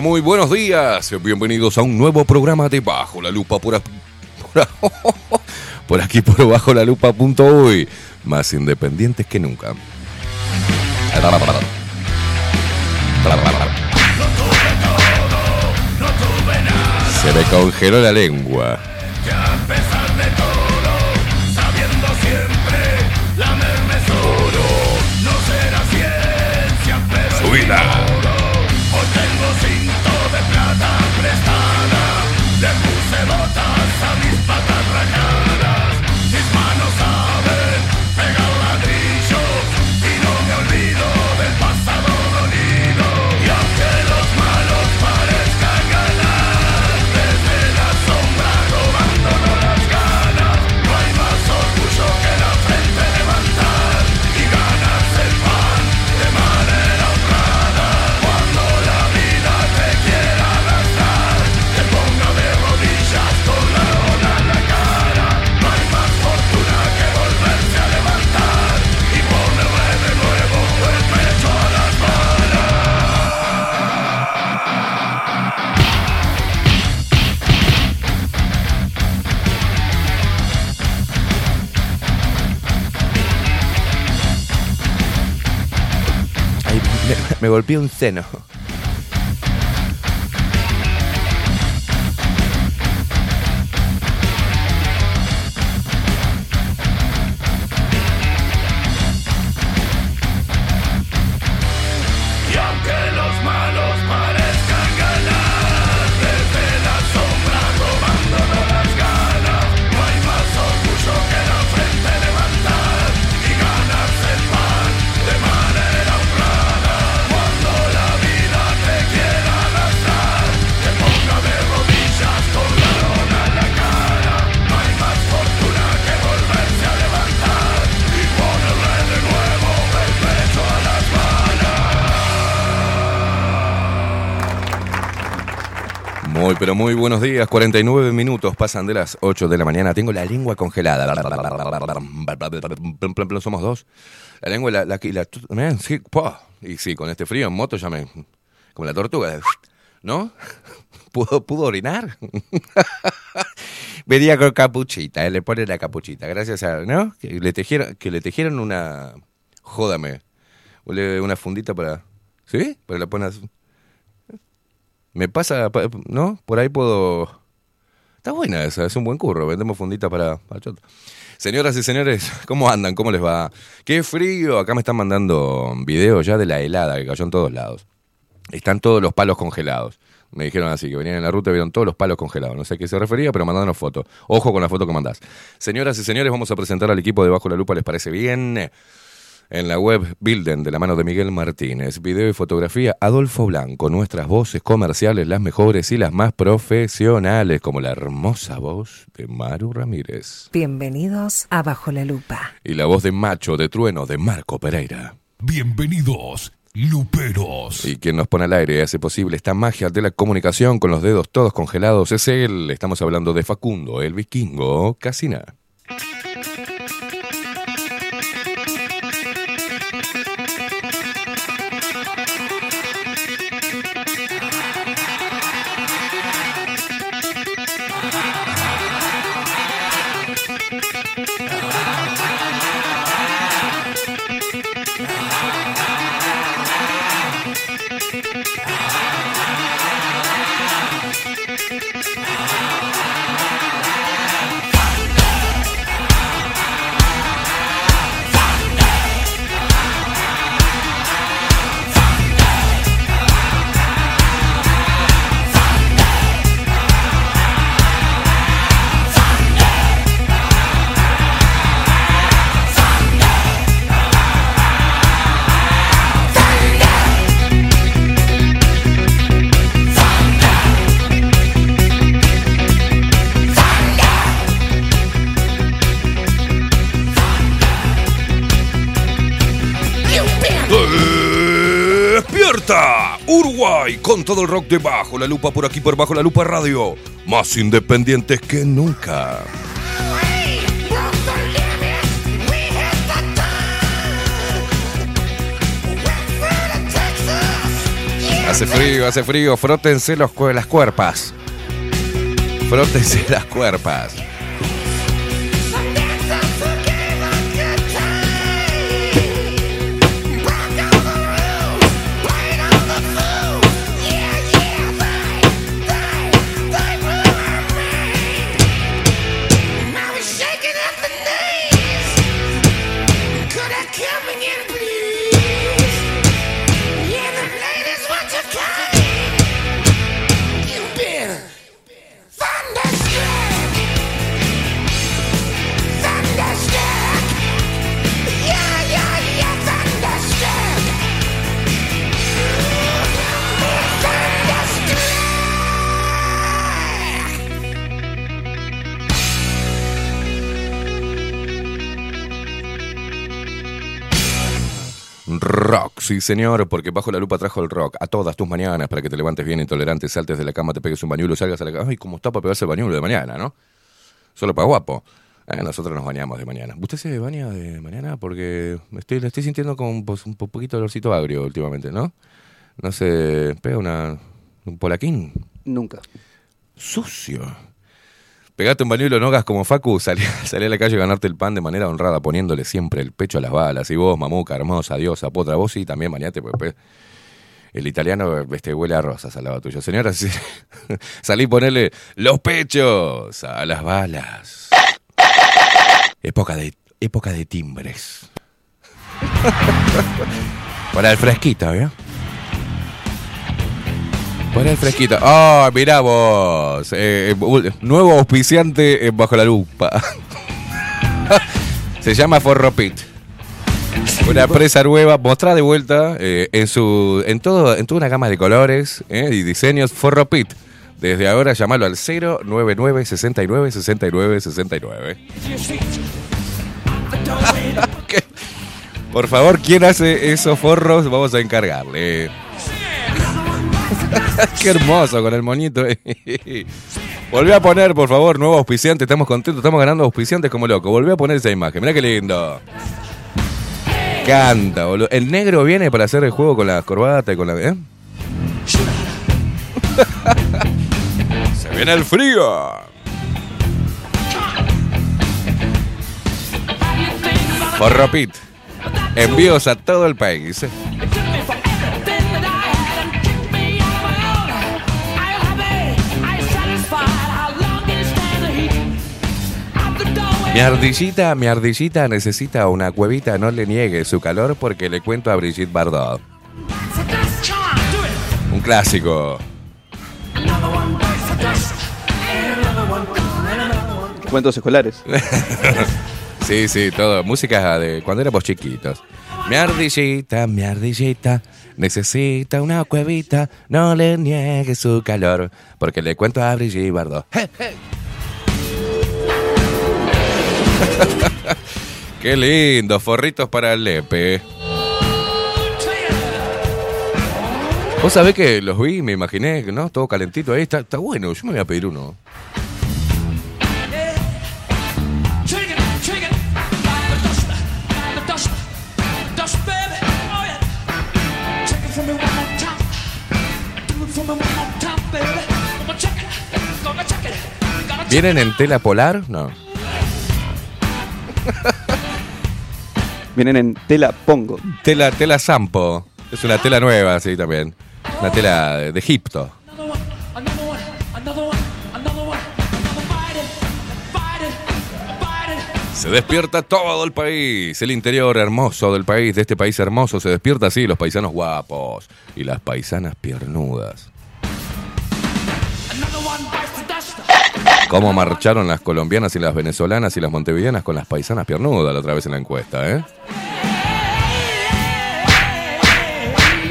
Muy buenos días. Bienvenidos a un nuevo programa de Bajo la Lupa por, por, aquí por bajo la lupa.uy. Más independientes que nunca. Se me congeló la lengua. que me, golpeé un seno. Pero muy buenos días. 49 minutos pasan de las 8 de la mañana. Tengo la lengua congelada. Somos dos. La lengua y la... la, la- man, sí, y sí, con este frío en moto ya me... Como la tortuga. ¿No? ¿Pudo, pudo orinar? Venía con capuchita. Él le pone la capuchita. Gracias a... ¿No? Que le tejieron, que le tejieron una... Jódame. Una fundita para... ¿Sí? Para la pones... Me pasa, pa- ¿no? Por ahí puedo... Está buena esa, es un buen curro, vendemos funditas para, para. Señoras y señores, ¿cómo andan? ¿Cómo les va? ¡Qué frío! Acá me están mandando videos ya de la helada que cayó en todos lados. Están todos los palos congelados. Me dijeron así, que venían en la ruta y vieron todos los palos congelados. No sé a qué se refería, pero mandándonos fotos. Ojo con la foto que mandás. Señoras y señores, vamos a presentar al equipo de Bajo la Lupa, ¿les parece bien? En la web Bilden, de la mano de Miguel Martínez. Video y fotografía Adolfo Blanco. Nuestras voces comerciales, las mejores y las más profesionales, como la hermosa voz de Maru Ramírez. Bienvenidos a Bajo la Lupa. Y la voz de Macho de Trueno de Marco Pereira. Bienvenidos, Luperos. Y quien nos pone al aire y hace posible esta magia de la comunicación con los dedos todos congelados es él. Estamos hablando de Facundo, el vikingo Casina. Con todo el rock de Bajo la Lupa por aquí por Bajo la Lupa Radio. Más independientes que nunca. Hace frío, hace frío. Frótense los, las cuerpas. Frótense las cuerpas. Rock, sí señor, porque bajo la lupa trajo el rock a todas tus mañanas para que te levantes bien intolerante, saltes de la cama, te pegues un bañuelo, salgas a la cama. Ay, cómo está para pegarse el bañuelo de mañana, ¿no? Solo para guapo. Eh, nosotros nos bañamos de mañana. ¿Usted se baña de mañana? Porque estoy, le estoy sintiendo con pues, un po- poquito de olorcito agrio últimamente, ¿no? No se pega una, un polaquín Nunca. sucio. Pegate un bañuelo, no hagas como Facu, salí, a la calle a ganarte el pan de manera honrada, poniéndole siempre el pecho a las balas. Y vos, mamuca, hermosa, diosa, potra, vos sí, también bañate, porque pues, el italiano este, huele a rosas al lado tuyo. Señora, sí, salí a ponerle los pechos a las balas. Época de, época de timbres. Para el fresquito, ¿vio? El fresquito. Ah, mirá vos. Eh, eh, nuevo auspiciante en Bajo la Lupa. Se llama Forropit. Una empresa nueva, mostrada de vuelta eh, en su en todo en toda una gama de colores eh, y diseños Forropit. Desde ahora llamalo al 099 69 69 69. ¿Qué? Por favor, ¿quién hace esos forros? Vamos a encargarle. Qué hermoso con el moñito. Volví a poner, por favor, nuevo auspiciante. Estamos contentos, estamos ganando auspiciantes como loco. Volví a poner esa imagen. Mirá qué lindo. Canta, boludo. El negro viene para hacer el juego con la corbata y con la. ¿eh? Se viene el frío. Forropit. Envíos a todo el país. Mi ardillita, mi ardillita necesita una cuevita, no le niegue su calor porque le cuento a Brigitte Bardot. Un clásico. Cuentos escolares. Sí, sí, todo. Música de cuando éramos chiquitos. Mi ardillita, mi ardillita, necesita una cuevita, no le niegue su calor, porque le cuento a Brigitte Bardot. ¡Hey, hey! Qué lindo, forritos para el Lepe. Vos sabés que los vi, me imaginé, ¿no? Todo calentito ahí, está, está bueno, yo me voy a pedir uno. ¿Vienen en tela polar? No. Vienen en tela pongo. Tela, tela Sampo. Es una tela nueva, sí, también. Una tela de de Egipto. Se despierta todo el país, el interior hermoso del país, de este país hermoso, se despierta así, los paisanos guapos y las paisanas piernudas. ¿Cómo marcharon las colombianas y las venezolanas y las montevideanas con las paisanas piernudas la otra vez en la encuesta, eh?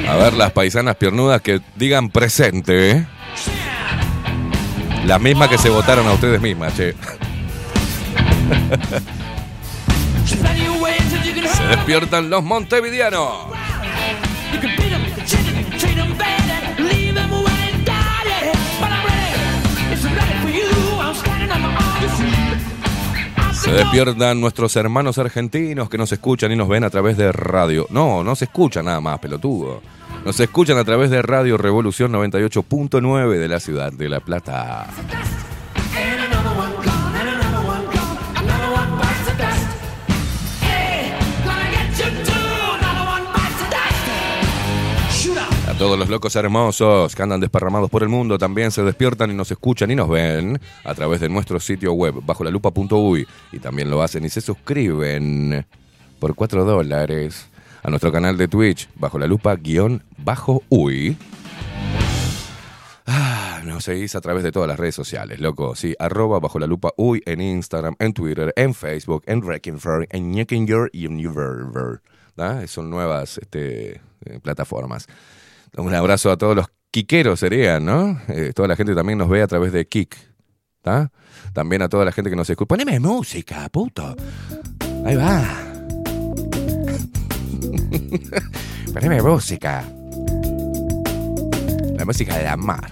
A ver, las paisanas piernudas que digan presente, ¿eh? Las mismas que se votaron a ustedes mismas, che. Se despiertan los montevideanos. Se despiertan nuestros hermanos argentinos que nos escuchan y nos ven a través de radio. No, no se escuchan nada más, pelotudo. Nos escuchan a través de Radio Revolución 98.9 de la ciudad de La Plata. Todos los locos hermosos que andan desparramados por el mundo también se despiertan y nos escuchan y nos ven a través de nuestro sitio web bajo la lupa.uy y también lo hacen y se suscriben por 4 dólares a nuestro canal de Twitch bajo la lupa guion bajo uy. Ah, nos seguís a través de todas las redes sociales, loco. Sí, arroba bajo la lupa uy en Instagram, en Twitter, en Facebook, en Wreckenfer, en Ñekinger y en. Son nuevas este, eh, plataformas. Un abrazo a todos los quiqueros serían, ¿no? Eh, toda la gente también nos ve a través de Kik. ¿Está? También a toda la gente que nos escucha. Poneme música, puto. Ahí va. Poneme música. La música de la mar.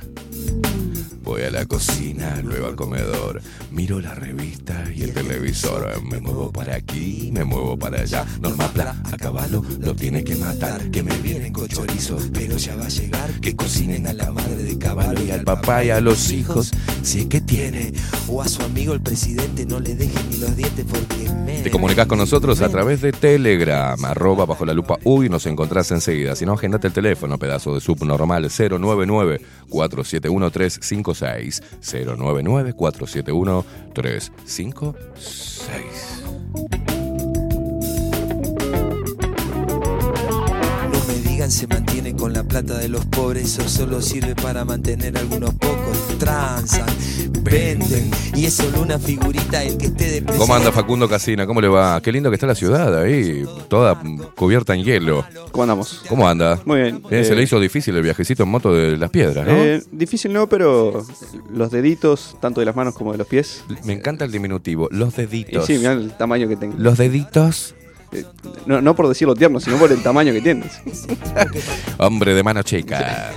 Voy a la cocina, luego al comedor. Miro la revista y el televisor. Me muevo para aquí, me muevo para allá. Norma Pla, a caballo lo tiene que matar. Que me vienen con chorizo, pero ya va a llegar. Que cocinen a la madre de caballo y al papá y a los hijos. Si es que tiene. O a su amigo el presidente no le dejen ni los dientes porque me... Te comunicas con nosotros a través de Telegram, arroba bajo la lupa uy, nos encontrás enseguida. Si no, agendate el teléfono, pedazo de subnormal 099 471 356 099 471 356 No me digan se mantiene con la plata de los pobres o solo sirve para mantener algunos pocos. Transan, venden y es solo una figurita el que esté de presidente. ¿Cómo anda Facundo Casina? ¿Cómo le va? Qué lindo que está la ciudad ahí, toda cubierta en hielo. ¿Cómo andamos? ¿Cómo anda? Muy bien. Eh, se Eh, le hizo difícil el viajecito en moto de las piedras, ¿no? eh, difícil no, pero los deditos, tanto de las manos como de los pies. Me encanta el diminutivo, los Y deditos. sí, mirá el tamaño que tengo. Los deditos, Eh, no, no por decirlo tierno, sino por el tamaño que tienes. hombre de mano chica.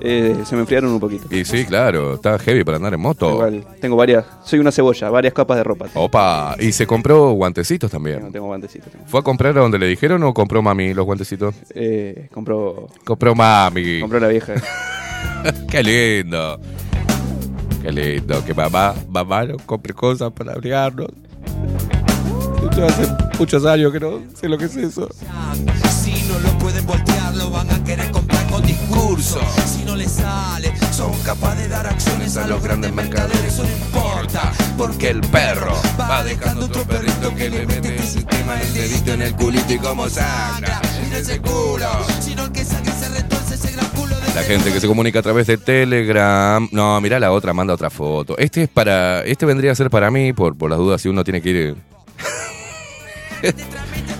Eh, se me enfriaron un poquito. Y sí, claro, está heavy para andar en moto. Igual, tengo varias. Soy una cebolla, varias capas de ropa. Opa, y se compró guantecitos también. tengo guantecitos. tengo. ¿Fue a comprar a donde le dijeron o compró mami los guantecitos? Eh, compró, Compró mami. compró la vieja. Qué lindo. Qué lindo. Que mamá, mamá nos compre cosas para abrigarnos. Yo hace muchos años que no sé lo que es eso. Si no lo pueden voltear, lo van a querer comprar con discurso. Si no les sale, son capaces de dar acciones a los grandes mercaderes. Eso no importa, Porque el perro va dejando otro perrito que le mete el sistema el dedito en el culito y como sangra. mira ese culo. Sino el que saque se retuerce ese gran culo de La gente que se comunica a través de Telegram. No, mirá la otra, manda otra foto. Este es para. Este vendría a ser para mí, por, por las dudas, si uno tiene que ir.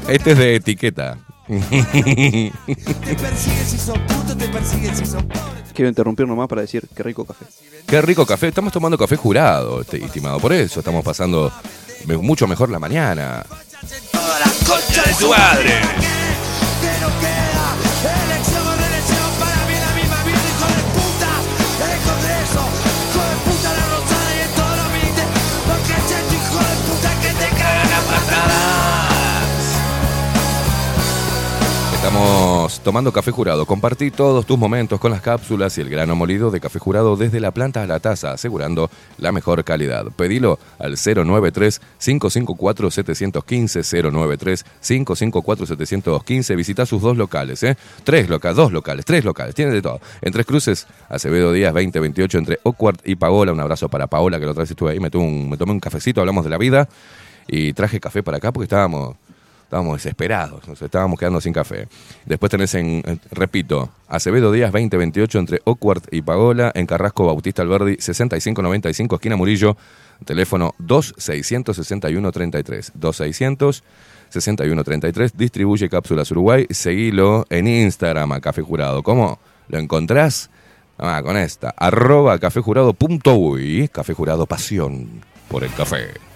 Este es de etiqueta. Te persiguen si son putos, te persiguen si son pobres. Quiero interrumpir nomás para decir qué rico café. Qué rico café. Estamos tomando café jurado, este, estimado. Por eso estamos pasando mucho mejor la mañana. Toda la concha de su madre. Estamos tomando café jurado. Compartí todos tus momentos con las cápsulas y el grano molido de café jurado desde la planta a la taza, asegurando la mejor calidad. Pedilo al 093-554-715, 093-554-715. Visita sus dos locales, ¿eh? Tres locales, dos locales, tres locales, tiene de todo. En Tres Cruces, Acevedo Díaz 2028, entre Oakward y Paola. Un abrazo para Paola, que la otra vez estuve ahí, me, me tomé un cafecito, hablamos de la vida y traje café para acá porque estábamos Estábamos desesperados, nos estábamos quedando sin café. Después tenés en, eh, repito, Acevedo Díaz 2028 entre Oakward y Pagola, en Carrasco Bautista Alberdi 6595, esquina Murillo, teléfono 2661-33. 2661-33, distribuye Cápsulas Uruguay, seguilo en Instagram a Café Jurado. ¿Cómo lo encontrás? Ah, con esta, arroba cafejurado.uy, Café Jurado Pasión por el café.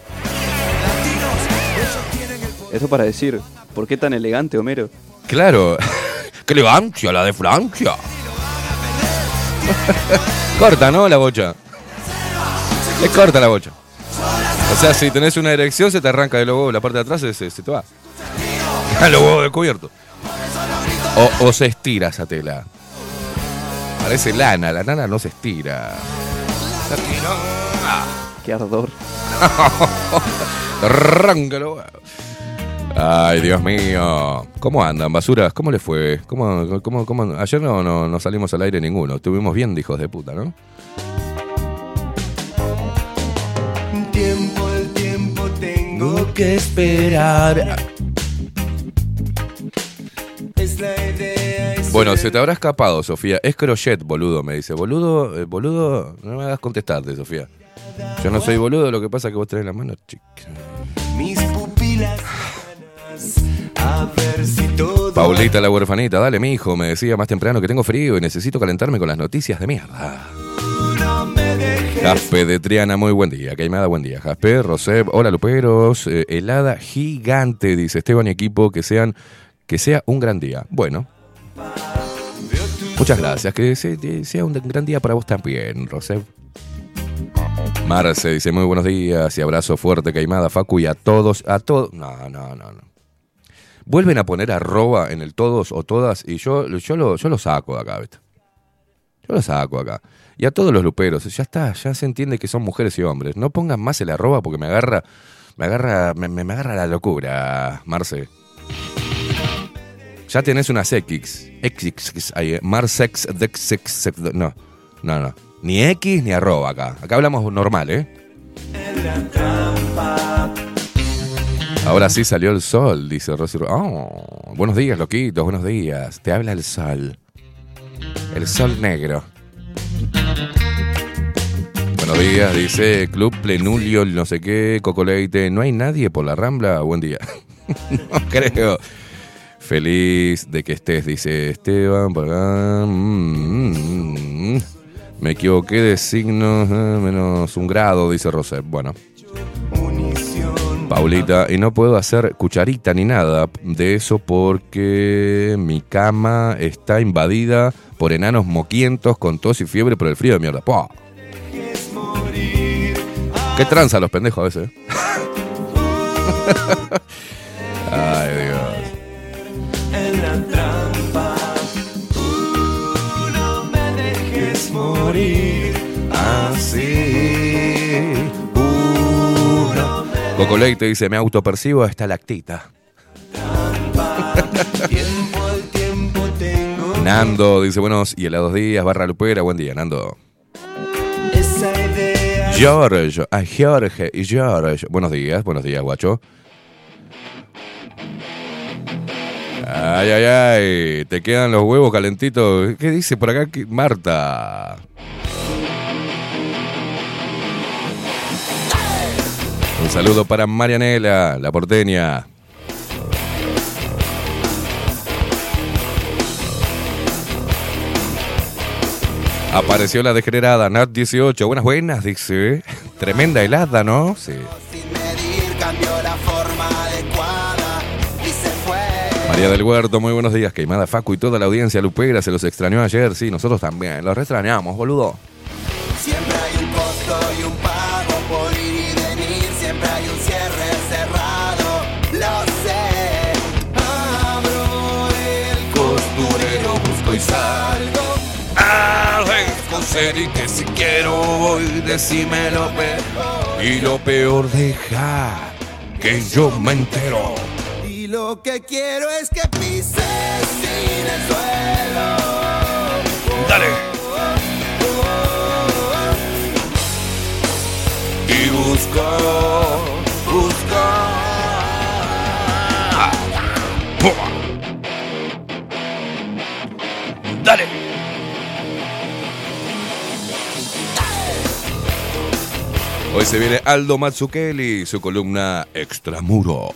Eso para decir, ¿por qué tan elegante, Homero? Claro, ¡Qué elegancia la de Francia! corta, ¿no? La bocha. Es corta la bocha. O sea, si tenés una erección, se te arranca de los huevos, la parte de atrás se, se- te va. A los huevos descubiertos. O, o se estira esa tela. Parece lana, la lana no se estira. Qué ardor. Huevos. Ay, Dios mío. ¿Cómo andan, basuras? ¿Cómo les fue? ¿Cómo, cómo, cómo? Ayer no, no, no salimos al aire ninguno. Estuvimos bien de hijos de puta, ¿no? Tiempo, el tiempo tengo que esperar. Es la idea. Bueno, se te habrá escapado, Sofía. Es crochet, boludo, me dice. Boludo, eh, boludo, no me hagas contestarte, Sofía. Yo no soy boludo, lo que pasa es que vos tenés la mano chica. Mis pupilas Paulita la huerfanita, dale, mi hijo, me decía más temprano que tengo frío y necesito calentarme con las noticias de mierda. Jaspe de Triana, muy buen día. Caimada, buen día. Jaspe, Roseb, hola Luperos. eh, helada gigante, dice Esteban y equipo, que sean, que sea un gran día. Bueno. Muchas gracias, que se- que sea un gran día para vos también, Roseb. Marce dice muy buenos días y abrazo fuerte, Caimada, Facu y a todos, a todos. No, no, no, no. Vuelven a poner arroba en el todos o todas y yo, yo, lo, yo lo saco de acá, ¿viste? Yo lo saco acá. Y a todos los luperos, ya está, ya se entiende que son mujeres y hombres. No pongan más el arroba porque me agarra, me agarra, me, me- agarra la locura, Marce. Ya tenés una X, X, ahí, eh, Marsex, no, no, no. Ni X ni arroba acá. Acá hablamos normal, ¿eh? Ahora sí salió el sol, dice Rosy. Ro- Oh, buenos días, loquitos, buenos días. Te habla el sol. El sol negro. Buenos días, dice Club Plenulio, no sé qué, Cocoleite. No hay nadie por la rambla. Buen día. no creo. Feliz de que estés, dice Esteban. Mm, mm, mm. Me equivoqué de signos, eh, menos un grado, dice Rosé. Bueno. Paulita, y no puedo hacer cucharita ni nada de eso porque mi cama está invadida por enanos moquientos con tos y fiebre por el frío de mierda. ¡Pah! ¿Qué tranza los pendejos a veces? eh? Uno. Coco Leite dice, me autopercibo esta lactita. Nando dice, buenos y helados días, barra lupera, buen día, Nando. George, a Jorge y George. Buenos días, buenos días, guacho. Ay, ay, ay, te quedan los huevos calentitos. ¿Qué dice por acá Marta? Un saludo para Marianela, la porteña. Apareció la degenerada Nat 18. Buenas, buenas, dice. Tremenda helada, ¿no? Sí. María del Huerto, muy buenos días. Queimada Facu y toda la audiencia lupera se los extrañó ayer. Sí, nosotros también. Los extrañamos, boludo. Y que si quiero voy, decime lo peor. Y lo peor, deja que yo me entero. Y lo que quiero es que pises sin el suelo. Dale. Y busco, busco. Hoy se viene Aldo Mazzukeli, su columna Extramuros.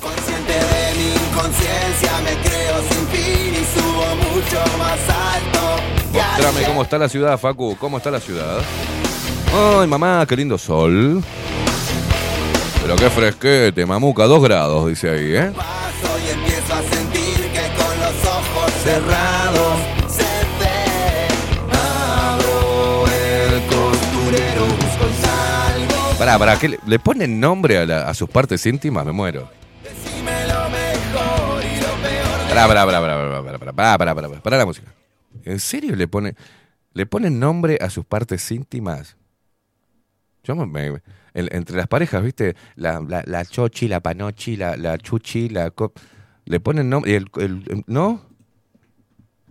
Consciente de mi inconsciencia, me creo sin fin y subo mucho más alto. Mostrame cómo está la ciudad, Facu. ¿Cómo está la ciudad? Ay, mamá, qué lindo sol. Pero qué fresquete, mamuca, dos grados, dice ahí, ¿eh? Paso y empiezo a sentir que con los ojos cerrados. Pará, pará, ¿qué le, le ponen nombre a, sus partes íntimas? Me muero. Pará, pará, pará, pará, pará, pará, pará, pará, pará, pará, la música. ¿En serio le ponen, le ponen nombre a sus partes íntimas? Yo me, me- en- entre las parejas, ¿viste? La, la, chochi, la panochi, la, la chuchi, la... co- le ponen nombre... el- el- ¿No?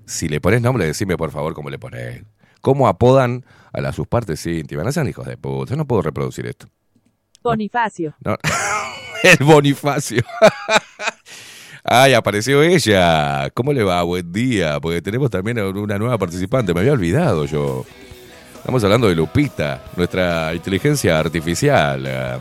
Si le pones nombre, decime por favor cómo le pones. ¿Cómo apodan a las sus partes íntimas? No sean hijos de puta, yo no puedo reproducir esto. Bonifacio. No. El Bonifacio. Ay, apareció ella. ¿Cómo le va? Buen día. Porque tenemos también una nueva participante. Me había olvidado yo. Estamos hablando de Lupita, nuestra inteligencia artificial.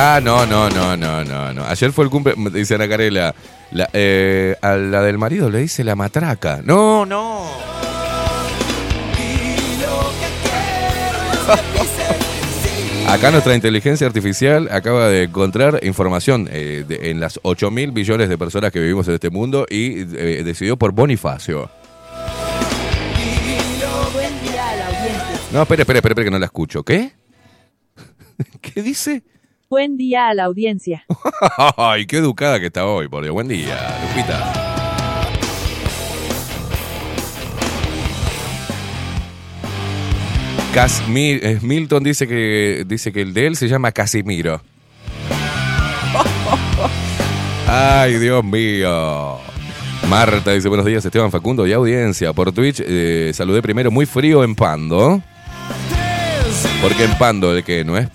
Ah, no, no, no, no, no, no. Ayer fue el cumple, dice Ana Carela. La, eh, a la del marido le dice la matraca. No, no. Acá nuestra inteligencia artificial acaba de encontrar información eh, en las 8 mil billones de personas que vivimos en este mundo y eh, decidió por Bonifacio. No, espere, espere, espere, que no la escucho. ¿Qué? ¿Qué dice? Buen día a la audiencia. Ay, qué educada que está hoy, por Dios. Buen día, Lupita. Casmi- eh, Milton dice que dice que el de él se llama Casimiro. Ay, Dios mío. Marta dice buenos días, Esteban Facundo y audiencia. Por Twitch eh, saludé primero muy frío en Pando. Porque en Pando el que no es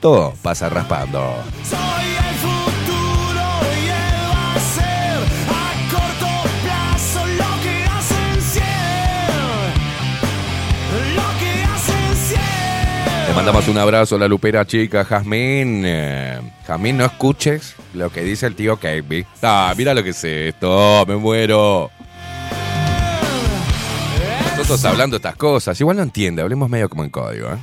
todo pasa raspando. Soy el futuro y él va a ser a corto plazo lo que hacen cien. Lo que hacen cien. Le mandamos un abrazo a la lupera chica, Jazmín. Eh, Jazmín, no escuches lo que dice el tío Kevin. Ah, mira lo que es esto, me muero. Nosotros hablando estas cosas, igual no entiende, hablemos medio como en código, ¿eh?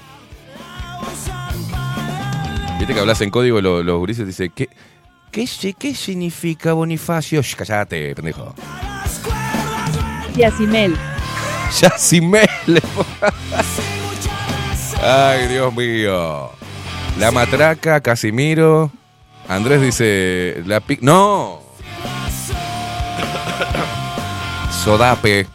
Viste que hablas en código, lo- los gurises dicen, ¿qué, qué, ¿qué significa Bonifacio? Shh, Cállate, pendejo. Yacimel. Yacimel. Ay, Dios mío. La matraca, Casimiro. Andrés dice, la pi... ¡No! Sodape.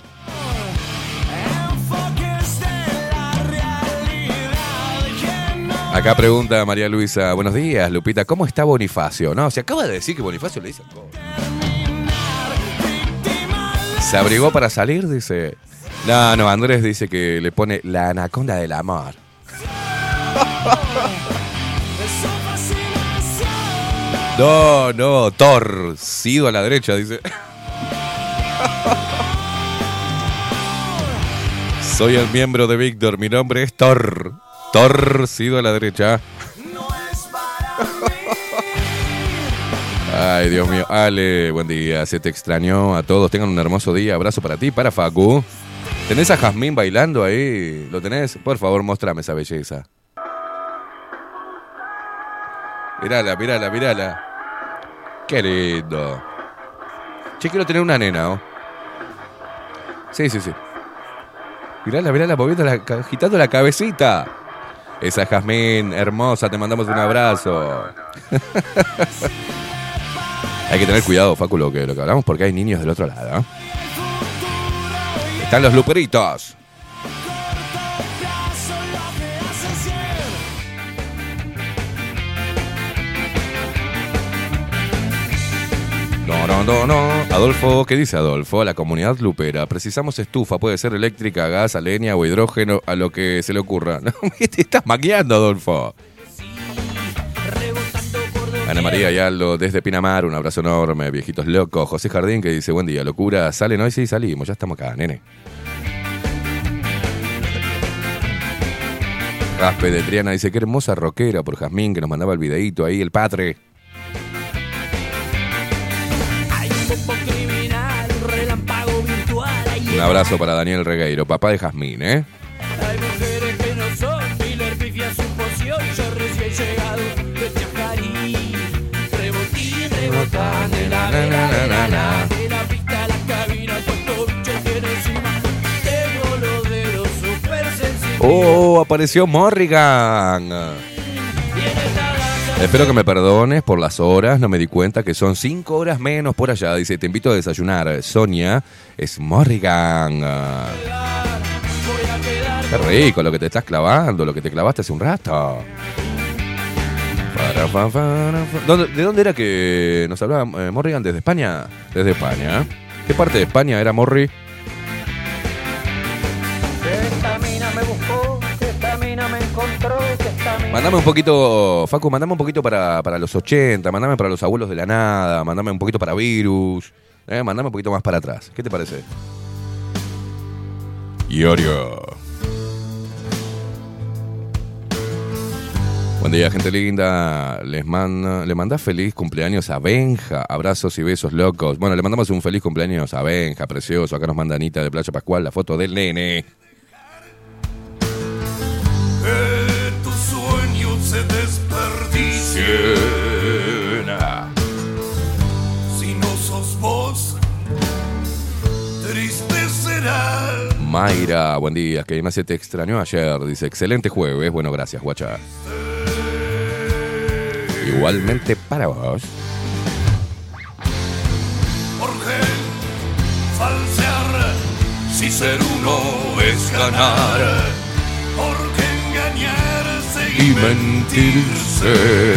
Acá pregunta María Luisa, buenos días, Lupita, ¿cómo está Bonifacio? No, se acaba de decir que Bonifacio le dice todo. ¿Se abrigó para salir? Dice. No, no, Andrés dice que le pone la anaconda del amor. No, no, torcido a la derecha, dice. Soy el miembro de Víctor, mi nombre es Thor. Torcido a la derecha. Ay, Dios mío. Ale, buen día. Se te extrañó a todos. Tengan un hermoso día. Abrazo para ti, para Facu. ¿Tenés a Jazmín bailando ahí? ¿Lo tenés? Por favor, mostrame esa belleza. Mírala, mírala, mírala. Qué lindo. Che, quiero tener una nena, ¿no? Sí, sí, sí. Mirala, mirala, moviendo la, agitando la cabecita. Esa Jazmín, hermosa, te mandamos un abrazo. hay que tener cuidado, Facu, lo que, lo que hablamos, porque hay niños del otro lado. ¿eh? Están los luperitos. Adolfo, ¿qué dice Adolfo? La comunidad lupera. Precisamos estufa, puede ser eléctrica, gas, leña o hidrógeno, a lo que se le ocurra. No, ¿qué te estás maquillando, Adolfo? Ana María Yaldo, desde Pinamar, un abrazo enorme, viejitos locos. José Jardín que dice, buen día, locura. ¿Salen hoy? Sí, salimos, ya estamos acá, nene. Raspe de Triana dice, qué hermosa rockera por Jazmín que nos mandaba el videíto ahí, el patre. Un abrazo para Daniel Regueiro, papá de Jazmín, ¿eh? Hay mujeres que no son Miller pifia su poción Yo recién llegado de Chajarí Rebotín, rebotán de la vela de la la De la pista a la cabina Puesto bicho tiene encima Tengo los dedos super sensibles ¡Oh! Apareció Morrigan. Espero que me perdones por las horas, no me di cuenta que son cinco horas menos por allá. Dice, te invito a desayunar. Sonia, es Morrigan. Qué rico lo que te estás clavando, lo que te clavaste hace un rato. Para, fa, para, fa. ¿Dónde- ¿De dónde era que nos hablaba eh, Morrigan? ¿Desde España? Desde España. ¿Qué parte de España era Morri? Me buscó Mandame un poquito, Facu, mandame un poquito para, para los 80, mandame para los abuelos de la nada, mandame un poquito para Virus, eh, mandame un poquito más para atrás. ¿Qué te parece? Iorio. Buen día, gente linda. Les manda, le manda feliz cumpleaños a Benja. Abrazos y besos locos. Bueno, le mandamos un feliz cumpleaños a Benja, precioso. Acá nos manda Anita de Playa Pascual la foto del nene. Si no sos vos, triste será. Mayra, buen día, que me se te extrañó ayer. Dice, excelente jueves. Bueno, gracias, guacha. Igualmente para vos. Porque falsear si ser uno es ganar. Y, mentirse.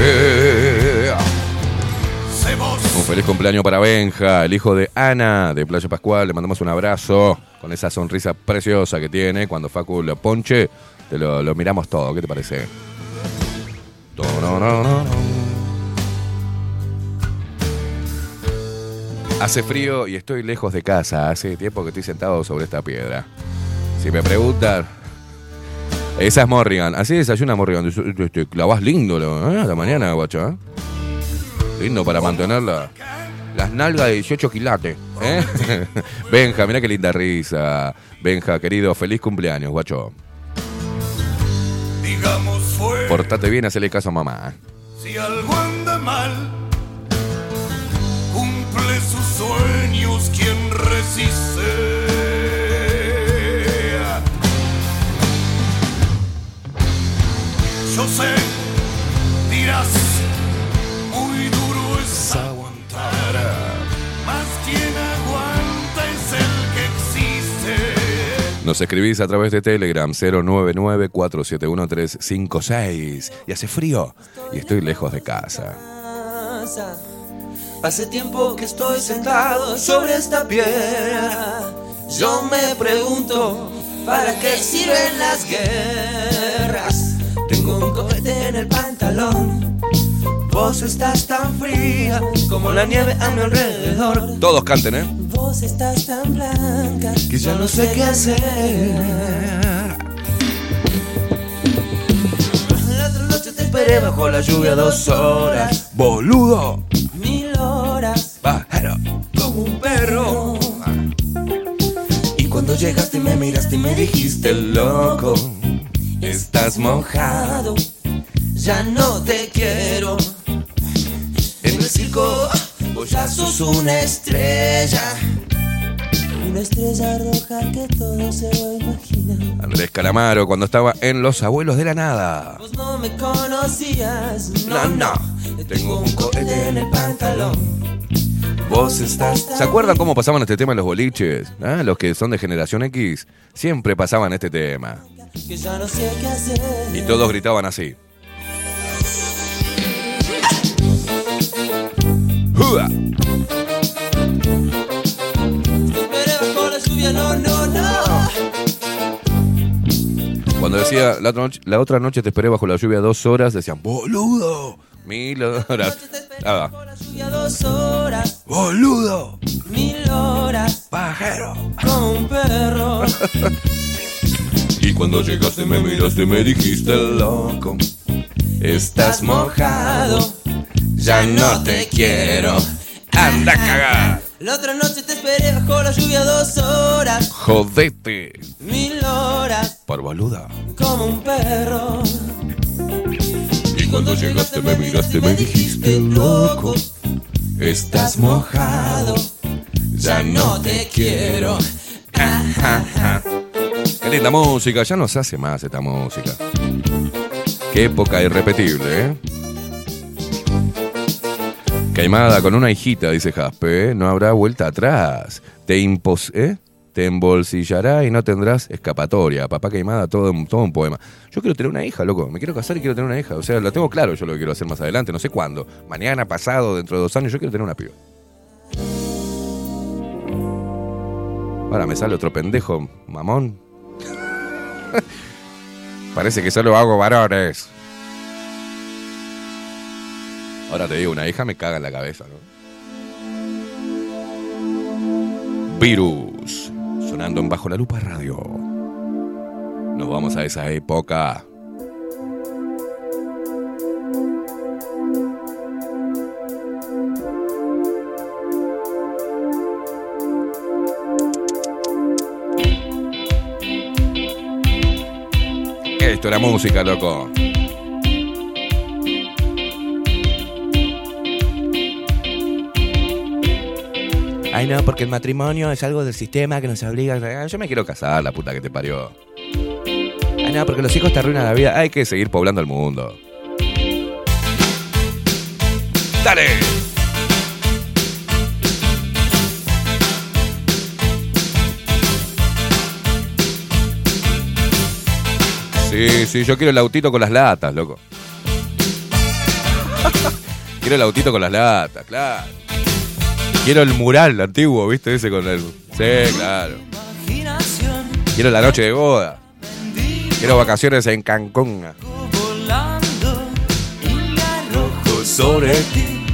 Un feliz cumpleaños para Benja, el hijo de Ana de Playa Pascual. Le mandamos un abrazo con esa sonrisa preciosa que tiene. Cuando Facu lo ponche, te lo, lo miramos todo. ¿Qué te parece? Hace frío y estoy lejos de casa. Hace tiempo que estoy sentado sobre esta piedra. Si me preguntan. Esa es Morrigan. Así desayuna Morrigan. Te clavas lindo ¿eh? a la mañana, guacho. ¿eh? Lindo para mantenerla. Las nalgas de 18 quilates. ¿eh? Benja, mira qué linda risa. Benja, querido, feliz cumpleaños, guacho. Digamos fue. Portate bien, hacele caso a mamá. Si algo anda mal, cumple sus sueños quien resiste. Sé, dirás, muy duro es aguantar, más quien aguanta es el que existe. Nos escribís a través de Telegram 099-471-356. Y hace frío y estoy lejos de casa. Hace tiempo que estoy sentado sobre esta piedra. Yo me pregunto, ¿para qué sirven las guerras? Tengo un cohete en el pantalón. Vos estás tan fría como la nieve a mi alrededor. Todos canten, ¿eh? Vos estás tan blanca que ya no sé qué hacer. La otra noche te esperé bajo la lluvia dos horas, ¡Boludo! mil horas, ¡Bajero! como un perro. Y cuando llegaste me miraste y me dijiste loco, estás mojado, ya no te quiero. En el circo vos ya sos una estrella. Una estrella roja que todo se lo imagina. Andrés Calamaro, cuando estaba en Los Abuelos de la Nada. Vos no me conocías, No, no, no. Tengo un cohete en el pantalón. Vos estás. ¿Se acuerdan cómo pasaban este tema en los boliches? ¿Ah? Los que son de generación X siempre pasaban este tema. Que ya no sé qué hacer. Y todos gritaban así. ¡Jua! Esperé bajo la lluvia, no, no, no. Cuando decía la otra, noche, la otra noche te esperé bajo la lluvia dos horas, decían, boludo, mil horas. Ah, bajo la lluvia dos horas, boludo, mil horas, pajero. como un perro. Y cuando llegaste me miraste y me dijiste loco, estás mojado, ya no te quiero. Anda a cagar. La otra noche te esperé bajo la lluvia dos horas, Jodete. mil horas, Por boluda. como un perro. Y cuando llegaste me miraste me dijiste loco. Estás mojado. Ya no te quiero. Qué linda música, ya no se hace más esta música. Qué época irrepetible, ¿eh? Caimada con una hijita, dice Jaspe, ¿eh? no habrá vuelta atrás. Te impos ¿eh? Te embolsillará y no tendrás escapatoria. Papá Caimada, todo, todo un poema. Yo quiero tener una hija, loco. Me quiero casar y quiero tener una hija. O sea, lo tengo claro yo lo que quiero hacer más adelante. No sé cuándo. Mañana, pasado, dentro de dos años, yo quiero tener una piba. Ahora me sale otro pendejo, mamón. Parece que solo hago varones. Ahora te digo, una hija me caga en la cabeza, ¿no? Virus, sonando en Bajo la Lupa Radio. Nos vamos a esa época. Esto era música, loco. Ay, no, porque el matrimonio es algo del sistema que nos obliga. a- Yo me quiero casar, la puta que te parió. Ay, no, porque los hijos te arruinan la vida. Hay que seguir poblando el mundo. ¡Dale! Sí, sí, yo quiero el autito con las latas, loco. quiero el autito con las latas, claro. Quiero el mural antiguo, ¿viste? Ese con el. Sí, claro. Quiero la noche de boda. Quiero vacaciones en Cancún. Sobre ti,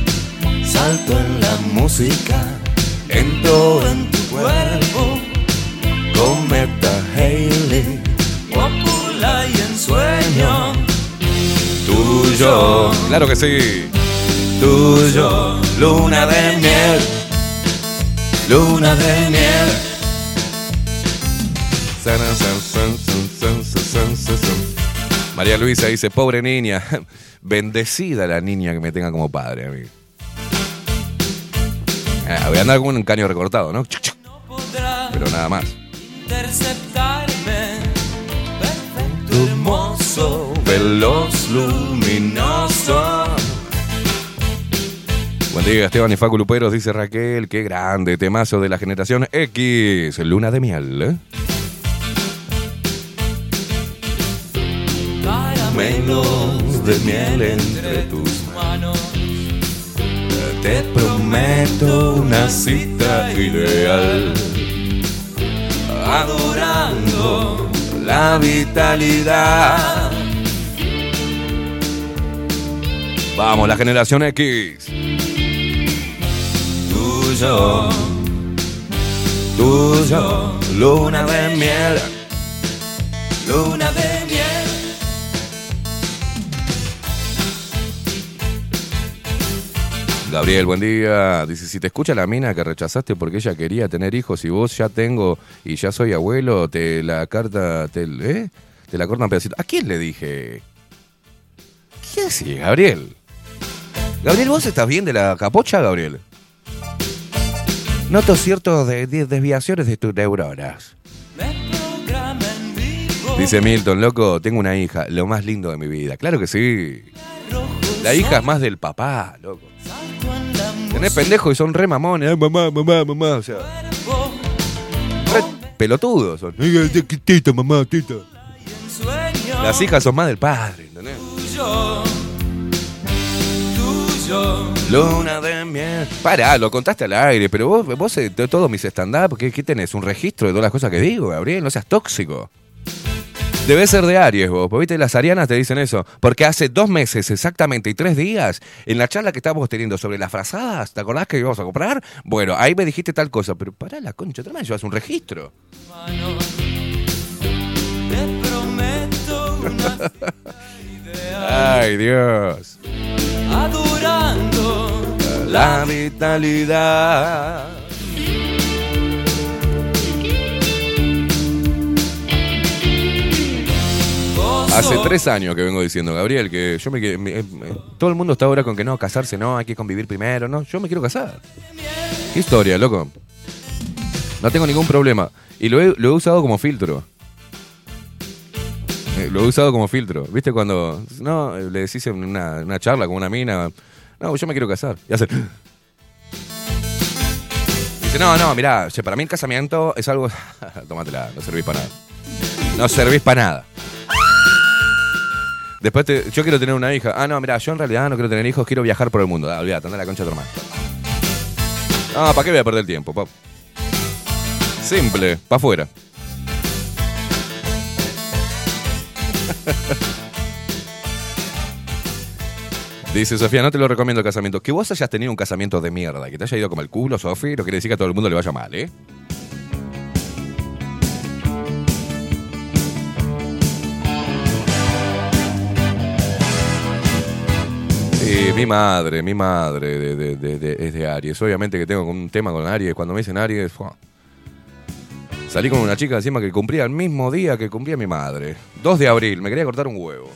salto en la música, entro en tu cuerpo, cometa Haley, y ensueño. tuyo. Claro que sí, tuyo, luna de miel, luna de miel. San, san, san, san, san, san, san, san. María Luisa dice, pobre niña, bendecida la niña que me tenga como padre, amigo. Ah, voy a andar con un caño recortado, ¿no? Pero nada más. Hermoso, veloz, luminoso. Buen día, Esteban y Facu Luperos, dice Raquel. Qué grande, temazo de la generación X. Luna de miel, ¿eh? Caramelos de miel entre tus manos. Te prometo una cita ideal. Adorando la vitalidad. Vamos, la generación X. Tuyo. Tuyo. Luna de miel. Luna de Gabriel, buen día. Dice, si te escucha la mina que rechazaste porque ella quería tener hijos y vos ya tengo y ya soy abuelo, te la carta, te, ¿eh? La cortan pedacito. ¿A quién le dije? ¿Qué decís, Gabriel? Gabriel, ¿vos estás bien de la capocha, Gabriel? Noto ciertas de- de- desviaciones de tus neuronas. Dice Milton, loco, tengo una hija, lo más lindo de mi vida. Claro que sí. La hija es más del papá, loco. Tenés pendejos y son re mamones. Ay, mamá, mamá, mamá. O sea, re pelotudos son. Tita, mamá, tita. Las hijas son más del padre, ¿entendés? tuyo, tuyo. Luna de miel. Pará, lo contaste al aire, pero vos, vos eh, de todos mis stand-up, ¿qué, qué tenés? ¿Un registro de todas las cosas que digo, Gabriel? No seas tóxico. Debe ser de Aries vos, porque viste, las arianas te dicen eso. Porque hace dos meses exactamente y tres días, en la charla que estábamos teniendo sobre las frazadas, ¿te acordás que íbamos a comprar? Bueno, ahí me dijiste tal cosa, pero pará la concha, vez llevas un registro. Te prometo una Ay, Dios. adorando La vitalidad. Hace tres años que vengo diciendo, Gabriel, que yo me, me- eh, todo el mundo está ahora con que no, casarse no, hay que convivir primero, no, yo me quiero casar. ¿Qué historia, loco? No tengo ningún problema. Y lo he, lo he usado como filtro. Eh, Lo he usado como filtro. ¿Viste cuando no le decís en una, una charla con una mina, no, yo me quiero casar? Y hace. Dice, no, no, mirá, para mí el casamiento es algo. Tómatela, no servís para nada. No servís para nada. Después te- yo quiero tener una hija. Ah, no, mira, yo en realidad no quiero tener hijos, quiero viajar por el mundo. Ah, olvídate, anda la concha de tu hermano. Ah, ¿para qué voy a perder el tiempo? Simple, para afuera. Dice Sofía, no te lo recomiendo el casamiento. Que vos hayas tenido un casamiento de mierda, que te haya ido como el culo, Sofía, no quiere decir que a todo el mundo le vaya mal, ¿eh? Sí, mi madre, mi madre es de Aries. Obviamente que tengo un tema con Aries. Cuando me dicen Aries, salí con una chica encima que cumplía el mismo día que cumplía mi madre. 2 de abril, me quería cortar un huevo.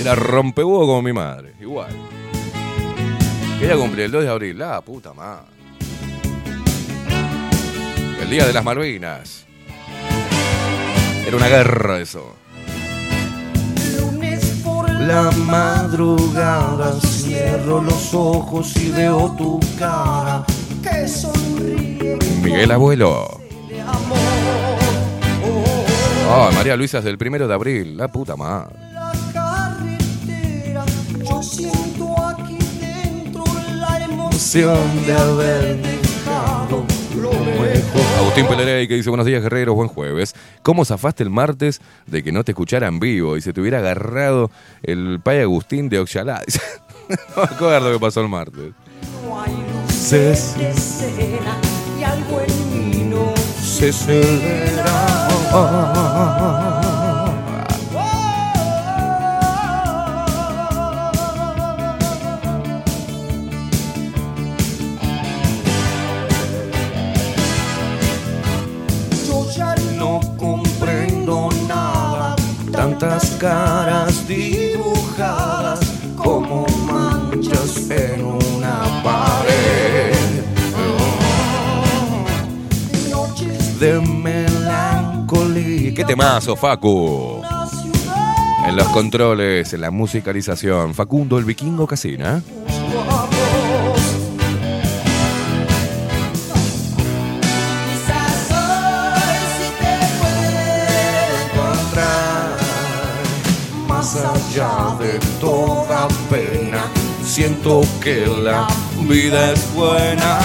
Era rompehuevo como mi madre, igual. Quería cumplir el 2 de abril, la puta madre. El día de las Malvinas. Era una guerra eso. La madrugada cierro los ojos y veo tu cara. que sonríe Miguel Abuelo. Ah, María Luisa es del primero de abril. La puta madre. la carretera. Yo siento aquí dentro la emoción de haber. Agustín Pelerey que dice buenos días guerreros, buen jueves. ¿Cómo zafaste el martes de que no te escuchara en vivo y se te hubiera agarrado el pay Agustín de Oxalá? No me acuerdo qué pasó el martes. No hay luces de y algo en mí no Se acelera. Tantas caras dibujadas como manchas en una pared. noches de melancolía. ¿Qué temazo, Facu? En los controles, en la musicalización, Facundo el Vikingo Casina. Más allá de toda pena, siento que la vida es buena.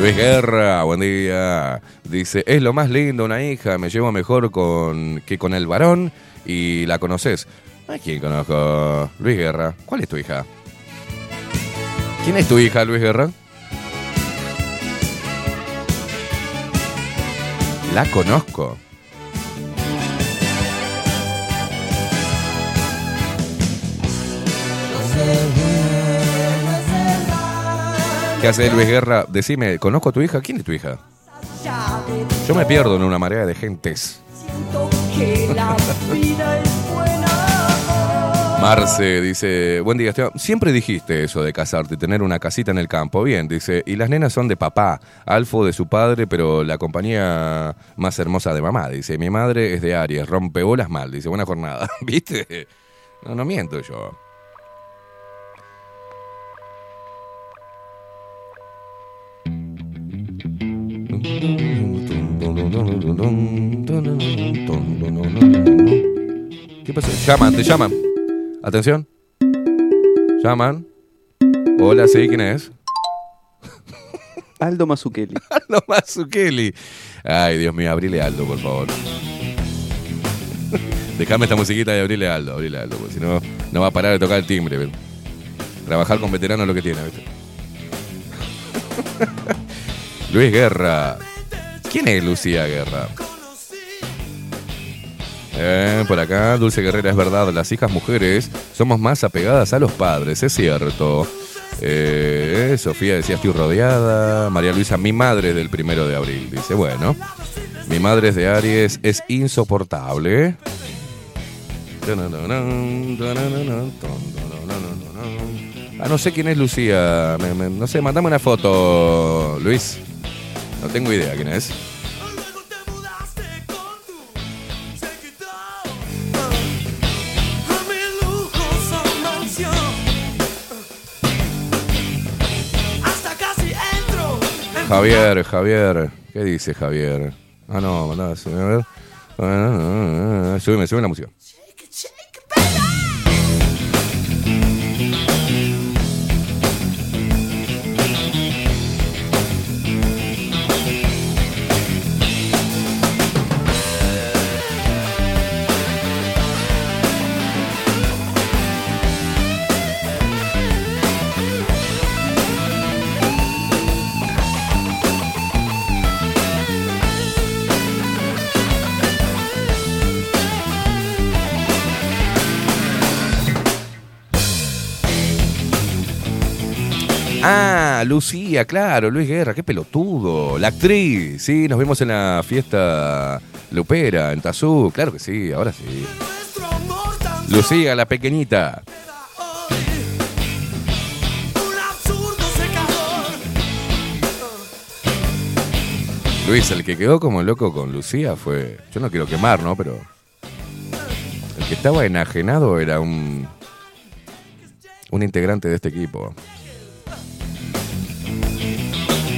Luis Guerra, buen día. Dice, es lo más lindo una hija, me llevo mejor con que con el varón y la conoces. ¿A quién conozco? Luis Guerra. ¿Cuál es tu hija? ¿Quién es tu hija, Luis Guerra? La conozco. ¿Qué hace Luis Guerra? Decime, ¿conozco a tu hija? ¿Quién es tu hija? Yo me pierdo en una marea de gentes. Marce dice, buen día Esteban, siempre dijiste eso de casarte, tener una casita en el campo, bien, dice, y las nenas son de papá, Alfo de su padre, pero la compañía más hermosa de mamá, dice, mi madre es de Aries, rompe bolas mal, dice, buena jornada, ¿viste? No, no miento yo. ¿Qué pasó? Llaman, te llaman. Atención. Llaman. Hola, sí, ¿quién es? Aldo Mazzucchelli. Aldo Mazzucchelli. Ay, Dios mío, abrile Aldo, por favor. Dejame esta musiquita y abrile Aldo, abrile Aldo, porque si no, no va a parar de tocar el timbre. Trabajar con veteranos es lo que tiene, ¿viste? Luis Guerra. ¿Quién es Lucía Guerra? Eh, por acá, Dulce Guerrera, es verdad, las hijas mujeres somos más apegadas a los padres, es cierto. Eh, Sofía decía, estoy rodeada. María Luisa, mi madre del primero de abril. Dice, bueno, Mi madre es de Aries, es insoportable. Ah, no sé quién es Lucía. No sé, mandame una foto, Luis. No tengo idea quién es. Javier, Javier. ¿Qué dice Javier? Ah, no, mandá, a ver. Ah, Súbeme, súbeme la música. Ah, Lucía, claro, Luis Guerra, qué pelotudo. La actriz, sí, nos vimos en la fiesta Lupera, en Tazú, claro que sí, ahora sí. Lucía, la pequeñita. Luis, el que quedó como loco con Lucía fue. Yo no quiero quemar, ¿no? Pero. El que estaba enajenado era un. Un integrante de este equipo.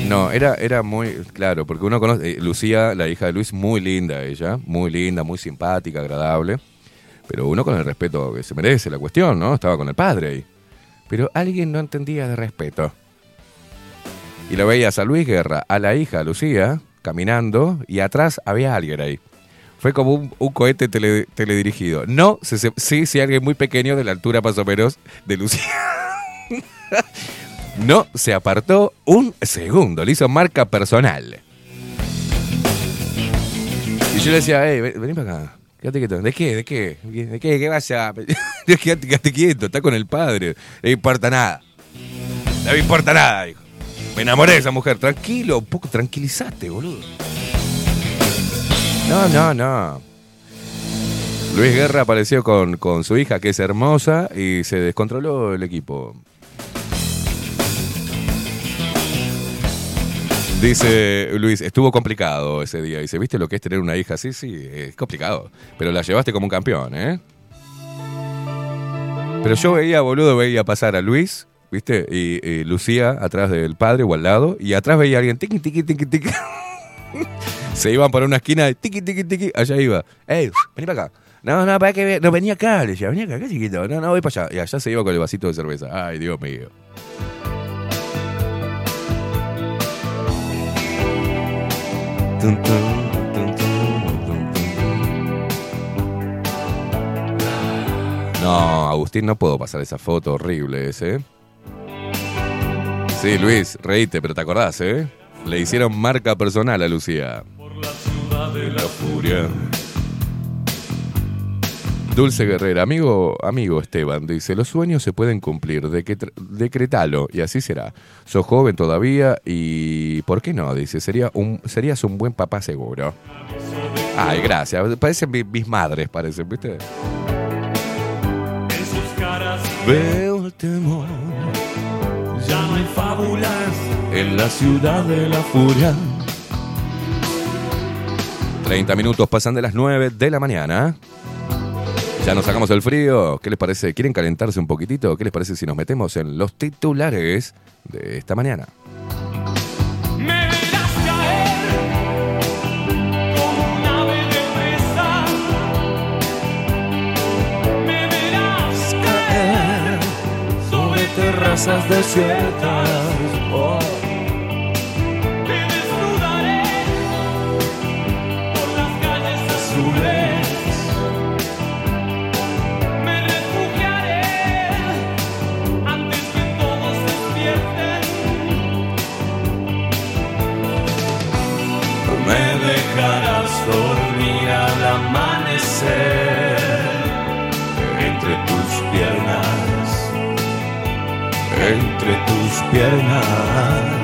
No, era, era muy. Claro, porque uno conoce. eh, Lucía, la hija de Luis, muy linda ella. Muy linda, muy simpática, agradable. Pero uno con el respeto que se merece la cuestión, ¿no? Estaba con el padre ahí. Pero alguien no entendía de respeto. Y lo veías a Luis Guerra, a la hija Lucía, caminando, y atrás había alguien ahí. Fue como un, cohete tele- teledirigido. No, sí, sí, alguien muy pequeño de la altura más o menos de Lucía. no se apartó un segundo, le hizo marca personal. Y yo le decía, hey, ven- vení para acá. Quédate quieto. ¿De qué? ¿De qué? ¿De qué? ¿Qué vaya? quédate, quédate quieto, está con el padre. No importa nada. No me importa nada, hijo. Me enamoré de esa mujer. Tranquilo, un poco tranquilizate, boludo. No, no, no. Luis Guerra apareció con, con su hija, que es hermosa, y se descontroló el equipo. Dice Luis, estuvo complicado ese día. Dice, ¿viste lo que es tener una hija así? Sí, es complicado. Pero la llevaste como un campeón, ¿eh? Pero yo veía, boludo, veía pasar a Luis, ¿viste? Y, Lucía atrás del padre o al lado. Y atrás veía a alguien, tiqui, tiqui, tiqui, tiqui. Se iban por una esquina, tiqui, tiqui, tiqui. Allá iba. ¡Ey, vení para acá! No, no, para que No, venía acá, le decía, venía acá chiquito. No, no, voy para allá. Y allá se iba con el vasito de cerveza. Ay, Dios mío. No, Agustín, no puedo pasar esa foto horrible ese. Sí, Luis, reíte, pero te acordás, ¿eh? Le hicieron marca personal a Lucía. De la furia. Dulce Guerrera, amigo, amigo Esteban, dice, los sueños se pueden cumplir, decret- decretalo, y así será. Sos joven todavía y, ¿por qué no? Dice, sería un, serías un buen papá seguro. Ay, gracias, parecen mi- mis madres, parecen, ¿viste? En sus caras Veo el temor, ya no hay fábulas. en la ciudad de la furia. 30 minutos pasan de las 9 de la mañana. Ya nos sacamos el frío. ¿Qué les parece? ¿Quieren calentarse un poquitito? ¿Qué les parece si nos metemos en los titulares de esta mañana? Me verás amanecer entre tus piernas, entre tus piernas.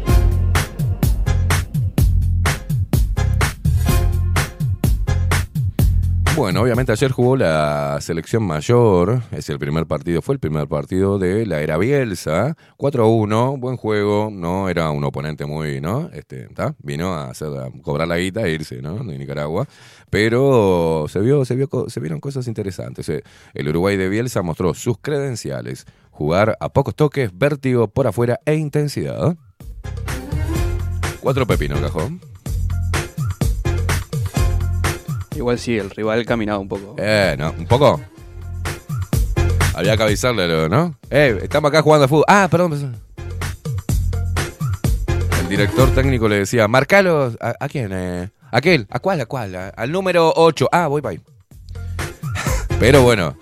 Bueno, obviamente ayer jugó la selección mayor, es el primer partido, fue el primer partido de la era Bielsa, 4 a 1, buen juego, no era un oponente muy, ¿no? Este. Vino a, hacer, cobrar la guita e irse, ¿no? De Nicaragua, pero se vio, se vio, se vieron cosas interesantes. Eh, El Uruguay de Bielsa mostró sus credenciales, jugar a pocos toques, vértigo por afuera e intensidad. Cuatro pepinos, cajón. Igual sí, el rival caminaba un poco. Eh, no, un poco. Había que avisarle, ¿no? Eh, estamos acá jugando a fútbol. Ah, perdón. El director técnico le decía, marcalo. ¿A, a quién? Eh? ¿A aquel? ¿A cuál? ¿A cuál? Al número 8. Ah, voy para ahí. Pero bueno,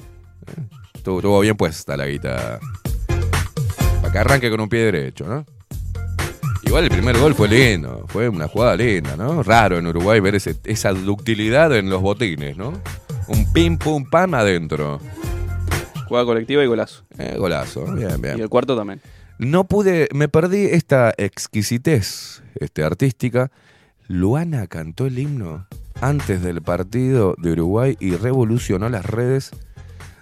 eh, estuvo bien puesta la guita. Para que arranque con un pie derecho, ¿no? Igual el primer gol fue lindo, fue una jugada linda, ¿no? Raro en Uruguay ver ese- esa ductilidad en los botines, ¿no? Un pim pum pam adentro. Jugada colectiva y golazo. Eh, golazo, bien, Y bien. el cuarto también. No pude, me perdí esta exquisitez este, artística. Luana cantó el himno antes del partido de Uruguay y revolucionó las redes,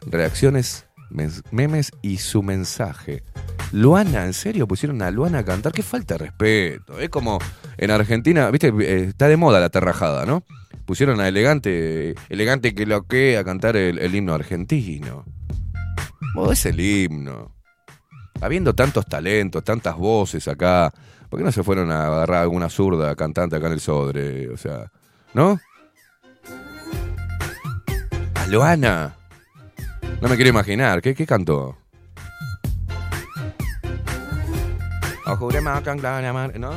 reacciones, memes y su mensaje. Luana, ¿en serio pusieron a Luana a cantar? Qué falta de respeto. Es como en Argentina, viste, Eh, está de moda la terrajada, ¿no? Pusieron a Elegante, Elegante que lo que a cantar el, himno argentino. Vos es el himno. Habiendo tantos talentos, tantas voces acá, ¿por qué no se fueron a agarrar alguna zurda cantante acá en el Sodre? O sea, ¿no? A Luana. No me quiero imaginar. ¿Qué, qué cantó? ¿No?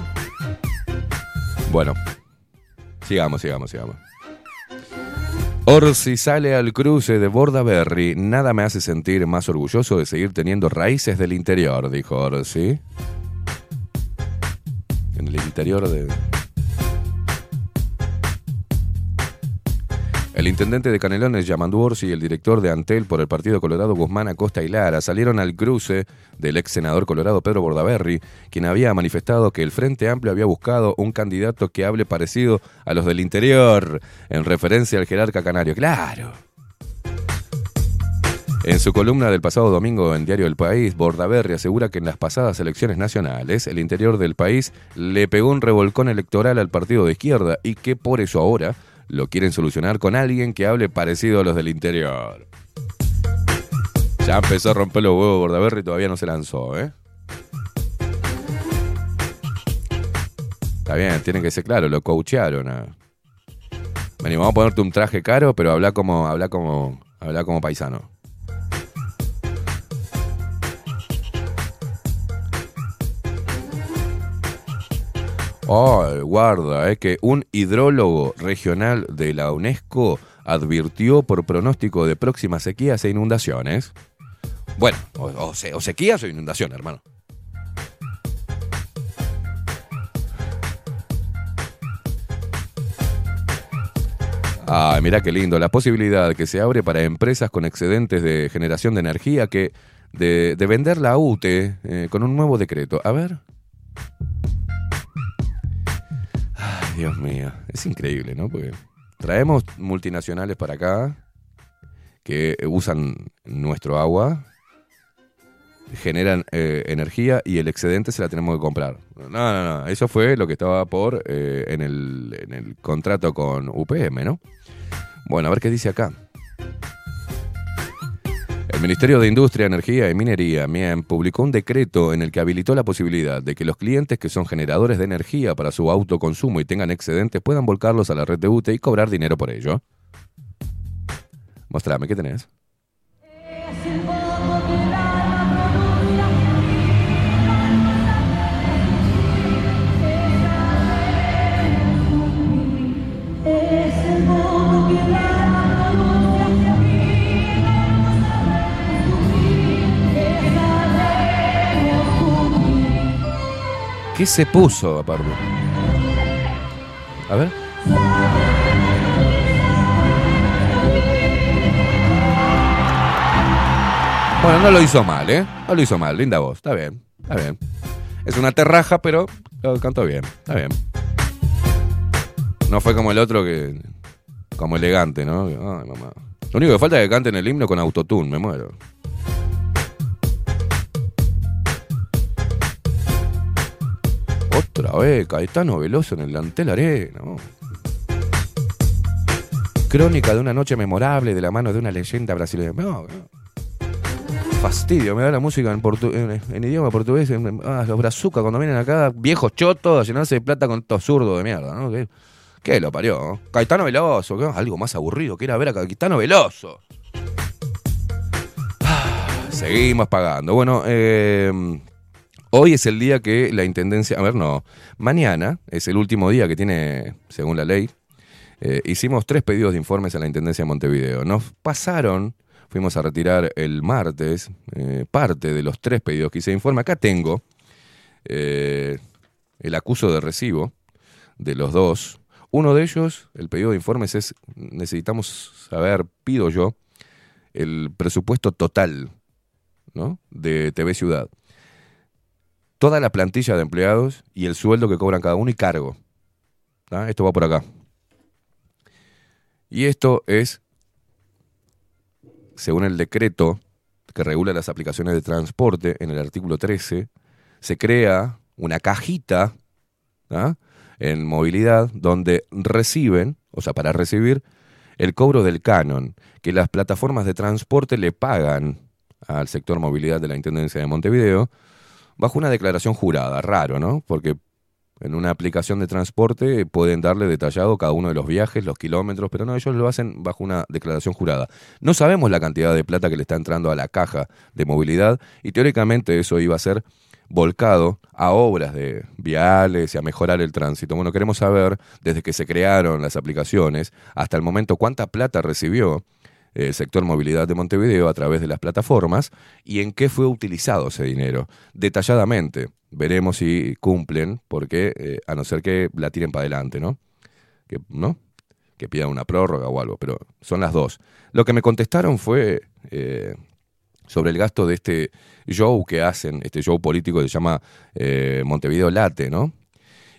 Bueno. Sigamos, sigamos, sigamos. Orsi sale al cruce de Bordaberry. Nada me hace sentir más orgulloso de seguir teniendo raíces del interior, dijo Orsi. En el interior de. El intendente de Canelones, Yamandú Orsi, y el director de Antel por el Partido Colorado, Guzmán Acosta y Lara, salieron al cruce del ex senador colorado Pedro Bordaberry, quien había manifestado que el Frente Amplio había buscado un candidato que hable parecido a los del interior, en referencia al jerarca canario. ¡Claro! En su columna del pasado domingo en Diario El País, Bordaberry asegura que en las pasadas elecciones nacionales, el interior del país le pegó un revolcón electoral al partido de izquierda y que por eso ahora lo quieren solucionar con alguien que hable parecido a los del interior. Ya empezó a romper los huevos Bordaberry y todavía no se lanzó, ¿eh? Está bien, tienen que ser claros, lo coachearon. Vení, vamos a ponerte un traje caro, pero habla como, habla como, habla como paisano. Oh, guarda, es que un hidrólogo regional de la UNESCO advirtió por pronóstico de próximas sequías e inundaciones. Bueno, o, o se- o sequías o inundaciones, hermano. Ay, mira qué lindo. La posibilidad que se abre para empresas con excedentes de generación de energía que de, de vender la UTE eh, con un nuevo decreto. A ver. Dios mío. Es increíble, ¿no? Porque traemos multinacionales para acá que usan nuestro agua, generan eh, energía y el excedente se la tenemos que comprar. No, no, no. Eso fue lo que estaba por eh, en, el, en el contrato con UPM, ¿no? Bueno, a ver qué dice acá. El Ministerio de Industria, Energía y Minería, MIEM, publicó un decreto en el que habilitó la posibilidad de que los clientes que son generadores de energía para su autoconsumo y tengan excedentes puedan volcarlos a la red de UTE y cobrar dinero por ello. Mostrame, ¿qué tenés? ¿Qué se puso aparte? A ver. Bueno, no lo hizo mal, ¿eh? No lo hizo mal, linda voz, está bien, está bien. Es una terraja, pero lo cantó bien, está bien. No fue como el otro que. como elegante, ¿no? Lo único que falta es que canten el himno con autotune, me muero. Otra vez, Caetano Veloso en el Lantel Arena. Crónica de una noche memorable de la mano de una leyenda brasileña. No. Fastidio, me da la música en, idioma portugués. ah, los brazucas cuando vienen acá, viejos chotos, a llenarse de plata con estos zurdos de mierda, ¿no? ¿Qué, lo parió? no? Caetano Veloso, algo más aburrido que ir a ver a Caetano Veloso. Ah, Seguimos pagando. Bueno, eh, hoy es el día que la intendencia. A ver, no. Mañana es el último día que tiene, según la ley. eh, hicimos tres pedidos de informes a la intendencia de Montevideo. Nos pasaron, fuimos a retirar el martes eh, parte de los tres pedidos que hice de informe. Acá tengo eh, el acuso de recibo de los dos. Uno de ellos, el pedido de informes es, necesitamos saber, pido yo, el presupuesto total ¿no? de TV Ciudad. Toda la plantilla de empleados y el sueldo que cobran cada uno y cargo. Esto va por acá. Y esto es, según el decreto que regula las aplicaciones de transporte, en el artículo 13, se crea una cajita en movilidad donde reciben, o sea, para recibir el cobro del canon que las plataformas de transporte le pagan al sector movilidad de la Intendencia de Montevideo bajo una declaración jurada. Raro, ¿no? Porque en una aplicación de transporte pueden darle detallado cada uno de los viajes, los kilómetros, pero no, ellos lo hacen bajo una declaración jurada. No sabemos la cantidad de plata que le está entrando a la caja de movilidad y teóricamente eso iba a ser volcado a obras de viales y a mejorar el tránsito. Bueno, queremos saber, desde que se crearon las aplicaciones hasta el momento, cuánta plata recibió el sector movilidad de Montevideo a través de las plataformas y en qué fue utilizado ese dinero. Detalladamente, veremos si cumplen, porque eh, a no ser que la tiren para adelante, ¿no? Que, ¿no? que pidan una prórroga o algo, pero son las dos. Lo que me contestaron fue eh, sobre el gasto de este show que hacen, este show político que se llama eh, Montevideo Late, ¿no?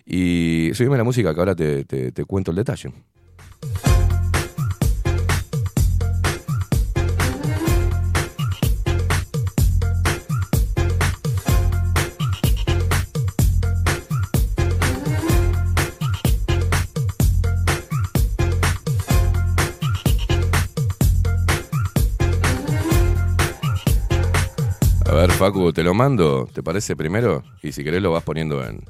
Y subime la música que ahora te, te- te cuento el detalle. Facu, te lo mando, ¿te parece primero? Y si querés lo vas poniendo en.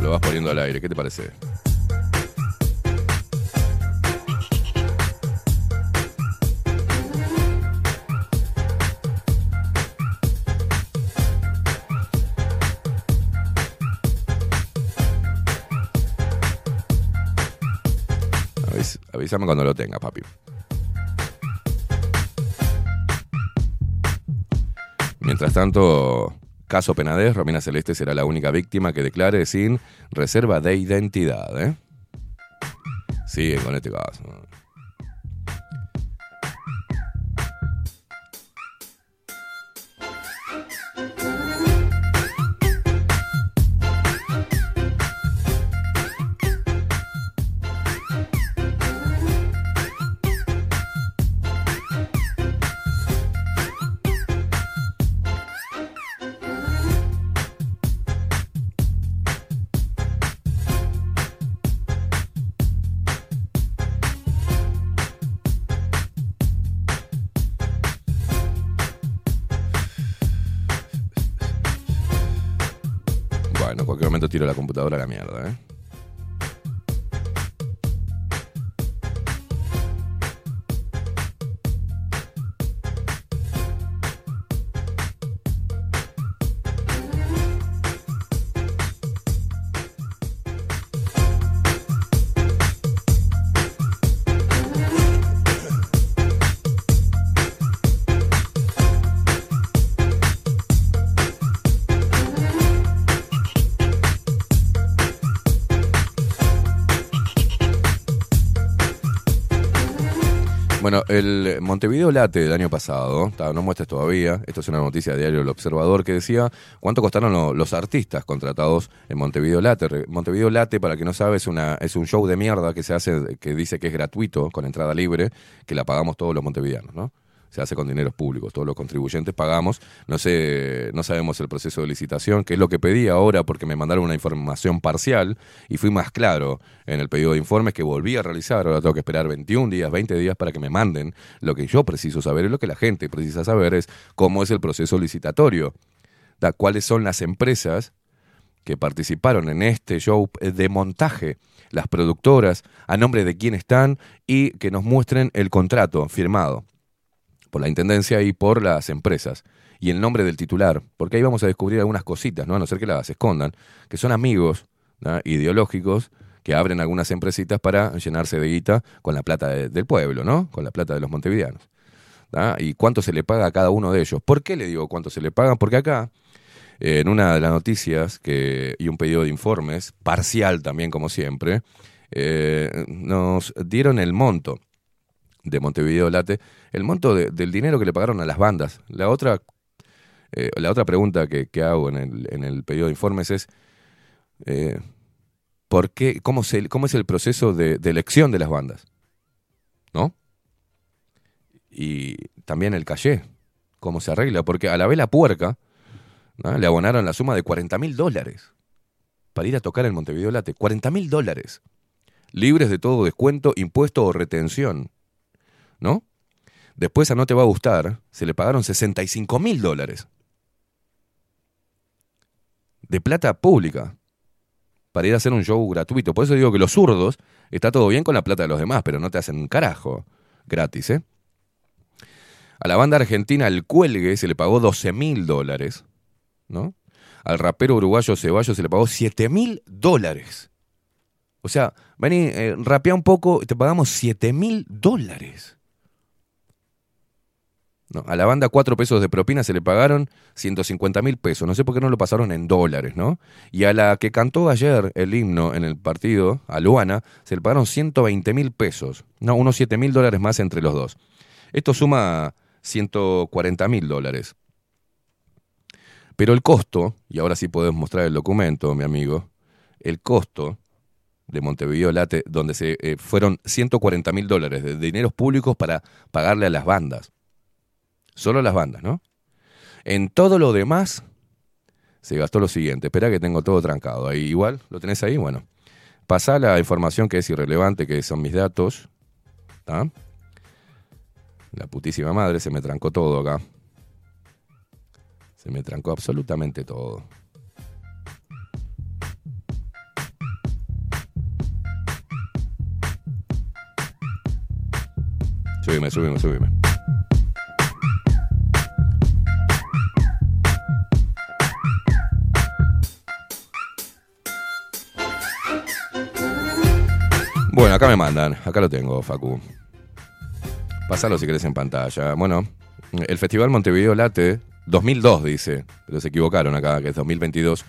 Lo vas poniendo al aire, ¿qué te parece? Avísame cuando lo tengas, papi. Mientras tanto, caso Penades, Romina Celeste será la única víctima que declare sin reserva de identidad. ¿eh? Sigue con este caso. Computadora la mierda. Montevideo Late del año pasado, no muestres todavía, esto es una noticia de diario El Observador que decía cuánto costaron lo- los artistas contratados en Montevideo Late. Montevideo Late, para que no sabe, es, una, es un show de mierda que se hace, que dice que es gratuito, con entrada libre, que la pagamos todos los montevideanos, ¿no? Se hace con dineros públicos, todos los contribuyentes pagamos. No sé, no sabemos el proceso de licitación, que es lo que pedí ahora porque me mandaron una información parcial y fui más claro en el pedido de informes que volví a realizar. Ahora tengo que esperar 21 días, 20 días para que me manden. Lo que yo preciso saber y lo que la gente precisa saber es cómo es el proceso licitatorio. Da, cuáles son las empresas que participaron en este show de montaje, las productoras, a nombre de quién están y que nos muestren el contrato firmado por la Intendencia y por las empresas. Y el nombre del titular, porque ahí vamos a descubrir algunas cositas, ¿no? a no ser que las escondan, que son amigos ideológicos que abren algunas empresitas para llenarse de guita con la plata de- del pueblo, ¿no? Con la plata de los montevideanos. ¿Y cuánto se le paga a cada uno de ellos? ¿Por qué le digo cuánto se le pagan? Porque acá, en una de las noticias que, y un pedido de informes, parcial también como siempre, eh, nos dieron el monto de Montevideo Late, el monto de- del dinero que le pagaron a las bandas. La otra, eh, la otra pregunta que, que hago en el, en el pedido de informes es, eh, ¿por qué, cómo, se, ¿cómo es el proceso de, elección de las bandas? ¿No? Y también el calle, ¿cómo se arregla? Porque a la vela puerca le abonaron la suma de 40 mil dólares para ir a tocar en Montevideo Late. 40 mil dólares. Libres de todo descuento, impuesto o retención. ¿No? Después a No Te Va a Gustar se le pagaron 65 mil dólares. De plata pública. Para ir a hacer un show gratuito. Por eso digo que los zurdos está todo bien con la plata de los demás, pero no te hacen un carajo gratis, ¿eh? A la banda argentina El Cuelgue se le pagó 12 mil dólares, ¿no? Al rapero uruguayo Ceballos se le pagó 7 mil dólares. O sea, vení, eh, rapea un poco y te pagamos 7 mil dólares. A la banda 4 pesos de propina se le pagaron 150 mil pesos. No sé por qué no lo pasaron en dólares, ¿no? Y a la que cantó ayer el himno en el partido, a Luana, se le pagaron 120 mil pesos. No, unos 7 mil dólares más entre los dos. Esto suma 140 mil dólares. Pero el costo, y ahora sí podemos mostrar el documento, mi amigo, el costo de Montevideo Late, donde se eh, fueron 140 mil dólares de dineros públicos para pagarle a las bandas. Solo las bandas, ¿no? En todo lo demás se gastó lo siguiente. Espera que tengo todo trancado. Ahí igual, ¿lo tenés ahí? Bueno. Pasá la información que es irrelevante, que son mis datos. La putísima madre, se me trancó todo acá. Se me trancó absolutamente todo. Subime, subime, subime. Bueno, acá me mandan, acá lo tengo, Facu. Pásalo si querés en pantalla. Bueno, el Festival Montevideo Late 2002 dice, pero se equivocaron acá, que es 2022.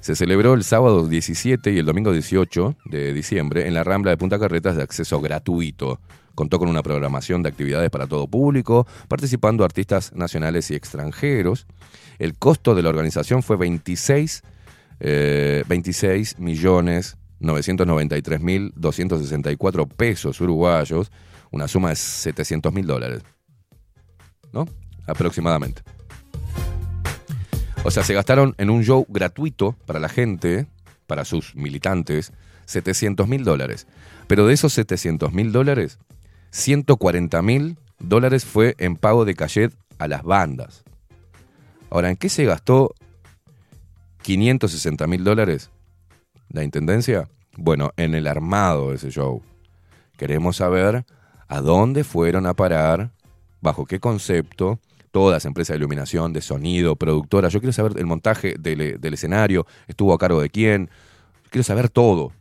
Se celebró el sábado 17 y el domingo 18 de diciembre en la Rambla de Punta Carretas de acceso gratuito. Contó con una programación de actividades para todo público, participando artistas nacionales y extranjeros. El costo de la organización fue 26, eh, 26 millones 993 mil 264 pesos uruguayos, una suma de 700 mil dólares. ¿No? Aproximadamente. O sea, se gastaron en un show gratuito para la gente, para sus militantes, 700 mil dólares. Pero de esos 700 mil dólares, 140 mil dólares fue en pago de cachet a las bandas. Ahora, ¿en qué se gastó 560 mil dólares la Intendencia? Bueno, en el armado de ese show. Queremos saber a dónde fueron a parar, bajo qué concepto, todas empresas de iluminación, de sonido, productora. Yo quiero saber el montaje del, del escenario, estuvo a cargo de quién. Quiero saber todo.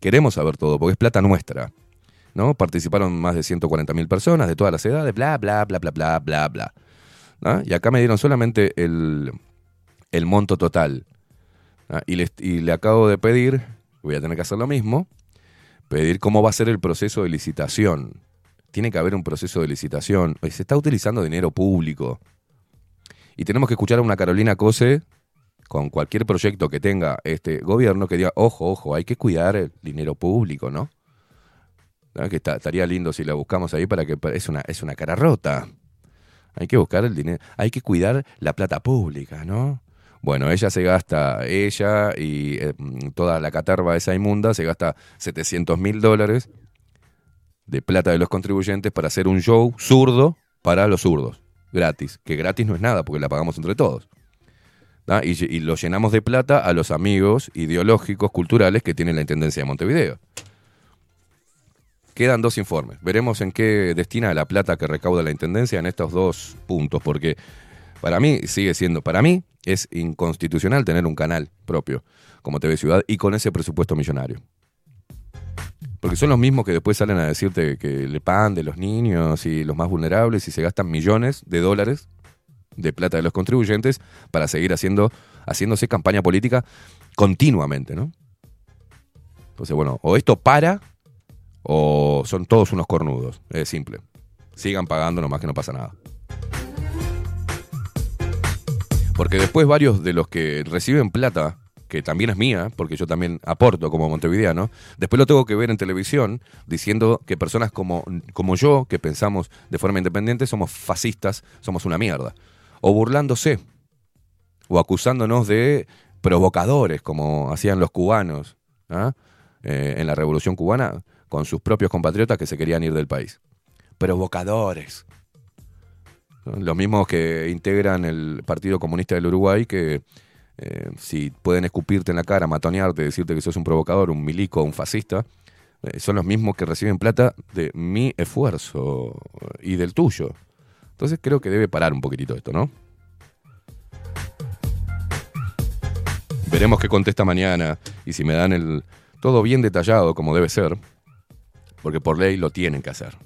Queremos saber todo, porque es plata nuestra. ¿no? Participaron más de 140 mil personas de todas las edades, bla, bla, bla, bla, bla, bla, bla. ¿no? Y acá me dieron solamente el monto total. ¿No? Y, le acabo de pedir, voy a tener que hacer lo mismo, pedir cómo va a ser el proceso de licitación. tiene que haber un proceso de licitación. Se está utilizando dinero público. Y tenemos que escuchar a una Carolina Cose con cualquier proyecto que tenga este gobierno que diga, ojo, ojo, hay que cuidar el dinero público, ¿no? Que estaría lindo si la buscamos ahí para que es una, es una cara rota. Hay que buscar el dinero, hay que cuidar la plata pública, ¿no? Bueno, ella se gasta, ella y eh, toda la catarba esa inmunda se gasta 700 mil dólares de plata de los contribuyentes para hacer un show zurdo para los zurdos, gratis. Que gratis no es nada porque la pagamos entre todos. Y, y lo llenamos de plata a los amigos ideológicos, culturales que tienen la Intendencia de Montevideo. Quedan dos informes. Veremos en qué destina la plata que recauda la Intendencia en estos dos puntos, porque para mí sigue siendo, para mí es inconstitucional tener un canal propio como TV Ciudad y con ese presupuesto millonario. Porque son los mismos que después salen a decirte que le pagan de los niños y los más vulnerables y se gastan millones de dólares de plata de los contribuyentes para seguir haciendo, haciéndose campaña política continuamente, ¿no? Entonces, bueno, o esto para o son todos unos cornudos. Es simple. Sigan pagando nomás que no pasa nada. Porque después varios de los que reciben plata, que también es mía, porque yo también aporto como montevideano, después lo tengo que ver en televisión diciendo que personas como, como yo, que pensamos de forma independiente, somos fascistas, somos una mierda. O burlándose, o acusándonos de provocadores, como hacían los cubanos ¿ah? Eh, en la Revolución Cubana, con sus propios compatriotas que se querían ir del país. Provocadores. Los mismos que integran el Partido Comunista del Uruguay, que eh, si pueden escupirte en la cara, matonearte, decirte que sos un provocador, un milico, un fascista, eh, son los mismos que reciben plata de mi esfuerzo y del tuyo. Entonces creo que debe parar un poquitito esto, ¿no? Veremos qué contesta mañana y si me dan el todo bien detallado como debe ser, porque por ley lo tienen que hacer.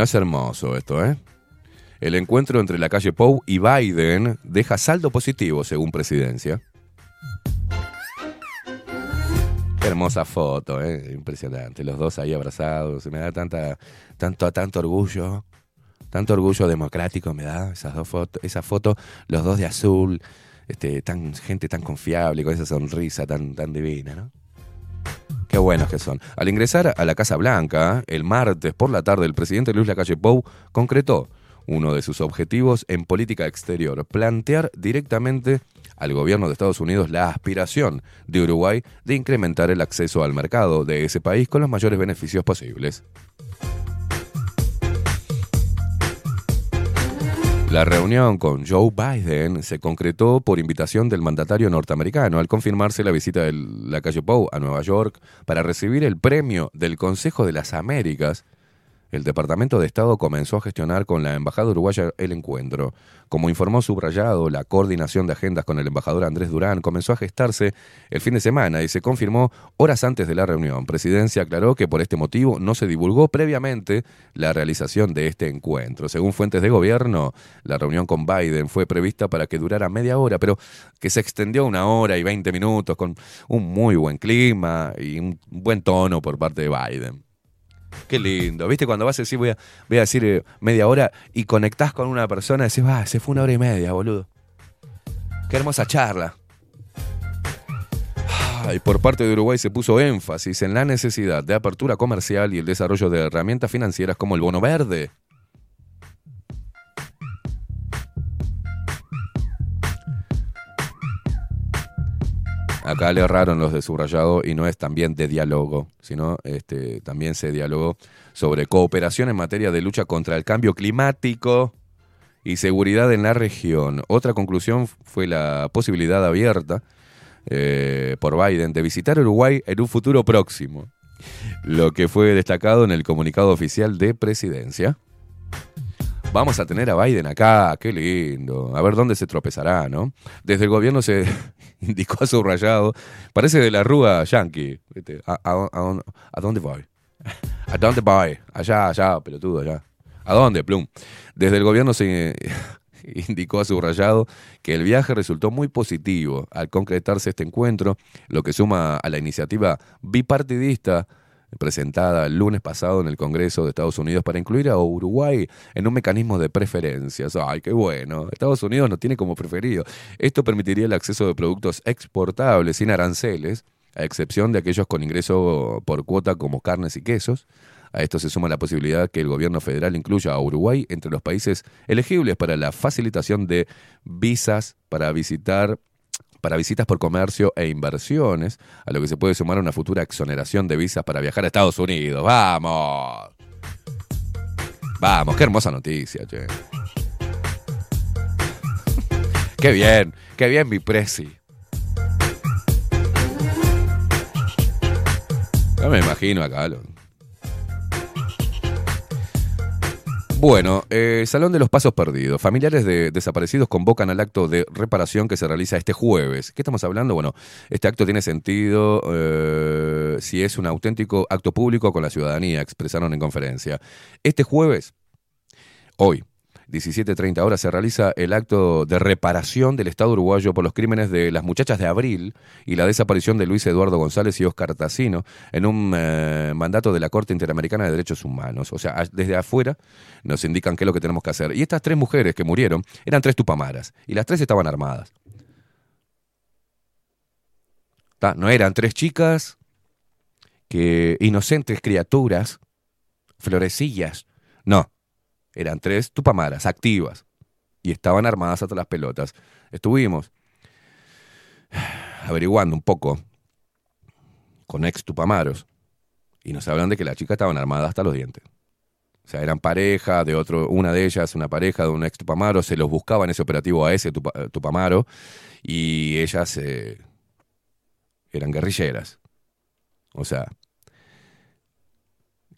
Bueno, es hermoso esto, ¿eh? El encuentro entre la calle Pou y Biden deja saldo positivo, según presidencia. Qué hermosa foto, ¿eh? Impresionante. Los dos ahí abrazados. Me da tanta, tanto, tanto orgullo. Tanto orgullo democrático me da esas dos fotos. Esa foto, los dos de azul. Este, tan, gente tan confiable, con esa sonrisa tan, tan divina, ¿no? Qué buenos que son. Al ingresar a la Casa Blanca, el martes por la tarde, el presidente Luis Lacalle Pou concretó uno de sus objetivos en política exterior, plantear directamente al gobierno de Estados Unidos la aspiración de Uruguay de incrementar el acceso al mercado de ese país con los mayores beneficios posibles. La reunión con Joe Biden se concretó por invitación del mandatario norteamericano al confirmarse la visita de la calle Pou a Nueva York para recibir el premio del Consejo de las Américas. El Departamento de Estado comenzó a gestionar con la Embajada Uruguaya el encuentro. Como informó Subrayado, la coordinación de agendas con el embajador Andrés Durán comenzó a gestarse el fin de semana y se confirmó horas antes de la reunión. Presidencia aclaró que por este motivo no se divulgó previamente la realización de este encuentro. Según fuentes de gobierno, la reunión con Biden fue prevista para que durara media hora, pero que se extendió una hora y veinte minutos con un muy buen clima y un buen tono por parte de Biden. Qué lindo. ¿Viste? Cuando vas a decir, voy a, decir eh, media hora y conectás con una persona y decís, va, se fue una hora y media, boludo. Qué hermosa charla. Ah, Y por parte de Uruguay se puso énfasis en la necesidad de apertura comercial y el desarrollo de herramientas financieras como el bono verde. Acá le erraron los de subrayado y no es también de diálogo, sino este, también se dialogó sobre cooperación en materia de lucha contra el cambio climático y seguridad en la región. Otra conclusión fue la posibilidad abierta eh, por Biden de visitar Uruguay en un futuro próximo, lo que fue destacado en el comunicado oficial de presidencia. Vamos a tener a Biden acá, qué lindo. A ver dónde se tropezará, ¿no? Desde el gobierno se indicó a subrayado, parece de la rúa yankee. ¿viste? ¿A, a- a- a dónde voy? ¿A dónde voy? Allá, allá, pelotudo, allá. ¿A dónde, Plum? Desde el gobierno se indicó a subrayado que el viaje resultó muy positivo al concretarse este encuentro, lo que suma a la iniciativa bipartidista presentada el lunes pasado en el Congreso de Estados Unidos para incluir a Uruguay en un mecanismo de preferencias. Ay, qué bueno. Estados Unidos nos tiene como preferido. Esto permitiría el acceso de productos exportables sin aranceles, a excepción de aquellos con ingreso por cuota como carnes y quesos. A esto se suma la posibilidad que el gobierno federal incluya a Uruguay entre los países elegibles para la facilitación de visas para visitar para visitas por comercio e inversiones, a lo que se puede sumar una futura exoneración de visas para viajar a Estados Unidos. ¡Vamos! Vamos, qué hermosa noticia, che. Qué bien, qué bien mi presi. Ya me imagino acá. lo- Bueno, eh, Salón de los Pasos Perdidos. Familiares de desaparecidos convocan al acto de reparación que se realiza este jueves. ¿Qué estamos hablando? Bueno, este acto tiene sentido eh, si es un auténtico acto público con la ciudadanía, expresaron en conferencia. Este jueves, hoy, 17.30 horas, se realiza el acto de reparación del Estado uruguayo por los crímenes de las muchachas de Abril y la desaparición de Luis Eduardo González y Oscar Tacino en un eh, mandato de la Corte Interamericana de Derechos Humanos. O sea, desde afuera nos indican qué es lo que tenemos que hacer. Y estas tres mujeres que murieron eran tres tupamaras y las tres estaban armadas. No eran tres chicas que inocentes criaturas, florecillas. No, eran tres tupamaras activas y estaban armadas hasta las pelotas. Estuvimos averiguando un poco con ex tupamaros y nos hablan de que las chicas estaban armadas hasta los dientes. O sea, eran pareja de otro, una de ellas, una pareja de un ex tupamaro, se los buscaba en ese operativo a ese tupa- tupamaro y ellas eh, eran guerrilleras. O sea,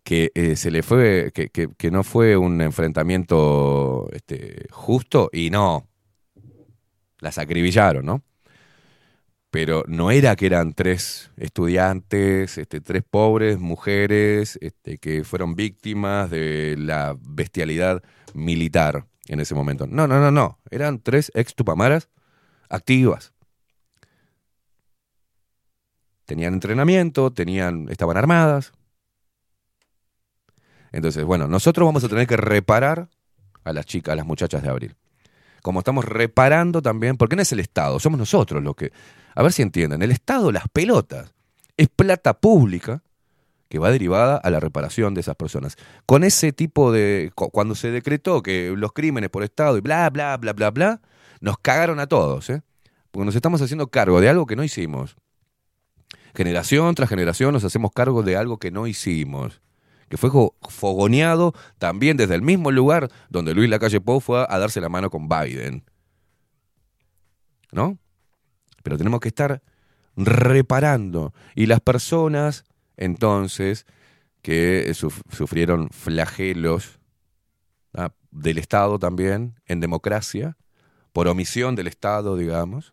que eh, se le fue, que, que- no fue un enfrentamiento este, justo y no, las acribillaron, ¿no? Pero no era que eran tres estudiantes, este, tres pobres mujeres este, que fueron víctimas de la bestialidad militar en ese momento. No, no, no, no. Eran tres ex tupamaras activas. Tenían entrenamiento, tenían, estaban armadas. Entonces, bueno, nosotros vamos a tener que reparar a las chicas, a las muchachas de abril. Como estamos reparando también, porque no es el Estado, somos nosotros los que. A ver si entienden, el Estado, las pelotas, es plata pública que va derivada a la reparación de esas personas. Con ese tipo de. cu- Cuando se decretó que los crímenes por Estado y bla, bla, bla, bla, bla, nos cagaron a todos, ¿eh? Porque nos estamos haciendo cargo de algo que no hicimos. Generación tras generación nos hacemos cargo de algo que no hicimos que fue fogoneado también desde el mismo lugar donde Luis Lacalle Pou fue a darse la mano con Biden. ¿No? Pero tenemos que estar reparando. Y las personas, entonces, que suf- sufrieron flagelos ah, del Estado también, en democracia, por omisión del Estado, digamos,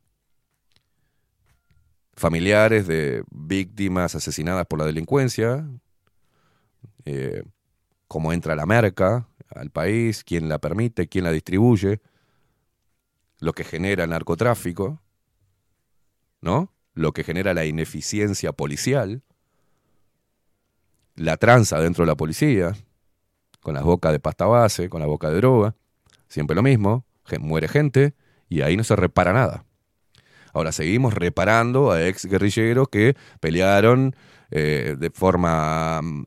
familiares de víctimas asesinadas por la delincuencia, eh, cómo entra la merca al país, quién la permite, quién la distribuye, lo que genera el narcotráfico, ¿no? Lo que genera la ineficiencia policial, la tranza dentro de la policía, con las bocas de pasta base, con la boca de droga, siempre lo mismo, muere gente y ahí no se repara nada. Ahora seguimos reparando a ex guerrilleros que pelearon eh, de forma... mm,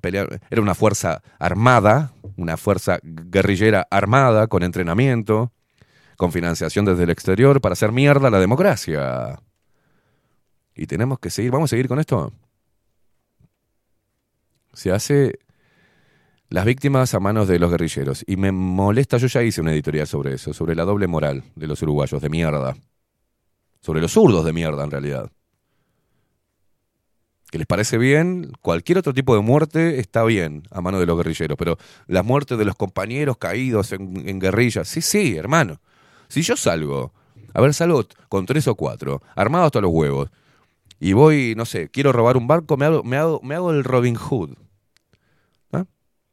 pelear- era una fuerza armada, una fuerza guerrillera armada, con entrenamiento, con financiación desde el exterior para hacer mierda la democracia. Y tenemos que seguir, vamos a seguir con esto. Se hace las víctimas a manos de los guerrilleros. Y me molesta, yo ya hice una editorial sobre eso, sobre la doble moral de los uruguayos, de mierda. Sobre los zurdos de mierda, en realidad. Que les parece bien, cualquier otro tipo de muerte está bien a mano de los guerrilleros, pero las muertes de los compañeros caídos en, en guerrillas, sí, sí, hermano. Si yo salgo, a ver, salgo con tres o cuatro, armado hasta los huevos, y voy, no sé, quiero robar un banco, me hago, me hago, me hago el Robin Hood.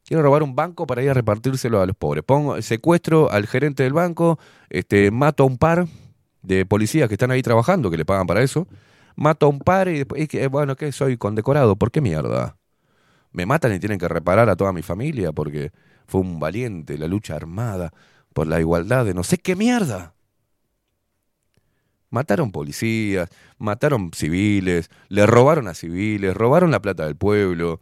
Quiero robar un banco para ir a repartírselo a los pobres. Pongo, secuestro al gerente del banco, este, mato a un par de policías que están ahí trabajando, que le pagan para eso. Mato a un par y después, y que, bueno, ¿qué? Soy condecorado. ¿Por qué mierda? Me matan y tienen que reparar a toda mi familia porque fue un valiente la lucha armada por la igualdad de no sé qué mierda. Mataron policías, mataron civiles, le robaron a civiles, robaron la plata del pueblo.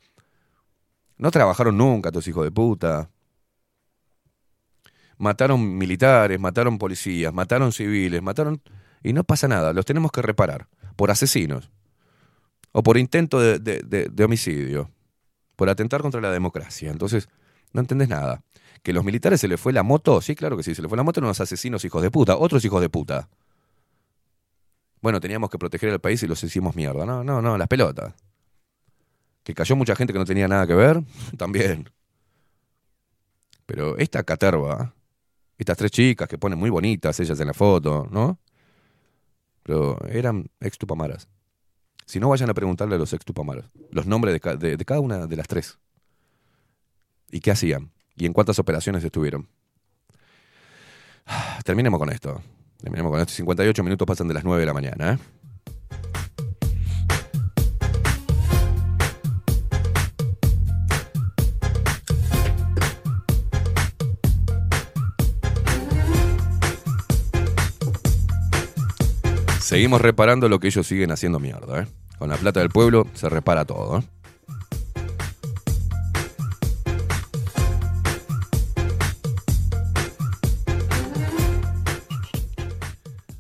No trabajaron nunca, estos hijos de puta. Mataron militares, mataron policías, mataron civiles, mataron... Y no pasa nada, los tenemos que reparar. Por asesinos. O por intento de, homicidio. Por atentar contra la democracia. Entonces, no entendés nada. Que los militares se les fue la moto, sí, claro que sí, se les fue la moto, eran unos asesinos hijos de puta, otros hijos de puta. Bueno, teníamos que proteger al país y los hicimos mierda. No, no, no, las pelotas. Que cayó mucha gente que no tenía nada que ver, también. Pero esta caterva, estas tres chicas que ponen muy bonitas ellas en la foto, ¿no? Pero eran ex tupamaras. Si no, vayan a preguntarle a los ex tupamaras los nombres de, de cada una de las tres. ¿Y qué hacían? ¿Y en cuántas operaciones estuvieron? Terminemos con esto. Terminemos con esto. 58 minutos pasan de las 9 de la mañana, ¿eh? Seguimos reparando lo que ellos siguen haciendo mierda, ¿eh? Con la plata del pueblo se repara todo, ¿eh?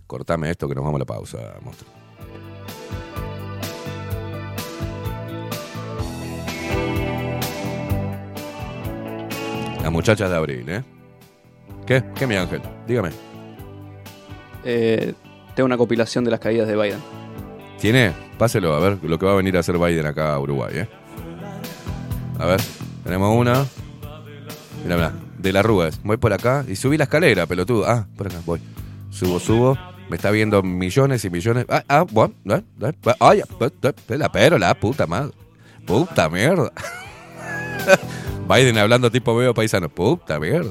Cortame esto que nos vamos a la pausa, monstruo. Las muchachas de abril, ¿eh? ¿Qué? ¿Qué, mi ángel? Dígame. Eh, tengo una compilación de las caídas de Biden. ¿Tiene? Páselo a ver lo que va a venir a hacer Biden acá a Uruguay, ¿eh? A ver, tenemos una. Mira, mira, de las rugas. Voy por acá y subí la escalera, pelotudo. Ah, por acá, voy. Subo, subo. Me está viendo millones y millones. Ah, ah, bueno, eh, eh, eh, ay, la pero, la puta madre. Puta mierda. Biden hablando tipo veo paisano. Puta mierda.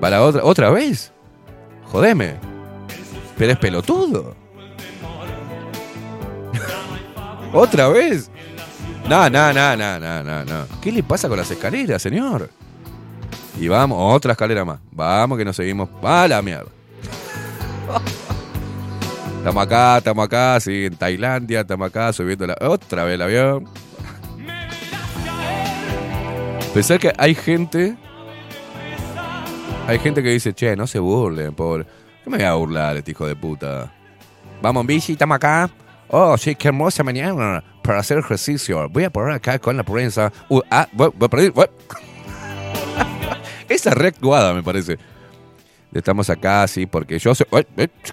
Va la otra, otra vez. Jodeme. Pero es pelotudo. ¿Otra vez? No, no, no, no, no, no, no. ¿Qué le pasa con las escaleras, señor? Y vamos, otra escalera más. Vamos que nos seguimos. Va la mierda. Estamos acá, estamos acá, sí, en Tailandia, estamos acá subiendo la, otra vez el avión. Pensar que hay gente. Hay gente que dice, che, no se burlen, pobre. ¿Qué me voy a burlar, este hijo de puta? Vamos en bici, estamos acá. Oh, sí, qué hermosa mañana para hacer ejercicio. Voy a parar acá con la prensa. Uh, ah, voy, voy a perder. voy. Esa es reactuada, me parece. Estamos acá, sí, porque yo soy.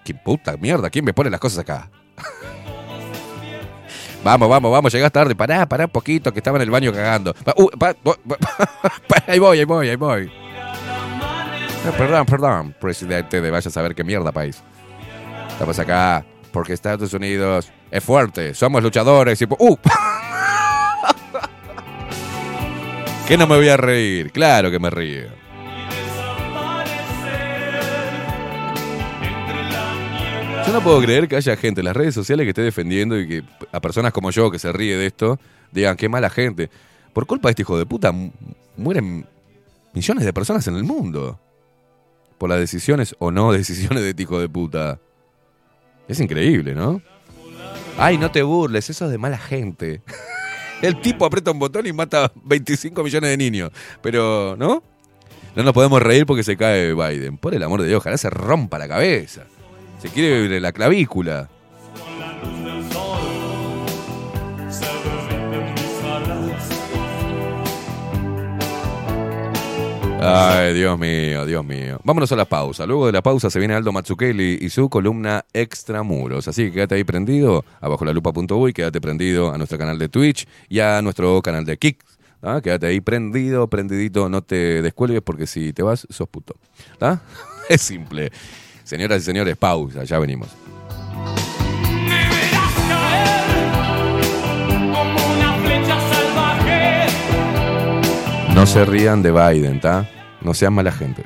¡Qué puta mierda! ¿Quién me pone las cosas acá? vamos, vamos, vamos, llegás tarde. Pará, pará un poquito, que estaba en el baño cagando. Uh, ahí voy, ahí voy, ahí voy. Eh, perdón, perdón, presidente de vaya a saber qué mierda, país. Estamos acá porque Estados Unidos es fuerte, somos luchadores y... ¡Uh! ¿Qué no me voy a reír? Claro que me río. Yo no puedo creer que haya gente en las redes sociales que esté defendiendo y que a personas como yo que se ríe de esto digan qué mala gente. Por culpa de este hijo de puta mu- mueren millones de personas en el mundo. Por las decisiones o no decisiones de este hijo de puta. Es increíble, ¿no? Ay, no te burles, eso es de mala gente. El tipo aprieta un botón y mata 25 millones de niños. Pero, ¿no? No nos podemos reír porque se cae Biden. Por el amor de Dios, ojalá se rompa la cabeza. Se quiere la clavícula. Ay, Dios mío, Dios mío. Vámonos a la pausa. Luego de la pausa se viene Aldo Matsukeli y su columna Extramuros. Así que quédate ahí prendido a bajo la lupa.uy, quédate prendido a nuestro canal de Twitch y a nuestro canal de Kick. ¿ah? Quédate ahí prendido, prendidito, no te descuelgues porque si te vas, sos puto. ¿ah? Es simple. Señoras y señores, pausa, ya venimos. No se rían de Biden, ¿tá? No sean mala gente.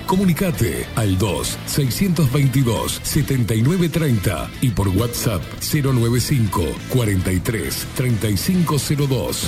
Comunicate al 2-622-7930 y por WhatsApp 095 43 3502.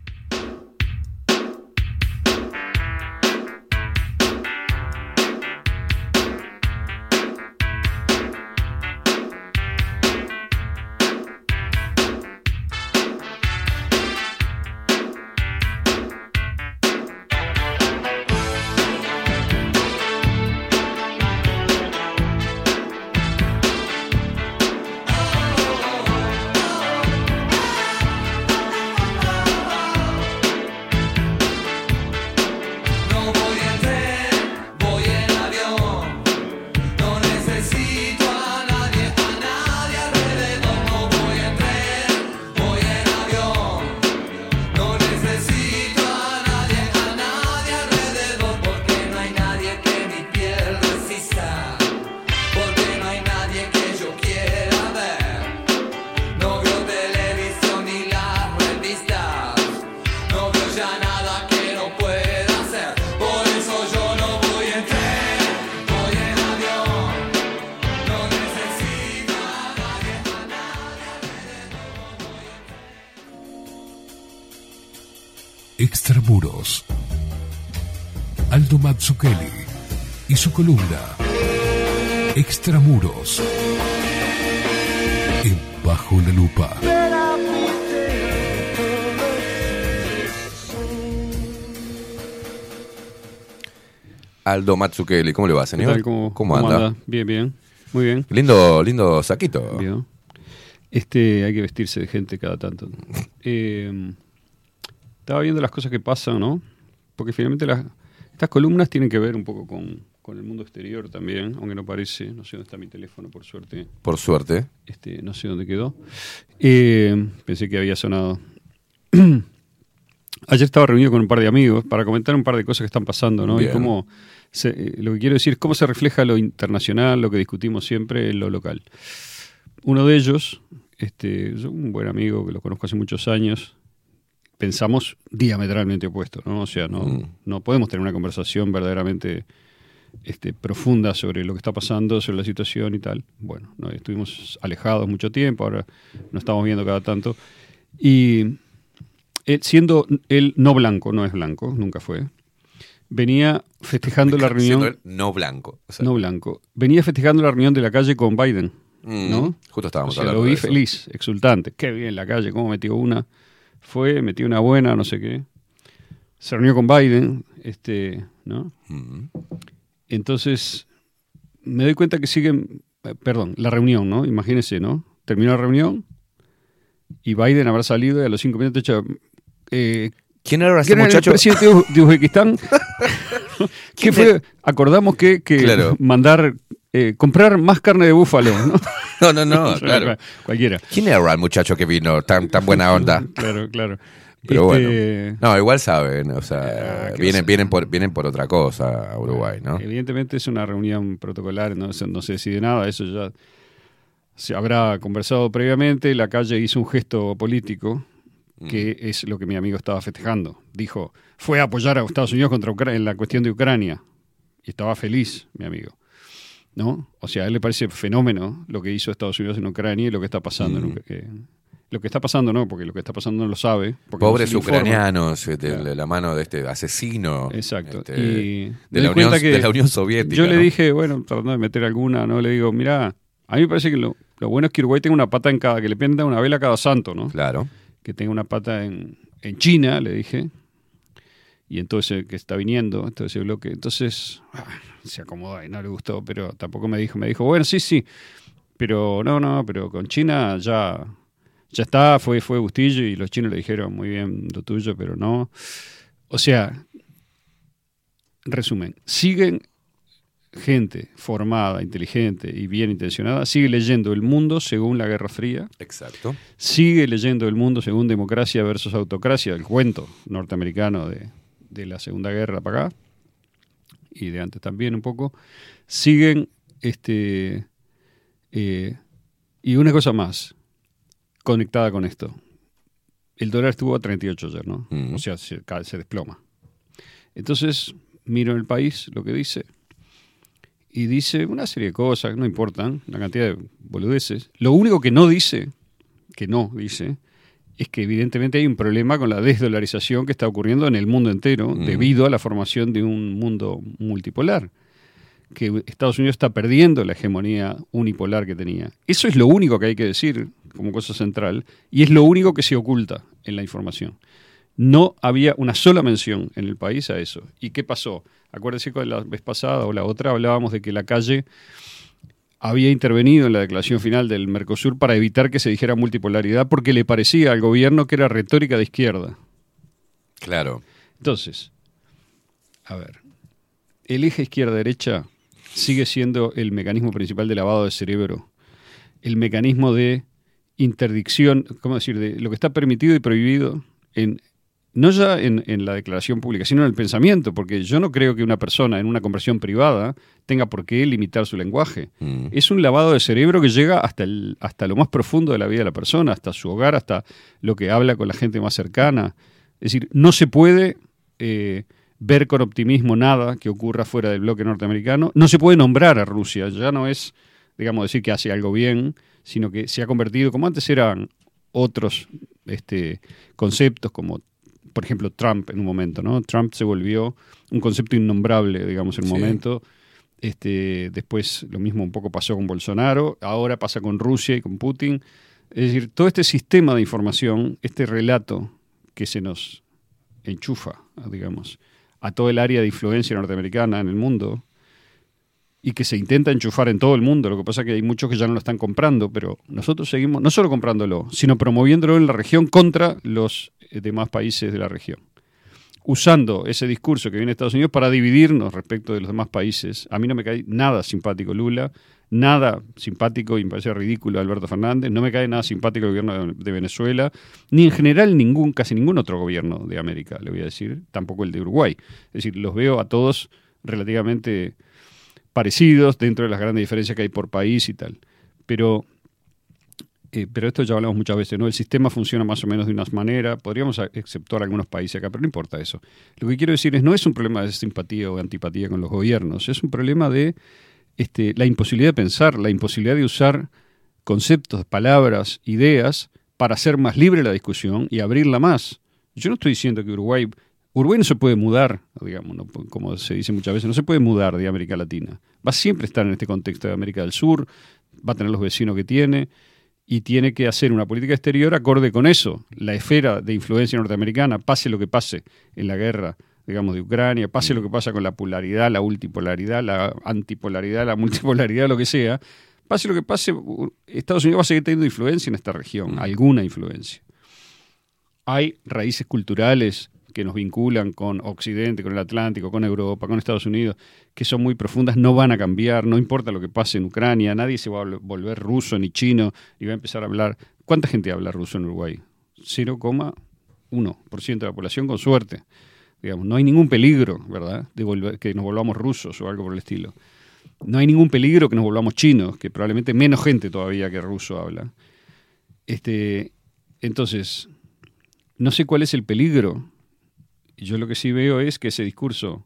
Columna Extramuros. En Bajo la Lupa. Aldo Matsukelli, ¿cómo le va, ¿Qué señor? tal? ¿Cómo, ¿Cómo anda? Bien, bien. Muy bien. Lindo, lindo saquito. Bien. Este, hay que vestirse de gente cada tanto. Eh, estaba viendo las cosas que pasan, ¿no? Porque finalmente las, estas columnas tienen que ver un poco con, con el mundo exterior también, aunque no parece. No sé dónde está mi teléfono, por suerte. Por suerte. Este, no sé dónde quedó. Eh, pensé que había sonado. Ayer estaba reunido con un par de amigos para comentar un par de cosas que están pasando, ¿no? Bien. Y cómo se- eh, lo que quiero decir es cómo se refleja lo internacional, lo que discutimos siempre en lo local. Uno de ellos, este, un buen amigo que lo conozco hace muchos años, pensamos diametralmente opuestos, ¿no? O sea, no, Mm. no podemos tener una conversación verdaderamente este, profunda sobre lo que está pasando, sobre la situación y tal. Bueno, no, estuvimos alejados mucho tiempo, ahora nos estamos viendo cada tanto. Y él, siendo él no blanco, no es blanco, nunca fue, venía festejando la Siendo reunión, él no blanco. O sea, no blanco, venía festejando la reunión de la calle con Biden. mm, ¿no? Justo estábamos O sea, hablando lo vi de eso. feliz, exultante. Qué bien la calle, cómo metió una. Fue, metió una buena, no sé qué. Se reunió con Biden, este, ¿no? Mm. Entonces, me doy cuenta que siguen, eh, perdón, la reunión, ¿no? Imagínense, ¿no? Terminó la reunión y Biden habrá salido y a los cinco minutos dicho, eh, ¿Quién era ese ¿quién era el muchacho? presidente de Uzbekistán? ¿Qué fue? Acordamos que, que Claro. mandar, eh, comprar más carne de búfalo, ¿no? No, no, no, claro. Cualquiera. ¿Quién era el muchacho que vino tan, tan buena onda? Claro, claro. Pero Este, bueno. No, igual saben, o sea, Ah, vienen, vienen, por, vienen por otra cosa a Uruguay, ¿no? Evidentemente es una reunión protocolar, no, se- no se decide nada, eso ya se habrá conversado previamente. La calle hizo un gesto político que es lo que mi amigo estaba festejando. Dijo, fue a apoyar a Estados Unidos contra Ucrania en la cuestión de Ucrania. Y estaba feliz, mi amigo. ¿No? O sea, a él le parece fenómeno lo que hizo Estados Unidos en Ucrania y lo que está pasando en Mm. Ucra- eh, lo que está pasando no, porque lo que está pasando no lo sabe. no Pobres ucranianos, eh, de, la mano de este asesino. Exacto. este, y de, la Unión, que de la Unión Soviética. Yo le ¿no? dije, bueno, tratando de meter alguna, ¿no? Le digo, mira, a mí me parece que lo, lo bueno es que Uruguay tenga una pata en cada, que le prenda una vela a cada santo, ¿no? Claro. Que tenga una pata en, en China, le dije. Y entonces, que está viniendo, entonces ese bloque. Entonces, ah, se acomodó y no le gustó, pero tampoco me dijo, me dijo, bueno, sí, sí, pero no, no, pero con China ya, ya está, fue, fue Bustillo y los chinos le dijeron, muy bien lo tuyo, pero no. O sea, resumen, siguen gente formada, inteligente y bien intencionada, sigue leyendo el mundo según la Guerra Fría, Exacto. sigue leyendo el mundo según democracia versus autocracia, el cuento norteamericano de, de la Segunda Guerra para acá, y de antes también un poco, siguen, este, eh, y una cosa más, conectada con esto, el dólar estuvo a 38 ayer, ¿no? Mm. O sea, se, desploma. Entonces, miro en el país lo que dice, y dice una serie de cosas, no importan, una cantidad de boludeces. Lo único que no dice, que no dice, es que evidentemente hay un problema con la desdolarización que está ocurriendo en el mundo entero Mm. debido a la formación de un mundo multipolar. Que Estados Unidos está perdiendo la hegemonía unipolar que tenía. Eso es lo único que hay que decir como cosa central y es lo único que se oculta en la información. No había una sola mención en el país a eso. ¿Y qué pasó? Acuérdense que la vez pasada o la otra hablábamos de que la calle había intervenido en la declaración final del Mercosur para evitar que se dijera multipolaridad porque le parecía al gobierno que era retórica de izquierda. Claro. Entonces, a ver, el eje izquierda-derecha sigue siendo el mecanismo principal de lavado de cerebro, el mecanismo de interdicción, ¿cómo decir?, de lo que está permitido y prohibido en no ya en, en la declaración pública, sino en el pensamiento, porque yo no creo que una persona en una conversión privada tenga por qué limitar su lenguaje. Mm. Es un lavado de cerebro que llega hasta, el, hasta lo más profundo de la vida de la persona, hasta su hogar, hasta lo que habla con la gente más cercana. Es decir, no se puede eh, ver con optimismo nada que ocurra fuera del bloque norteamericano. No se puede nombrar a Rusia. Ya no es, digamos, decir que hace algo bien, sino que se ha convertido, como antes eran otros este, conceptos como por ejemplo, Trump en un momento, ¿no? Trump se volvió un concepto innombrable, digamos, en un Sí. momento. Este, después lo mismo un poco pasó con Bolsonaro, ahora pasa con Rusia y con Putin. Es decir, todo este sistema de información, este relato que se nos enchufa, digamos, a todo el área de influencia norteamericana en el mundo y que se intenta enchufar en todo el mundo. Lo que pasa es que hay muchos que ya no lo están comprando, pero nosotros seguimos no solo comprándolo, sino promoviéndolo en la región contra los eh, demás países de la región. Usando ese discurso que viene de Estados Unidos para dividirnos respecto de los demás países. A mí no me cae nada simpático Lula, nada simpático y me parece ridículo Alberto Fernández, no me cae nada simpático el gobierno de, de Venezuela, ni en general ningún, casi ningún otro gobierno de América, le voy a decir, tampoco el de Uruguay. Es decir, los veo a todos relativamente parecidos dentro de las grandes diferencias que hay por país y tal. Pero, eh, pero esto ya hablamos muchas veces, ¿no? El sistema funciona más o menos de una manera, podríamos exceptuar algunos países acá, pero no importa eso. Lo que quiero decir es, no es un problema de simpatía o antipatía con los gobiernos, es un problema de este, la imposibilidad de pensar, la imposibilidad de usar conceptos, palabras, ideas para hacer más libre la discusión y abrirla más. Yo no estoy diciendo que Uruguay, Uruguay no se puede mudar, digamos, como se dice muchas veces, no se puede mudar de América Latina. Va a siempre estar en este contexto de América del Sur, va a tener los vecinos que tiene y tiene que hacer una política exterior acorde con eso. La esfera de influencia norteamericana, pase lo que pase en la guerra, digamos, de Ucrania, pase lo que pasa con la polaridad, la multipolaridad, la antipolaridad, la multipolaridad, lo que sea, pase lo que pase, Estados Unidos va a seguir teniendo influencia en esta región, alguna influencia. Hay raíces culturales que nos vinculan con Occidente, con el Atlántico, con Europa, con Estados Unidos, que son muy profundas, no van a cambiar, no importa lo que pase en Ucrania, nadie se va a vol- volver ruso ni chino y va a empezar a hablar. ¿Cuánta gente habla ruso en Uruguay? 0,1% de la población con suerte. Digamos, no hay ningún peligro, ¿verdad?, de volver, que nos volvamos rusos o algo por el estilo. No hay ningún peligro que nos volvamos chinos, que probablemente menos gente todavía que ruso habla. Este, entonces, no sé cuál es el peligro. Yo lo que sí veo es que ese discurso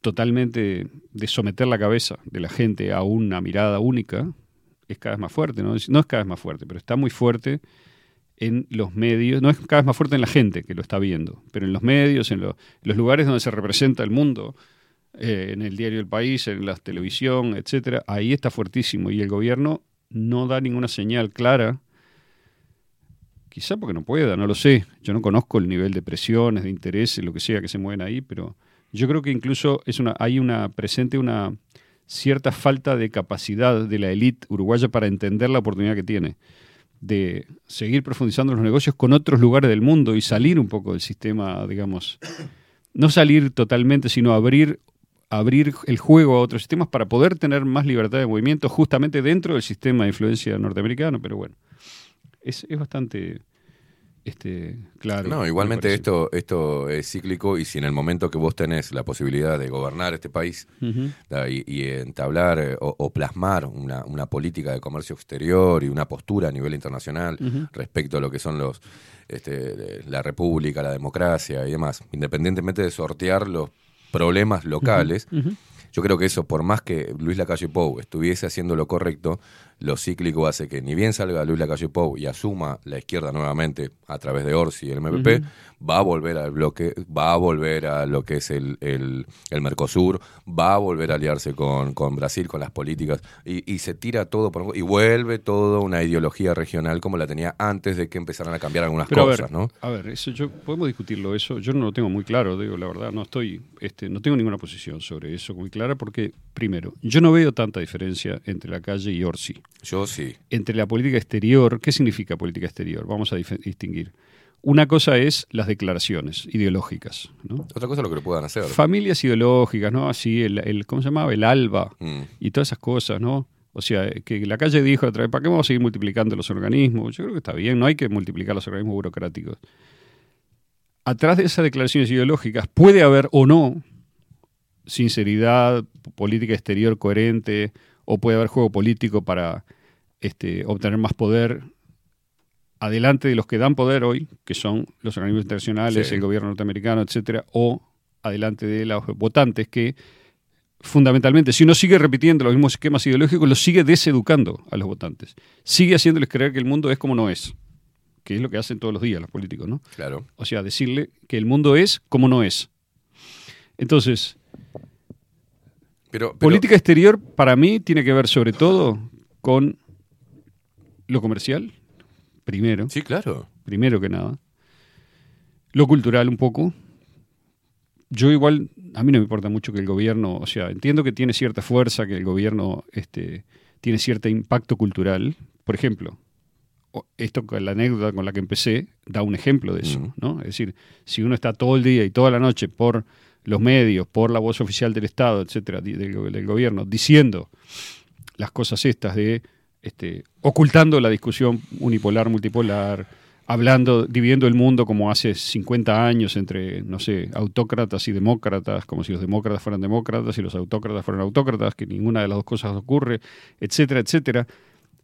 totalmente de someter la cabeza de la gente a una mirada única es cada vez más fuerte. No es, cada vez más fuerte, pero está muy fuerte en los medios, no es cada vez más fuerte en la gente que lo está viendo, pero en los medios, en los lugares donde se representa el mundo, eh, en el diario El País, en la televisión, etcétera, ahí está fuertísimo y el gobierno no da ninguna señal clara Quizá porque no pueda, no lo sé. Yo no conozco el nivel de presiones, de intereses, lo que sea que se mueven ahí, pero yo creo que incluso es una, hay una presente una cierta falta de capacidad de la élite uruguaya para entender la oportunidad que tiene de seguir profundizando los negocios con otros lugares del mundo y salir un poco del sistema, digamos, no salir totalmente, sino abrir abrir el juego a otros sistemas para poder tener más libertad de movimiento justamente dentro del sistema de influencia norteamericano, pero bueno, es, es bastante este, claro. No, me igualmente esto, esto es cíclico y si en el momento que vos tenés la posibilidad de gobernar este país y, y entablar eh, o, o plasmar una, una política de comercio exterior y una postura a nivel internacional respecto a lo que son los este, la república, la democracia y demás, independientemente de sortear los problemas locales, yo creo que eso, por más que Luis Lacalle Pou estuviese haciendo lo correcto, lo cíclico hace que ni bien salga Luis Lacalle Pou y asuma la izquierda nuevamente a través de Orsi y el MPP, va a volver al bloque, va a volver a lo que es el, el, el Mercosur, va a volver a aliarse con, con Brasil, con las políticas, y, y se tira todo por y vuelve todo una ideología regional como la tenía antes de que empezaran a cambiar algunas Pero a cosas, ver, ¿no? a ver, eso yo podemos discutirlo eso. Yo no lo tengo muy claro, digo la verdad, no estoy, este, no tengo ninguna posición sobre eso muy clara porque primero, yo no veo tanta diferencia entre la calle y Orsi. Yo sí. Entre la política exterior, ¿qué significa política exterior? Vamos a distinguir. Una cosa es las declaraciones ideológicas, ¿no? Otra cosa es lo que lo puedan hacer. Familias ideológicas, ¿no? Así, el, el- ¿cómo se llamaba? El ALBA Mm. y todas esas cosas, ¿no? O sea, que la calle dijo otra vez, ¿para qué vamos a seguir multiplicando los organismos? Yo creo que está bien, no hay que multiplicar los organismos burocráticos. Atrás de esas declaraciones ideológicas puede haber o no sinceridad, política exterior coherente, o puede haber juego político para este, obtener más poder adelante de los que dan poder hoy, que son los organismos internacionales, Sí. el gobierno norteamericano, etcétera, o adelante de los votantes que fundamentalmente, si uno sigue repitiendo los mismos esquemas ideológicos, los sigue deseducando a los votantes. Sigue haciéndoles creer que el mundo es como no es. que es lo que hacen todos los días los políticos, ¿no? Claro. O sea, decirle que el mundo es como no es. Entonces, Pero, pero- política exterior para mí tiene que ver sobre todo con lo comercial, primero. Sí, claro. Primero que nada. Lo cultural un poco. Yo igual, a mí no me importa mucho que el gobierno, o sea, entiendo que tiene cierta fuerza, que el gobierno este, tiene cierto impacto cultural. Por ejemplo, esto la anécdota con la que empecé da un ejemplo de eso. ¿no? Es decir, si uno está todo el día y toda la noche por los medios, por la voz oficial del Estado, etcétera, del gobierno, diciendo las cosas estas de este, ocultando la discusión unipolar, multipolar, hablando, dividiendo el mundo como hace 50 años entre, no sé, autócratas y demócratas, como si los demócratas fueran demócratas y los autócratas fueran autócratas, que ninguna de las dos cosas ocurre, etcétera, etcétera.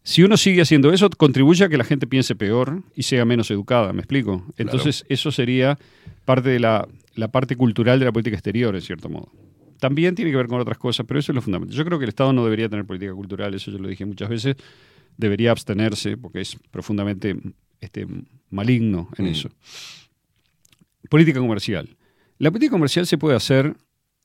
Si uno sigue haciendo eso, contribuye a que la gente piense peor y sea menos educada, ¿me explico? Entonces, eso sería parte de la, la parte cultural de la política exterior, en cierto modo. También tiene que ver con otras cosas, pero eso es lo fundamental. Yo creo que el Estado no debería tener política cultural, eso yo lo dije muchas veces. Debería abstenerse, porque es profundamente este, maligno en Mm. eso. Política comercial. La política comercial se puede hacer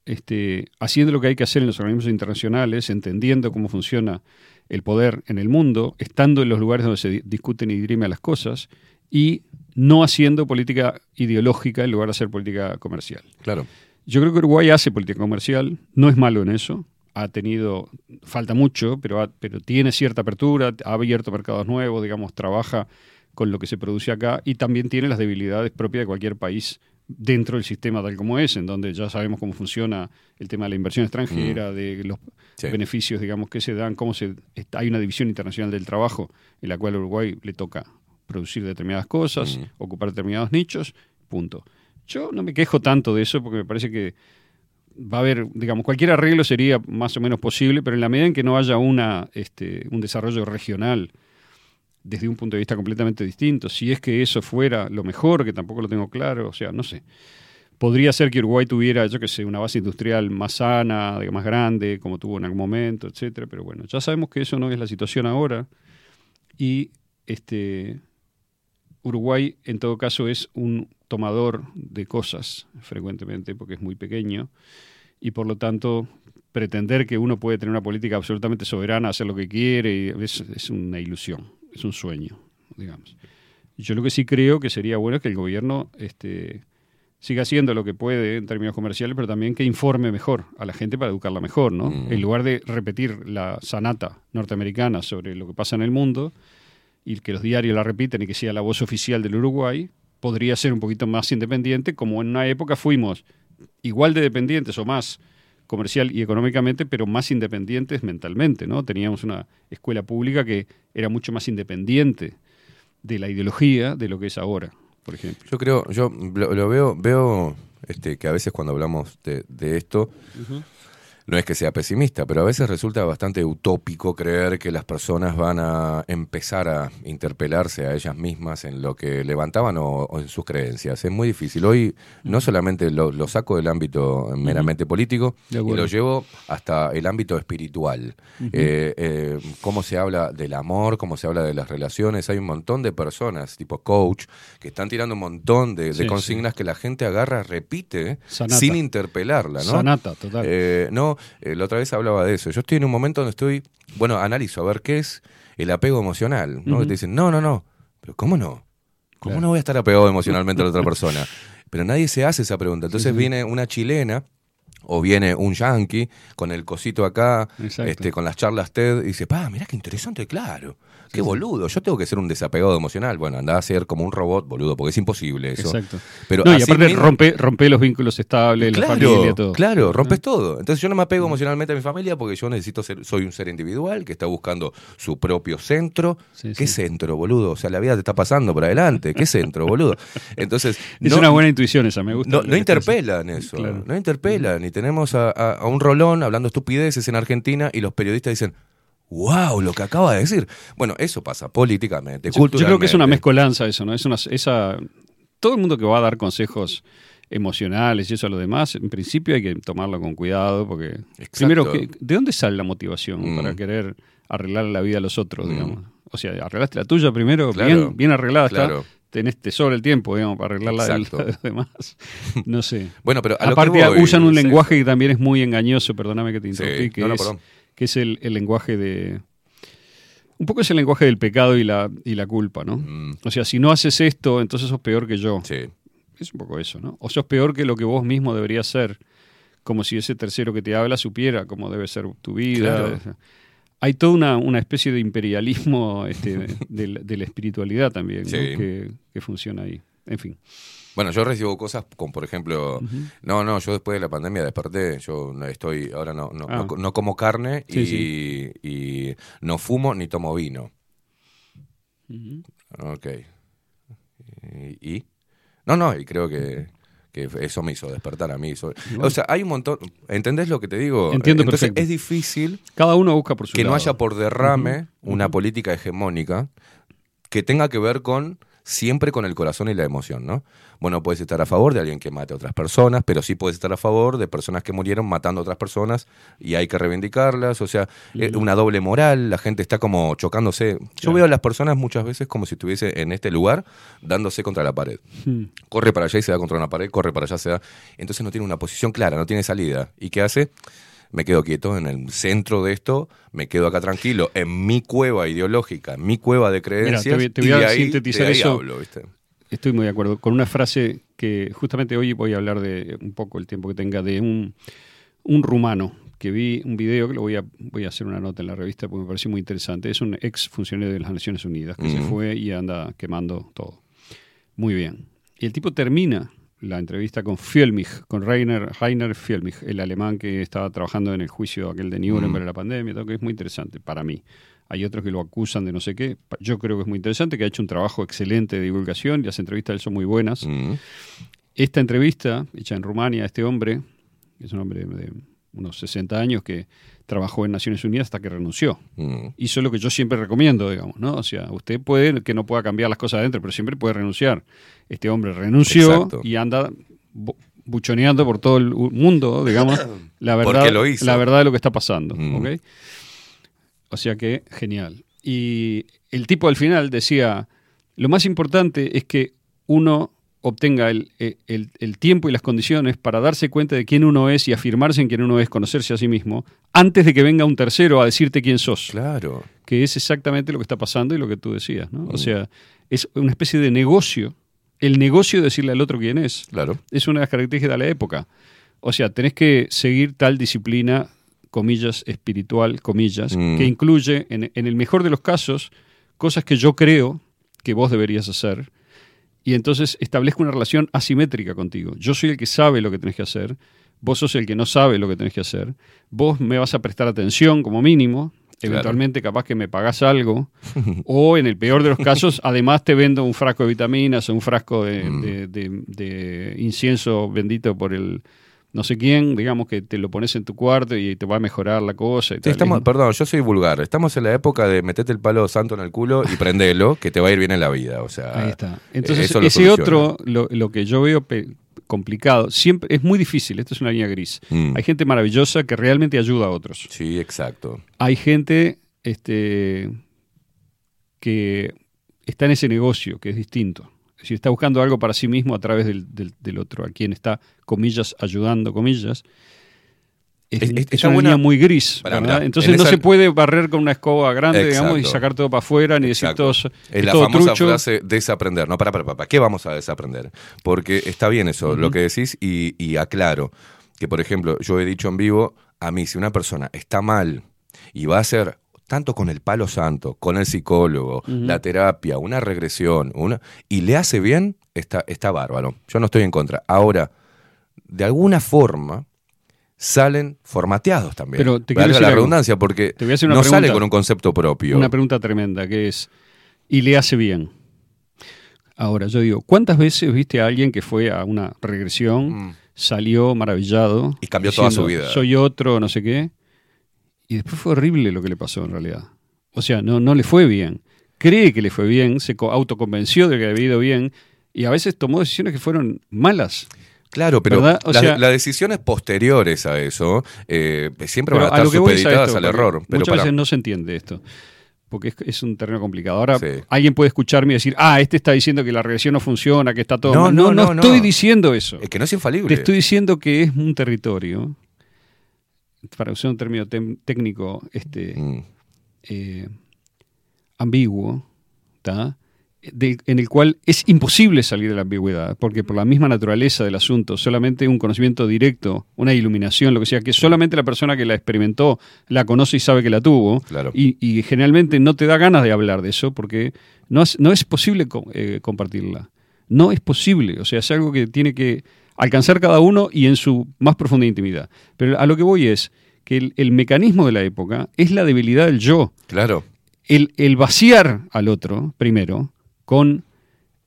este, haciendo lo que hay que hacer en los organismos internacionales, entendiendo cómo funciona el poder en el mundo, estando en los lugares donde se di- discuten y dirimen las cosas, y no haciendo política ideológica en lugar de hacer política comercial. Claro. Yo creo que Uruguay hace política comercial, no es malo en eso, ha tenido, falta mucho, pero, ha- pero tiene cierta apertura, ha abierto mercados nuevos, digamos, trabaja con lo que se produce acá y también tiene las debilidades propias de cualquier país dentro del sistema tal como es, en donde ya sabemos cómo funciona el tema de la inversión extranjera, de los Sí. beneficios, digamos, que se dan, cómo se hay una división internacional del trabajo en la cual a Uruguay le toca producir determinadas cosas, Mm. ocupar determinados nichos, punto. Yo no me quejo tanto de eso porque me parece que va a haber, digamos, cualquier arreglo sería más o menos posible, pero en la medida en que no haya una, este, un desarrollo regional desde un punto de vista completamente distinto, si es que eso fuera lo mejor, que tampoco lo tengo claro, o sea, no sé. Podría ser que Uruguay tuviera, yo que sé, una base industrial más sana, más grande, como tuvo en algún momento, etcétera, pero bueno, ya sabemos que eso no es la situación ahora y este Uruguay en todo caso es un tomador de cosas frecuentemente porque es muy pequeño y por lo tanto pretender que uno puede tener una política absolutamente soberana, hacer lo que quiere, es, es una ilusión, es un sueño, digamos. Yo lo que sí creo que sería bueno es que el gobierno este, siga haciendo lo que puede en términos comerciales, pero también que informe mejor a la gente para educarla mejor, ¿no? Mm. En lugar de repetir la sanata norteamericana sobre lo que pasa en el mundo y que los diarios la repiten y que sea la voz oficial del Uruguay, podría ser un poquito más independiente, como en una época fuimos igual de dependientes o más comercial y económicamente, pero más independientes mentalmente, ¿no? Teníamos una escuela pública que era mucho más independiente de la ideología de lo que es ahora, por ejemplo. Yo creo, yo lo, lo veo, veo este, que a veces cuando hablamos de, de esto, no es que sea pesimista, pero a veces resulta bastante utópico creer que las personas van a empezar a interpelarse a ellas mismas en lo que levantaban o, o en sus creencias. Es muy difícil. Hoy no solamente lo, lo saco del ámbito meramente político, y lo llevo hasta el ámbito espiritual. Eh, eh, cómo se habla del amor, cómo se habla de las relaciones. Hay un montón de personas, tipo coach, que están tirando un montón de, de Sí, consignas que la gente agarra, repite, Sanata. sin interpelarla, ¿no? Sanata, total. Eh, no, eh, la otra vez hablaba de eso. Yo estoy en un momento donde estoy, bueno, analizo a ver qué es el apego emocional, ¿no? Te dicen, no, no, no, pero ¿cómo no? ¿Cómo Claro. no voy a estar apegado emocionalmente a la otra persona? Pero nadie se hace esa pregunta. Entonces viene una chilena o viene un yankee con el cosito acá, Exacto. este, con las charlas TED, y dice, pa, mirá qué interesante, claro. Qué boludo, yo tengo que ser un desapegado emocional. Bueno, anda a ser como un robot, boludo, porque es imposible eso. Exacto. Pero no, y aparte mismo- rompe, rompe los vínculos estables, la familia, todo. Claro, rompes todo. Entonces yo no me apego emocionalmente a mi familia porque yo necesito ser, soy un ser individual que está buscando su propio centro. Sí, ¿Qué sí. centro, boludo? O sea, la vida te está pasando por adelante. ¿Qué centro, boludo? Entonces, Es no, una buena intuición esa, me gusta. no, no interpelan eso, Claro. no interpelan. Y tenemos a, a- a un rolón hablando estupideces en Argentina y los periodistas dicen, wow, lo que acaba de decir. Bueno, eso pasa políticamente, Yo- Yo, creo que es una culturalmente. mezcolanza eso, ¿no? Es una, esa, todo el mundo que va a dar consejos emocionales y eso a lo demás, en principio hay que tomarlo con cuidado porque Exacto. primero, ¿qué- ¿de dónde sale la motivación Mm. para querer arreglar la vida a los otros, Mm. digamos. O sea, arreglaste la tuya primero, Claro, bien, bien arreglada claro. está. Tenés, te sobra el tiempo, digamos, para arreglar la de los demás. No sé. Bueno, pero a lo que Aparte voy, usan un lenguaje que también es muy engañoso, perdóname que te Sí, interrumpí, que, no, no, es, perdón. Que es el, el lenguaje de... Un poco es el lenguaje del pecado y la, y la culpa, ¿no? Mm, O sea, si no haces esto, entonces sos peor que yo. sí. Es un poco eso, ¿no? O sos peor que lo que vos mismo deberías ser. Como si ese tercero que te habla supiera cómo debe ser tu vida. Claro. Hay toda una, una especie de imperialismo este, de, de la- espiritualidad también que, que funciona ahí. En fin. Bueno, yo recibo cosas como, por ejemplo, no, no, yo después de la pandemia desperté, yo no estoy, ahora no, no, Ah. no, no como carne Sí, y, y no fumo ni tomo vino. Ok. ¿Y? y? No, no, y creo que, que eso me hizo despertar a mí. O sea, hay un montón, ¿entendés lo que te digo? Entiendo Entonces perfecto. es difícil Cada uno busca por su que no haya por derrame una política hegemónica que tenga que ver con siempre con el corazón y la emoción, ¿no? Bueno, puedes estar a favor de alguien que mate a otras personas, pero sí puedes estar a favor de personas que murieron matando a otras personas y hay que reivindicarlas, o sea, eh, una doble moral, la gente está como chocándose. Yo Claro. veo a las personas muchas veces como si estuviese en este lugar dándose contra la pared. Hmm. Corre para allá y se da contra una pared, corre para allá, se da. Entonces no tiene una posición clara, no tiene salida. ¿Y qué hace? Me quedo quieto en el centro de esto, me quedo acá tranquilo, en mi cueva ideológica, en mi cueva de creencias. te voy a de ahí, sintetizar de ahí eso. hablo, ¿viste? Estoy muy de acuerdo con una frase que justamente hoy voy a hablar de un poco el tiempo que tenga de un, un rumano que vi un video que lo voy a voy a hacer una nota en la revista porque me pareció muy interesante. Es un ex funcionario de las Naciones Unidas que se fue y anda quemando todo. Muy bien. Y el tipo termina la entrevista con Fielmich, con Rainer, Rainer Fielmich, el alemán que estaba trabajando en el juicio aquel de Nuremberg, Mm. la pandemia, todo, que es muy interesante para mí. Hay otros que lo acusan de no sé qué. Yo creo que es muy interesante, que ha hecho un trabajo excelente de divulgación y las entrevistas de él son muy buenas. Mm. Esta entrevista, hecha en Rumania, este hombre, que es un hombre de unos 60 años que trabajó en Naciones Unidas hasta que renunció. Mm. Hizo lo que yo siempre recomiendo, digamos, ¿no? O sea, usted puede que no pueda cambiar las cosas adentro, pero siempre puede renunciar. Este hombre renunció Exacto. y anda bu- buchoneando por todo el mundo, digamos, la verdad, lo hizo. la verdad de lo que está pasando, Mm. ¿ok? O sea que, genial. Y el tipo al final decía, lo más importante es que uno obtenga el, el- el tiempo y las condiciones para darse cuenta de quién uno es y afirmarse en quién uno es, conocerse a sí mismo, antes de que venga un tercero a decirte quién sos. Claro. Que es exactamente lo que está pasando y lo que tú decías, ¿no? O Mm. sea, es una especie de negocio. El negocio de decirle al otro quién es. Claro. Es una de las características de la época. O sea, tenés que seguir tal disciplina, comillas, espiritual, comillas, Mm. que incluye, en, en el mejor de los casos, cosas que yo creo que vos deberías hacer. Y entonces establezco una relación asimétrica contigo. Yo soy el que sabe lo que tenés que hacer, vos sos el que no sabe lo que tenés que hacer, vos me vas a prestar atención como mínimo, eventualmente capaz que me pagás algo, o en el peor de los casos, además te vendo un frasco de vitaminas o un frasco de, Mm. de- de- de incienso bendito por el no sé quién, digamos que te lo pones en tu cuarto y te va a mejorar la cosa. Y Sí, tal. estamos, perdón, yo soy vulgar. Estamos en la época de metete el palo santo en el culo y prendelo, que te va a ir bien en la vida. O sea, Ahí está. Entonces, eso ese otro, lo, lo que yo veo complicado, siempre es muy difícil, esto es una línea gris. Mm. Hay gente maravillosa que realmente ayuda a otros. Sí, exacto. Hay gente este, que está en ese negocio, que es distinto. Decir, está buscando algo para sí mismo a través del, del- del otro, a quien está, comillas, ayudando, comillas. Es, una buena- línea muy gris. Entonces en no esa- se puede barrer con una escoba grande, digamos, y sacar todo para afuera, ni decir todos. Es la todo famosa trucho. frase desaprender. No, para, para, para. ¿Qué vamos a desaprender? Porque está bien eso, lo que decís, y, y aclaro que, por ejemplo, yo he dicho en vivo, a mí, si una persona está mal y va a hacer tanto con el palo santo, con el psicólogo, la terapia, una regresión, una y le hace bien, está, está bárbaro. Yo no estoy en contra. Ahora, de alguna forma salen formateados también. Pero te quiero decir la algo. redundancia, porque Te voy a hacer una no sale pregunta. con un concepto propio. Una pregunta tremenda que es, ¿y le hace bien? Ahora, yo digo, ¿cuántas veces viste a alguien que fue a una regresión, Mm. salió maravillado? Y cambió toda su vida. Soy otro, no sé qué. Y después fue horrible lo que le pasó en realidad. O sea, no, no le fue bien. Cree que le fue bien, se co- autoconvenció de que le había ido bien y a veces tomó decisiones que fueron malas. Claro, pero las, sea- las decisiones posteriores a eso eh, siempre van a estar a supeditadas esto, al error. Pero muchas para- veces no se entiende esto. Porque es, es un terreno complicado. Ahora, Sí. alguien puede escucharme y decir, ah, este está diciendo que la regresión no funciona, que está todo No, mal. no, No, no, no. estoy diciendo eso. Es que no es infalible. Te estoy diciendo que es un territorio, para usar un término técnico, este, Mm, eh, ambiguo, ¿tá? De- en el cual es imposible salir de la ambigüedad, porque por la misma naturaleza del asunto, solamente un conocimiento directo, una iluminación, lo que sea, que solamente la persona que la experimentó la conoce y sabe que la tuvo, Claro. y, y generalmente no te da ganas de hablar de eso, porque no es, no es posible co- eh, compartirla. No es posible, o sea, es algo que tiene que alcanzar cada uno y en su más profunda intimidad. Pero a lo que voy es que el, el mecanismo de la época es la debilidad del yo Claro. el, el vaciar al otro, primero, con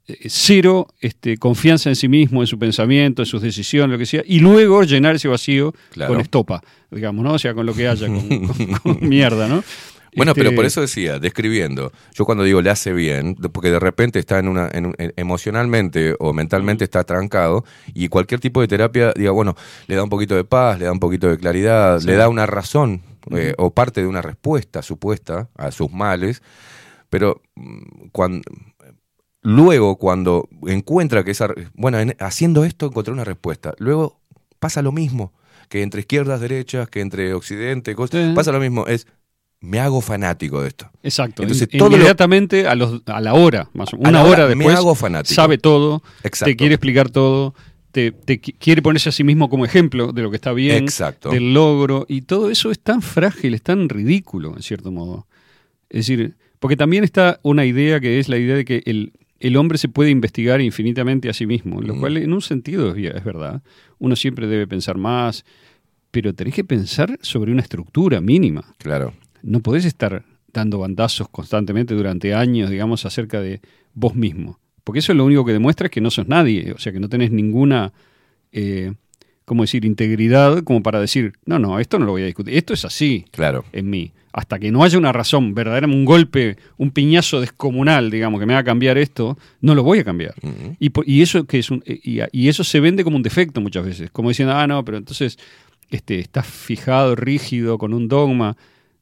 eh, cero este, confianza en sí mismo, en su pensamiento, en sus decisiones, lo que sea, y luego llenar ese vacío Claro. con estopa, digamos, ¿no? O sea, con lo que haya, con, con- con mierda, ¿no? Bueno, Este, pero por eso decía, describiendo, yo cuando digo le hace bien, porque de repente está en una, en en- emocionalmente o mentalmente está trancado y cualquier tipo de terapia, diga, bueno, le da un poquito de paz, le da un poquito de claridad, le da una razón eh, o parte de una respuesta supuesta a sus males, pero cuando, luego cuando encuentra que esa, bueno, en- haciendo esto encontré una respuesta, luego pasa lo mismo, que entre izquierdas, derechas, que entre occidente, cosas, Sí. pasa lo mismo, es me hago fanático de esto. Exacto. Entonces, lo- inmediatamente a, los, a la hora, más o menos, A una hora hora me después, hago fanático. sabe todo, Exacto. te quiere explicar todo, te, te qui- quiere ponerse a sí mismo como ejemplo de lo que está bien, Exacto. del logro, y todo eso es tan frágil, es tan ridículo, en cierto modo. Es decir, porque también está una idea que es la idea de que el, el hombre se puede investigar infinitamente a sí mismo, lo Mm. cual en un sentido es, es verdad. Uno siempre debe pensar más, pero tenés que pensar sobre una estructura mínima. Claro. No podés estar dando bandazos constantemente durante años, digamos, acerca de vos mismo. Porque eso es lo único que demuestra es que no sos nadie, o sea, que no tenés ninguna, eh, ¿cómo decir?, integridad como para decir, no, no, esto no lo voy a discutir, esto es así Claro. en mí. Hasta que no haya una razón, verdaderamente un golpe, un piñazo descomunal, digamos, que me haga cambiar esto, no lo voy a cambiar. Y eso que es un, y, y eso se vende como un defecto muchas veces, como diciendo, ah, no, pero entonces este, estás fijado, rígido, con un dogma.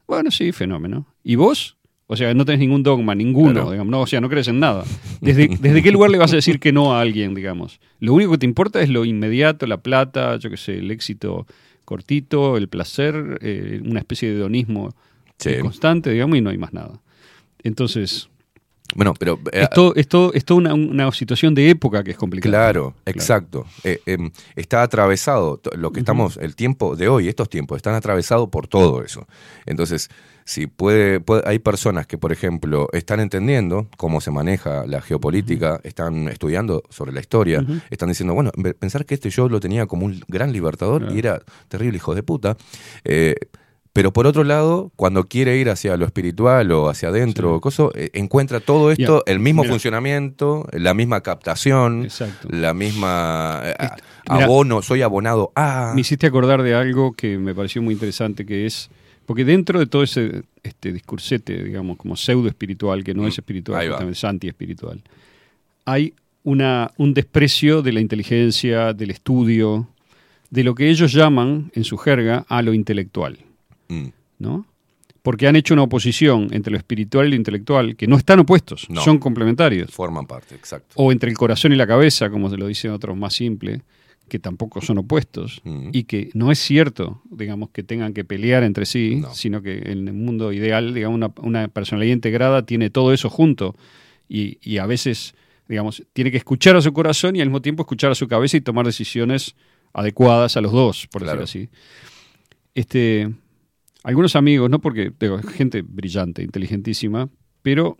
Bueno, sí, fenómeno. ¿Y vos? O sea, no tenés ningún dogma, ninguno, Claro. digamos, no, o sea, no crees en nada. ¿Desde, ¿Desde qué lugar le vas a decir que no a alguien, digamos? Lo único que te importa es lo inmediato, la plata, yo qué sé, el éxito cortito, el placer, eh, una especie de hedonismo Sí. constante, digamos, y no hay más nada. Entonces, Bueno, pero... eh, es todo, es todo, es toda una, una situación de época que es complicada. Claro, exacto. Eh, em, está atravesado, lo que estamos, el tiempo de hoy, estos tiempos, están atravesados por todo eso. Entonces, si puede, puede- hay personas que, por ejemplo, están entendiendo cómo se maneja la geopolítica, están estudiando sobre la historia, están diciendo, bueno, pensar que este yo lo tenía como un gran libertador y era terrible hijo de puta. Pero por otro lado, cuando quiere ir hacia lo espiritual o hacia adentro, Sí. coso, eh, encuentra todo esto, el mismo mira. funcionamiento, la misma captación, Exacto. la misma eh, Este, mira, abono, soy abonado a. Me hiciste acordar de algo que me pareció muy interesante, que es, porque dentro de todo ese este discursete, digamos, como pseudo espiritual, que no es espiritual, Mm, justamente es anti-espiritual, hay una, un desprecio de la inteligencia, del estudio, de lo que ellos llaman, en su jerga, a lo intelectual. Mm, ¿no? Porque han hecho una oposición entre lo espiritual y lo intelectual, que no están opuestos, No. son complementarios. forman parte, exacto. O entre el corazón y la cabeza, como se lo dicen otros más simples, que tampoco son opuestos. Mm. Y que no es cierto, digamos, que tengan que pelear entre sí, No. sino que en el mundo ideal, digamos, una, una personalidad integrada tiene todo eso junto. Y, y a veces, digamos, tiene que escuchar a su corazón y al mismo tiempo escuchar a su cabeza y tomar decisiones adecuadas a los dos, por Claro. decirlo así. Este, algunos amigos, no porque digo, gente brillante, inteligentísima, pero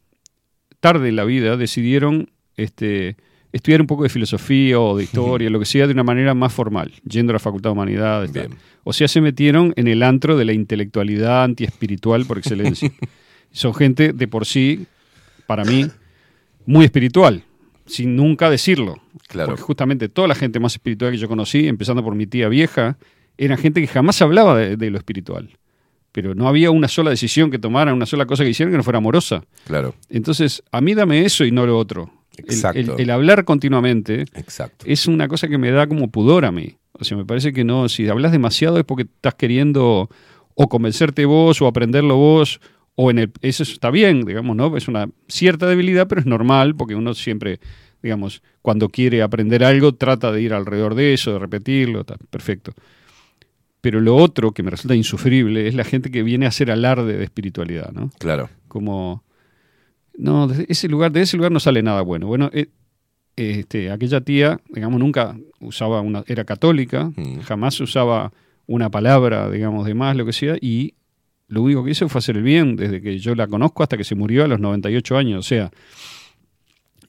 tarde en la vida decidieron este, estudiar un poco de filosofía o de historia, lo que sea, de una manera más formal, yendo a la Facultad de Humanidades. tal. O sea, se metieron en el antro de la intelectualidad antiespiritual por excelencia. Son gente de por sí, para mí, muy espiritual, sin nunca decirlo. Claro. Porque justamente toda la gente más espiritual que yo conocí, empezando por mi tía vieja, era gente que jamás hablaba de, de lo espiritual. Pero no había una sola decisión que tomaran, una sola cosa que hicieran que no fuera amorosa. Claro. Entonces, a mí dame eso y no lo otro. El- Exacto. El, el hablar continuamente Exacto. es una cosa que me da como pudor a mí. O sea, me parece que no, si hablas demasiado es porque estás queriendo o convencerte vos o aprenderlo vos, o en el, eso está bien, digamos, ¿no? Es una cierta debilidad, pero es normal porque uno siempre, digamos, cuando quiere aprender algo, trata de ir alrededor de eso, de repetirlo, está perfecto. Pero lo otro que me resulta insufrible es la gente que viene a hacer alarde de espiritualidad, ¿no? Claro. Como, no, de ese lugar, de ese lugar no sale nada bueno. Bueno, eh, este, aquella tía, digamos, nunca usaba una, era católica, Mm. jamás usaba una palabra, digamos, de más, lo que sea, y lo único que hizo fue hacer el bien desde que yo la conozco hasta que se murió a los 98 años. O sea,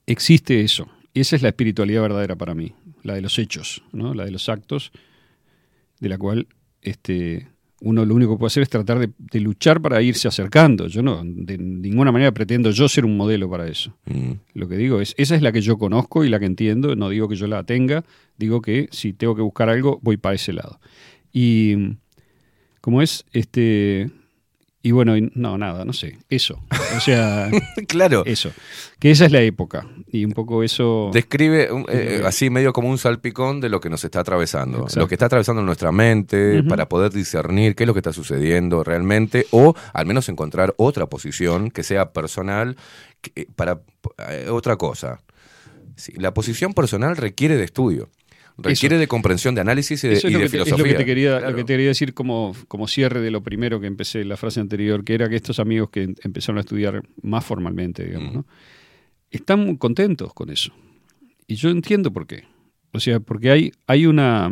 existe eso. Esa es la espiritualidad verdadera para mí, la de los hechos, ¿no? la de los actos, de la cual este, uno lo único que puede hacer es tratar de, de luchar para irse acercando. Yo no, de ninguna manera pretendo yo ser un modelo para eso. Mm. Lo que digo es, esa es la que yo conozco y la que entiendo, no digo que yo la tenga, digo que si tengo que buscar algo, voy para ese lado. Y como es, este, y bueno, no, nada, no sé, eso. O sea, Claro. eso. Que esa es la época. Y un poco eso... Describe eh, así medio como un salpicón de lo que nos está atravesando. Exacto. Lo que está atravesando nuestra mente para poder discernir qué es lo que está sucediendo realmente o al menos encontrar otra posición que sea personal que- para eh, otra cosa. Sí, la posición personal requiere de estudio. Requiere de comprensión, de análisis y de, Eso es y lo, de que te, es filosofía. lo que te quería, Claro. lo que te quería decir como, como cierre de lo primero que empecé, la frase anterior, que era que estos amigos que empezaron a estudiar más formalmente, digamos, Mm. ¿no? están muy contentos con eso. Y yo entiendo por qué. O sea, porque hay, hay una...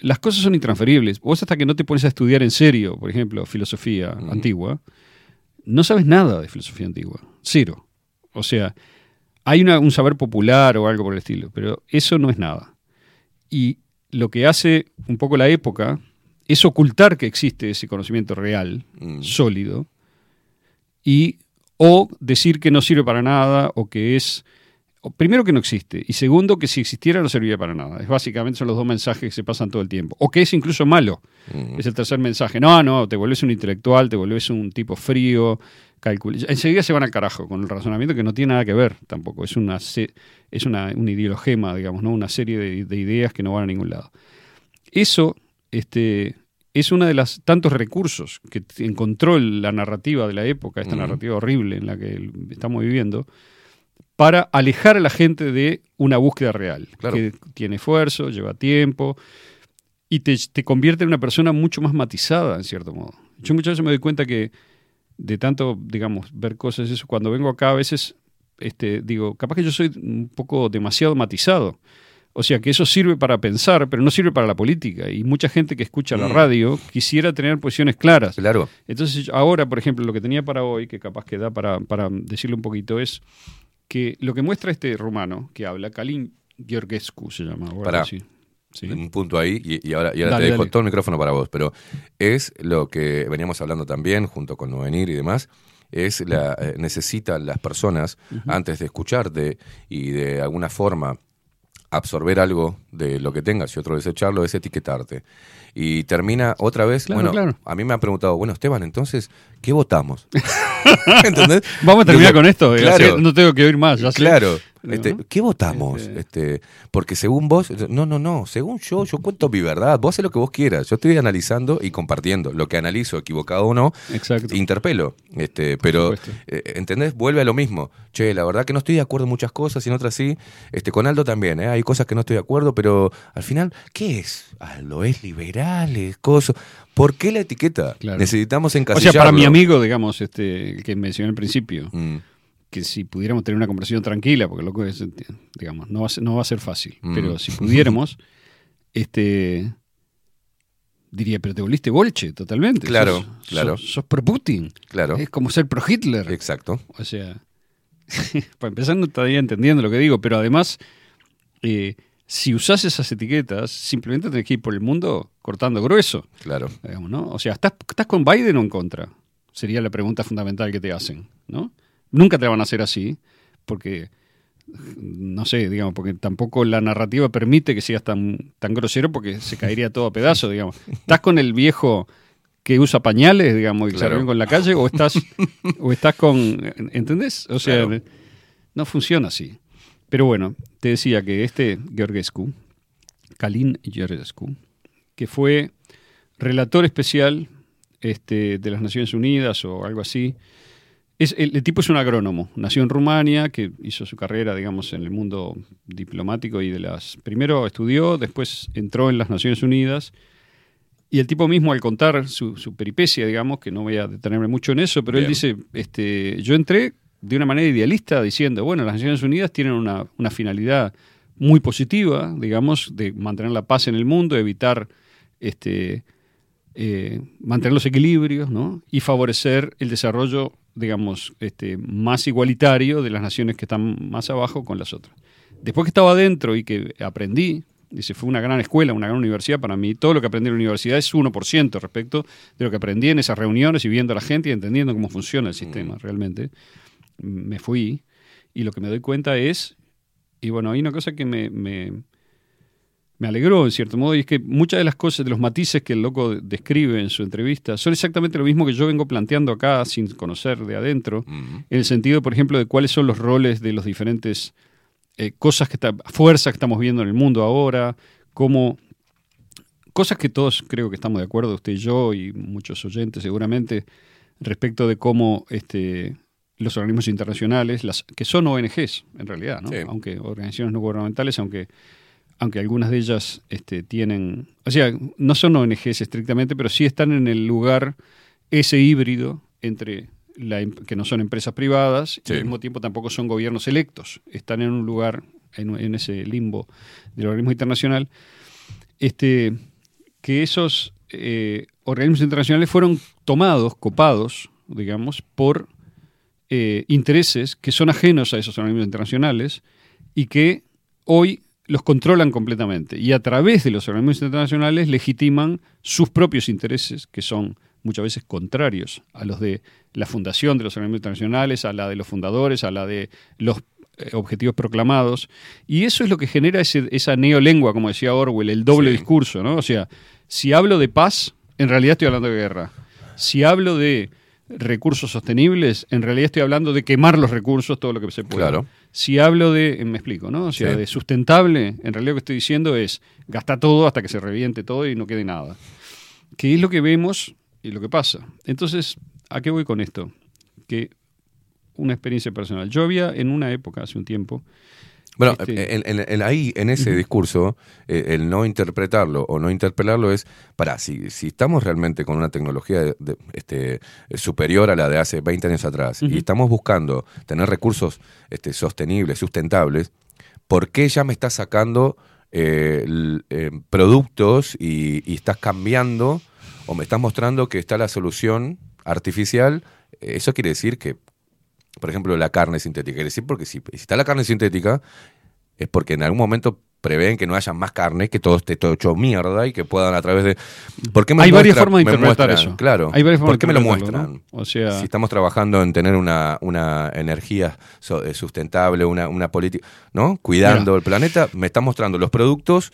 Las cosas son intransferibles. Vos hasta que no te pones a estudiar en serio, por ejemplo, filosofía Mm. antigua, no sabes nada de filosofía antigua. Cero. O sea, hay una- un saber popular o algo por el estilo, pero eso no es nada. Y lo que hace un poco la época es ocultar que existe ese conocimiento real, Mm. sólido, y o decir que no sirve para nada o que es primero que no existe y segundo que si existiera no serviría para nada. Es básicamente son los dos mensajes que se pasan todo el tiempo. O que es incluso malo. Mm. Es el tercer mensaje. No, no, te vuelves un intelectual, te vuelves un tipo frío, calcul- Enseguida se van al carajo con el razonamiento que no tiene nada que ver tampoco. Es una es una, un ideologema, digamos, ¿no? Una serie de, de ideas que no van a ningún lado. Eso este, es uno de los tantos recursos que encontró la narrativa de la época, esta narrativa horrible en la que estamos viviendo, para alejar a la gente de una búsqueda real, Claro. que tiene esfuerzo, lleva tiempo y te, te convierte en una persona mucho más matizada, en cierto modo. Yo muchas veces me doy cuenta que de tanto, digamos, ver cosas, eso, cuando vengo acá a veces este, digo, capaz que yo soy un poco demasiado matizado. O sea, que eso sirve para pensar, pero no sirve para la política. Y mucha gente que escucha la Mm. radio quisiera tener posiciones claras. Claro. Entonces, ahora, por ejemplo, lo que tenía para hoy, que capaz que da para, para decirle un poquito, es que lo que muestra este rumano que habla, Kalin Gheorghescu se llama. algo Pará. Sí. Un punto ahí, y, y ahora, y ahora Dale, te dejo dale. todo el micrófono para vos, pero es lo que veníamos hablando también, junto con Novenir y demás, es la eh, necesitan las personas, antes de escucharte y de alguna forma absorber algo de lo que tengas y otro desecharlo, es etiquetarte. Y termina otra vez, Claro, bueno, claro. a mí me han preguntado, bueno, Esteban, entonces, ¿qué votamos? ¿Entendés? Vamos a terminar con esto. eh, Claro. no tengo que oír más. Ya sé. Este, ¿Qué votamos? Este- Este, porque según vos, no, no, no, según yo, yo cuento mi verdad, vos haces lo que vos quieras, yo estoy analizando y compartiendo, lo que analizo, equivocado o no, Exacto. interpelo, este, pero, eh, ¿entendés? Vuelve a lo mismo, che, la verdad que no estoy de acuerdo en muchas cosas y en otras sí, este, con Aldo también, ¿eh? hay cosas que no estoy de acuerdo, pero al final, ¿qué es? Aldo, ¿es liberal? ¿Es cosa? ¿Por qué la etiqueta? Claro. Necesitamos O sea, encasillarlo. para mi amigo, digamos, este, que mencioné al principio, Mm, que si pudiéramos tener una conversación tranquila, porque loco es, digamos, no va a ser, no va a ser fácil, Mm. pero si pudiéramos, este diría, pero te volviste bolche totalmente. Claro, Sos- claro. Sos, sos pro Putin. claro, Es como ser pro Hitler. exacto. O sea, para empezar no estaría entendiendo lo que digo, pero además, eh, si usás esas etiquetas, simplemente tenés que ir por el mundo cortando grueso. Claro. digamos, ¿no? O sea, ¿estás, ¿estás con Biden o en contra? Sería la pregunta fundamental que te hacen, ¿no? Nunca te la van a hacer así, porque, no sé, digamos, porque tampoco la narrativa permite que seas tan, tan grosero porque se caería todo a pedazos, digamos. ¿Estás con el viejo que usa pañales, digamos, y se Claro. reúne con la calle, o estás, o estás con, ¿entendés? O sea, Claro. no funciona así. Pero bueno, te decía que este Georgescu, Kalin Georgescu, que fue relator especial este, de las Naciones Unidas o algo así, es, el, el tipo es un agrónomo, nació en Rumania, que hizo su carrera, digamos, en el mundo diplomático y de las... Primero estudió, después entró en las Naciones Unidas, y el tipo mismo al contar su, su peripecia, digamos, que no voy a detenerme mucho en eso, pero él dice, este, yo entré de una manera idealista diciendo, bueno, las Naciones Unidas tienen una, una finalidad muy positiva, digamos, de mantener la paz en el mundo, evitar este, eh, mantener los equilibrios ¿no? y favorecer el desarrollo, digamos, este, más igualitario de las naciones que están más abajo con las otras. Después que estaba adentro y que aprendí, dice, fue una gran escuela, una gran universidad para mí, todo lo que aprendí en la universidad es 1% respecto de lo que aprendí en esas reuniones y viendo a la gente y entendiendo cómo funciona el sistema realmente. Me fui y lo que me doy cuenta es, y bueno, hay una cosa que me, me, me alegró en cierto modo, y es que muchas de las cosas, de los matices que el loco describe en su entrevista, son exactamente lo mismo que yo vengo planteando acá sin conocer de adentro, en el sentido, por ejemplo, de cuáles son los roles de los diferentes eh, cosas que está, fuerzas que estamos viendo en el mundo ahora, cómo cosas que todos creo que estamos de acuerdo, usted y yo y muchos oyentes seguramente, respecto de cómo este, los organismos internacionales, las, que son ONGs en realidad, ¿no? Sí. aunque organizaciones no gubernamentales, aunque, aunque algunas de ellas este, tienen, o sea, no son ONGs estrictamente, pero sí están en el lugar ese híbrido entre la, em- que no son empresas privadas y al mismo tiempo tampoco son gobiernos electos, están en un lugar, en, en ese limbo del organismo internacional, este, que esos eh, organismos internacionales fueron tomados, copados, digamos, por eh, intereses que son ajenos a esos organismos internacionales y que hoy los controlan completamente y a través de los organismos internacionales legitiman sus propios intereses, que son muchas veces contrarios a los de la fundación de los organismos internacionales, a la de los fundadores, a la de los eh, objetivos proclamados. Y eso es lo que genera ese- esa neolengua, como decía Orwell, el doble Sí. discurso, ¿no? O sea, si hablo de paz, en realidad estoy hablando de guerra. Si hablo de recursos sostenibles, en realidad estoy hablando de quemar los recursos todo lo que se pueda. Claro. Si hablo de, eh, me explico, ¿no? O sea, Sí. de sustentable, en realidad lo que estoy diciendo es gasta todo hasta que se reviente todo y no quede nada. Que es lo que vemos y lo que pasa. Entonces, ¿a qué voy con esto? Que una experiencia personal. Yo había en una época, hace un tiempo, Bueno, Este- en, en- en- ahí, en ese discurso, eh, el no interpretarlo o no interpelarlo es, para, si, si estamos realmente con una tecnología de- de- este, eh, superior a la de hace 20 años atrás y estamos buscando tener recursos este, sostenibles, sustentables, ¿por qué ya me estás sacando eh, l- eh, productos y, y estás cambiando o me estás mostrando que está la solución artificial? Eso quiere decir que por ejemplo, la carne sintética. Quiere decir porque si, si está la carne sintética, es porque en algún momento prevén que no haya más carne, que todo esté todo hecho mierda y que puedan a través de... ¿Por qué me hay varias formas de interpretar muestran? eso. Claro. Hay varias formas ¿Por qué de me lo muestran? ¿no? O sea, Si estamos trabajando en tener una, una energía eh, sustentable, una, una política, ¿no? Cuidando el planeta, me está mostrando los productos.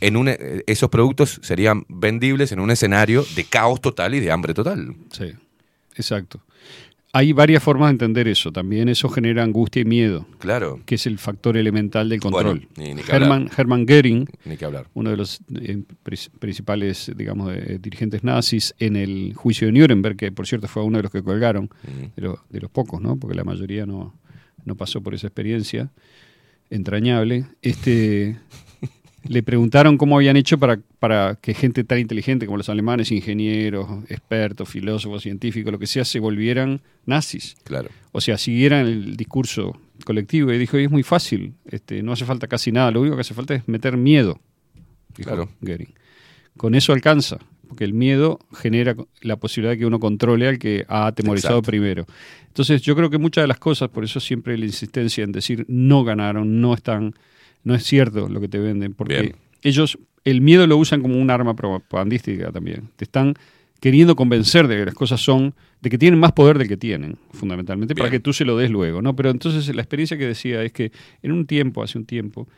En un, eh, esos productos serían vendibles en un escenario de caos total y de hambre total. sí, exacto. Hay varias formas de entender eso. También eso genera angustia y miedo, Claro, que es el factor elemental del control. Bueno, ni- Hermann. Hermann Goering, ni que hablar. uno de los eh, principales, digamos, eh, dirigentes nazis en el juicio de Nuremberg, que por cierto fue uno de los que colgaron, de, lo- de los pocos, ¿no? Porque la mayoría no, no pasó por esa experiencia entrañable. Este, le preguntaron cómo habían hecho para, para que gente tan inteligente como los alemanes, ingenieros, expertos, filósofos, científicos, lo que sea, se volvieran nazis. Claro. O sea, siguieran el discurso colectivo. Y dijo, "Y es muy fácil, este, no hace falta casi nada, lo único que hace falta es meter miedo. Dijo Claro. Goering. Con eso alcanza, porque el miedo genera la posibilidad de que uno controle al que ha atemorizado Exacto. primero. Entonces, yo creo que muchas de las cosas, por eso siempre la insistencia en decir no ganaron, no están, no es cierto lo que te venden, porque Bien. ellos el miedo lo usan como un arma propagandística también. Te están queriendo convencer de que las cosas son, de que tienen más poder del que tienen, fundamentalmente, para que tú se lo des luego, ¿no? Pero entonces la experiencia que decía es que en un tiempo, hace un tiempo,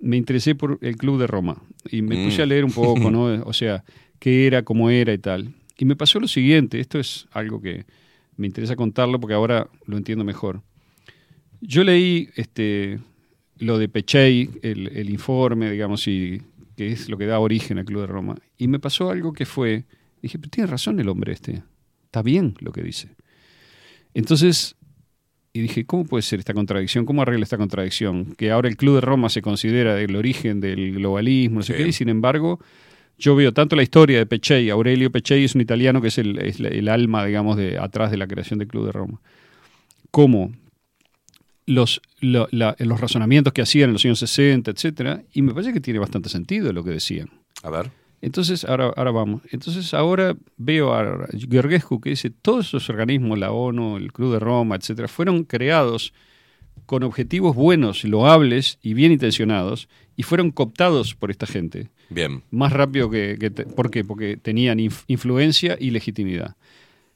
me interesé por el Club de Roma y me Mm. puse a leer un poco, ¿no? O sea, qué era, cómo era y tal. Y me pasó lo siguiente, esto es algo que me interesa contarlo porque ahora lo entiendo mejor. Yo leí este, lo de Pechey, el, el informe, digamos, y que es lo que da origen al Club de Roma. Y me pasó algo que fue, dije, pero tiene razón el hombre este, está bien lo que dice. Entonces, y dije, ¿cómo puede ser esta contradicción? ¿Cómo arregla esta contradicción? Que ahora el Club de Roma se considera el origen del globalismo, no sé Sí. qué, y sin embargo, yo veo tanto la historia de Pechey, Aurelio Pechey es un italiano que es el, es el alma, digamos, de atrás de la creación del Club de Roma, como los, la- los razonamientos que hacían en los años 60, etcétera, y me parece que tiene bastante sentido lo que decían. A ver. Entonces, ahora, ahora vamos. Entonces, ahora veo a Georgescu que dice, todos esos organismos, la ONU, el Club de Roma, etcétera, fueron creados con objetivos buenos, loables y bien intencionados, y fueron cooptados por esta gente Bien. más rápido que... que te- ¿Por qué? Porque tenían inf- influencia y legitimidad.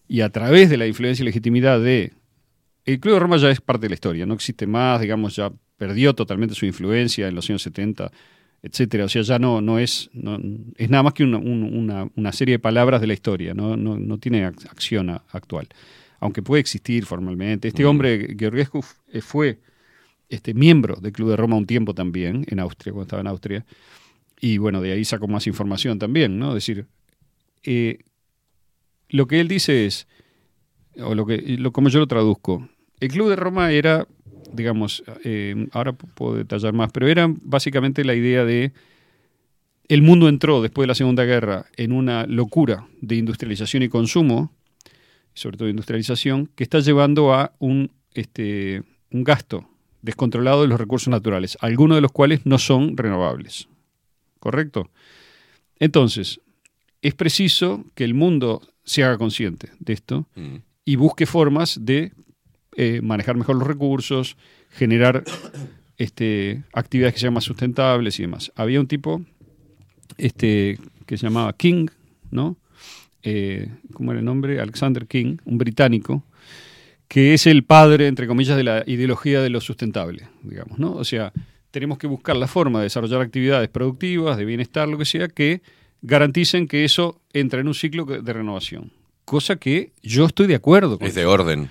Y a través de la influencia y legitimidad de... El Club de Roma ya es parte de la historia, no existe más, digamos, ya perdió totalmente su influencia en los años 70, etcétera. O sea, ya no, no es... no- es nada más que una, un- una- una serie de palabras de la historia, no, no, no tiene ac- acción a- actual. Aunque puede existir formalmente. Este hombre, Georgescu, eh, fue este, miembro del Club de Roma un tiempo también, en Austria, cuando estaba en Austria. Y bueno, de ahí saco más información también, ¿no? Es decir, eh, lo que él dice es, o lo que, lo, como yo lo traduzco, el Club de Roma era, digamos, eh, ahora puedo detallar más, pero era básicamente la idea de el mundo entró después de la Segunda Guerra en una locura de industrialización y consumo, sobre todo industrialización, que está llevando a un, este, un gasto descontrolado de los recursos naturales, algunos de los cuales no son renovables. ¿Correcto? Entonces, es preciso que el mundo se haga consciente de esto Mm. y busque formas de eh, manejar mejor los recursos, generar este, actividades que sean más sustentables y demás. Había un tipo este, que se llamaba King, ¿no? Eh, ¿Cómo era el nombre? Alexander King, un británico, que es el padre, entre comillas, de la ideología de lo sustentable, digamos, ¿no? O sea, tenemos que buscar la forma de desarrollar actividades productivas, de bienestar, lo que sea, que garanticen que eso entra en un ciclo de renovación. Cosa que yo estoy de acuerdo con Es de orden.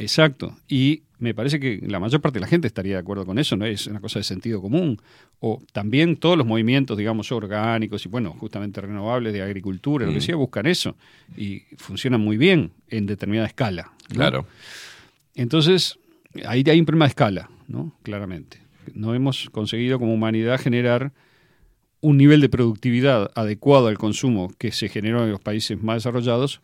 Exacto. Y me parece que la mayor parte de la gente estaría de acuerdo con eso, no es una cosa de sentido común. O también todos los movimientos, digamos, orgánicos y, bueno, justamente renovables de agricultura, lo que Mm. sea, buscan eso. Y funcionan muy bien en determinada escala. ¿no? Claro. Entonces, ahí hay un problema de escala, ¿no? Claramente. No hemos conseguido como humanidad generar un nivel de productividad adecuado al consumo que se generó en los países más desarrollados,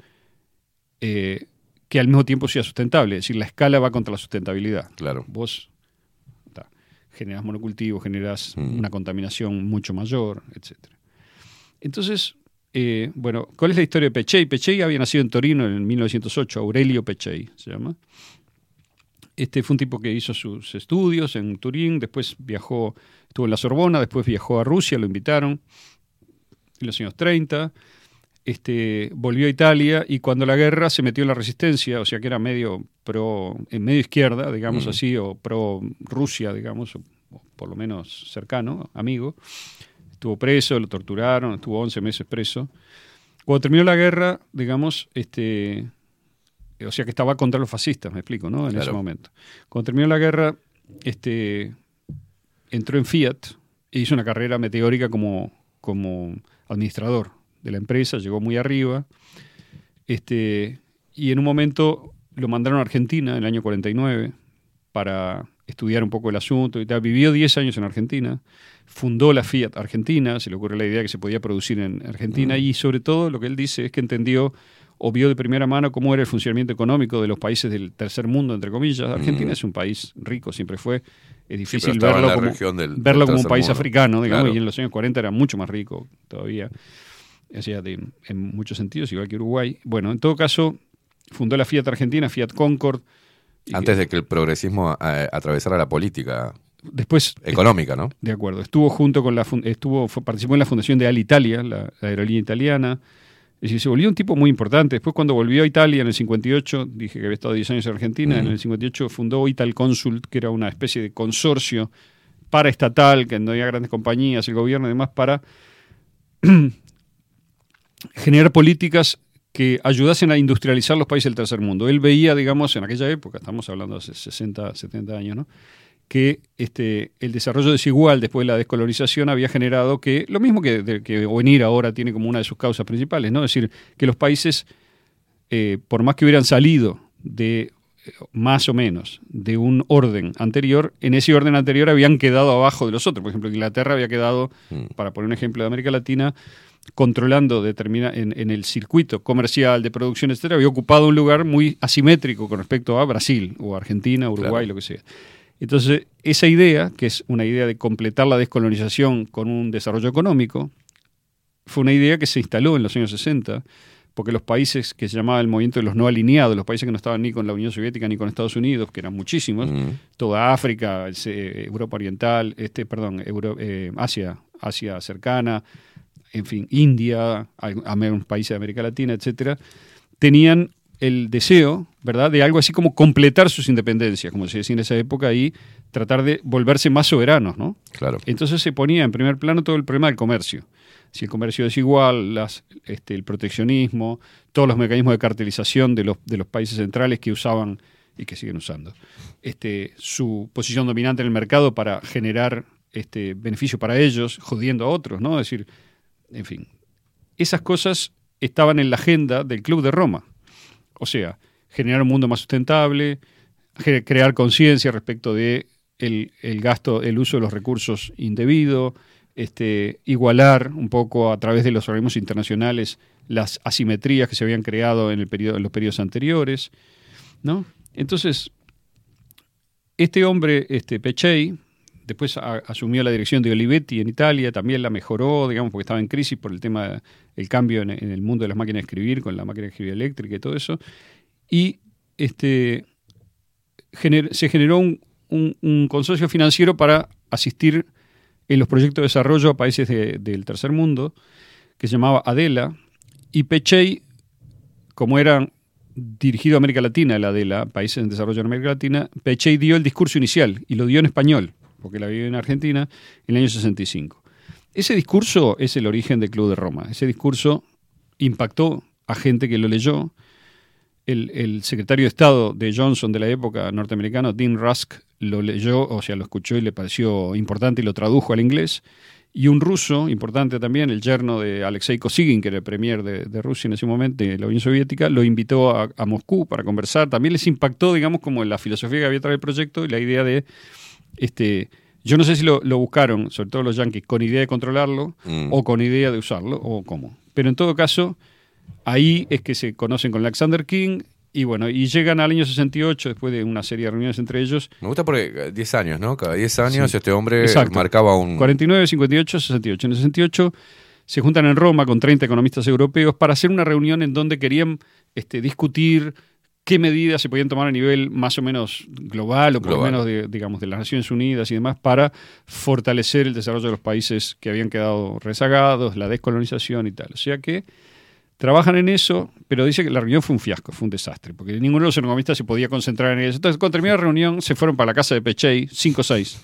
eh, que al mismo tiempo sea sustentable. Es decir, la escala va contra la sustentabilidad. Claro. Vos ta, generas monocultivo, generas Mm. una contaminación mucho mayor, etcétera. Entonces, eh, bueno, ¿cuál es la historia de Pechey? Pechey había nacido en Torino en 1908, Aurelio Pechey se llama. Este fue un tipo que hizo sus estudios en Turín, después viajó, estuvo en la Sorbona, después viajó a Rusia, lo invitaron en los años 30, este, volvió a Italia y cuando la guerra se metió en la resistencia, o sea que era medio pro, en medio izquierda, digamos Mm. así, o pro Rusia, digamos, o, o por lo menos cercano, amigo. Estuvo preso, lo torturaron, estuvo 11 meses preso. Cuando terminó la guerra, digamos, este, o sea que estaba contra los fascistas, me explico, ¿no? En ese momento. Cuando terminó la guerra, este, entró en Fiat e hizo una carrera meteórica como, como administrador de la empresa, llegó muy arriba. Este, y en un momento lo mandaron a Argentina en el año 49 para estudiar un poco el asunto y tal. Vivió 10 años en Argentina, fundó la Fiat Argentina, se le ocurrió la idea que se podía producir en Argentina y sobre todo lo que él dice es que entendió o vio de primera mano cómo era el funcionamiento económico de los países del tercer mundo, entre comillas. Argentina es un país rico, siempre fue. Es difícil verlo, como, del verlo como un país mundo. africano, digamos, Claro. y en los años 40 era mucho más rico todavía. O sea, de- en muchos sentidos, igual que Uruguay. Bueno, en todo caso, fundó la Fiat Argentina, Fiat Concord. que- Antes de que el progresismo eh, atravesara la política Después económica, ¿no? De acuerdo. Estuvo junto con la estuvo participó en la fundación de Alitalia, la, la aerolínea italiana. Es decir, se volvió un tipo muy importante. Después cuando volvió a Italia en el 58, dije que había estado 10 años en Argentina, en el 58 fundó Ital Consult, que era una especie de consorcio paraestatal, que no había grandes compañías, el gobierno y demás, para generar políticas que ayudasen a industrializar los países del tercer mundo. Él veía, digamos, en aquella época, estamos hablando de hace 60, 70 años, ¿no? que este, el desarrollo desigual después de la descolonización había generado que, lo mismo que, de- que OENIR ahora tiene como una de sus causas principales, ¿no? Es decir, que los países, eh, por más que hubieran salido de eh, más o menos de un orden anterior, en ese orden anterior habían quedado abajo de los otros. Por ejemplo, Inglaterra había quedado, para poner un ejemplo de América Latina, controlando determina, en, en el circuito comercial de producción, etcétera, había ocupado un lugar muy asimétrico con respecto a Brasil o Argentina, Uruguay, Claro. lo que sea. Entonces, esa idea, que es una idea de completar la descolonización con un desarrollo económico, fue una idea que se instaló en los años 60, porque los países que se llamaba el movimiento de los no alineados, los países que no estaban ni con la Unión Soviética ni con Estados Unidos, que eran muchísimos, toda África, se- Europa Oriental, este, perdón, Euro- eh, Asia, Asia cercana, en fin, India, al- algunos países de América Latina, etcétera, tenían el deseo, ¿verdad?, de algo así como completar sus independencias, como se decía en esa época, y tratar de volverse más soberanos, ¿no? Claro. Entonces se ponía en primer plano todo el problema del comercio. Si el comercio es igual, las, este, el proteccionismo, todos los mecanismos de cartelización de los, de los países centrales que usaban y que siguen usando, este, su posición dominante en el mercado para generar este, beneficio para ellos, jodiendo a otros, ¿no? Es decir, en fin, esas cosas estaban en la agenda del Club de Roma. O sea, generar un mundo más sustentable, crear conciencia respecto de el, el gasto, el uso de los recursos indebido, este, igualar un poco a través de los organismos internacionales las asimetrías que se habían creado en, el periodo, en los periodos anteriores, ¿no? Entonces, este hombre, este Pechey, después asumió la dirección de Olivetti en Italia, también la mejoró, digamos, porque estaba en crisis por el tema del cambio en, en el mundo de las máquinas de escribir, con la máquina de escribir eléctrica y todo eso. Y este, se generó un, consorcio financiero para asistir en los proyectos de desarrollo a países de- del tercer mundo, que se llamaba Adela, y Pechey, como era dirigido a América Latina, la de la países en desarrollo de América Latina, Pechey dio el discurso inicial y lo dio en español, porque la vivió en Argentina en el año 65. Ese discurso es el origen del Club de Roma. Ese discurso impactó a gente que lo leyó. El, secretario de Estado de Johnson de la época norteamericano, Dean Rusk, lo leyó, o sea, lo escuchó y le pareció importante y lo tradujo al inglés. Y un ruso importante también, el yerno de Alexei Kosygin, que era el premier de, Rusia en ese momento, de la Unión Soviética, lo invitó a, Moscú para conversar. También les impactó, digamos, como la filosofía que había traído el proyecto y la idea de, este, yo no sé si lo, lo buscaron, sobre todo los yanquis, con idea de controlarlo Mm. o con idea de usarlo o cómo. Pero en todo caso, ahí es que se conocen con Alexander King y bueno, y llegan al año 68 después de una serie de reuniones entre ellos. Me gusta porque eh, 10 años, ¿no? Cada 10 años Sí. este hombre Exacto. marcaba un... 49, 58, 68. En el 68 se juntan en Roma con 30 economistas europeos para hacer una reunión en donde querían este, discutir qué medidas se podían tomar a nivel más o menos global o por lo menos de, digamos, de las Naciones Unidas y demás para fortalecer el desarrollo de los países que habían quedado rezagados, la descolonización y tal. O sea que trabajan en eso, pero dice que la reunión fue un fiasco, fue un desastre, porque ninguno de los economistas se podía concentrar en eso. Entonces, cuando terminó la reunión, se fueron para la casa de Pechey, 5 o 6,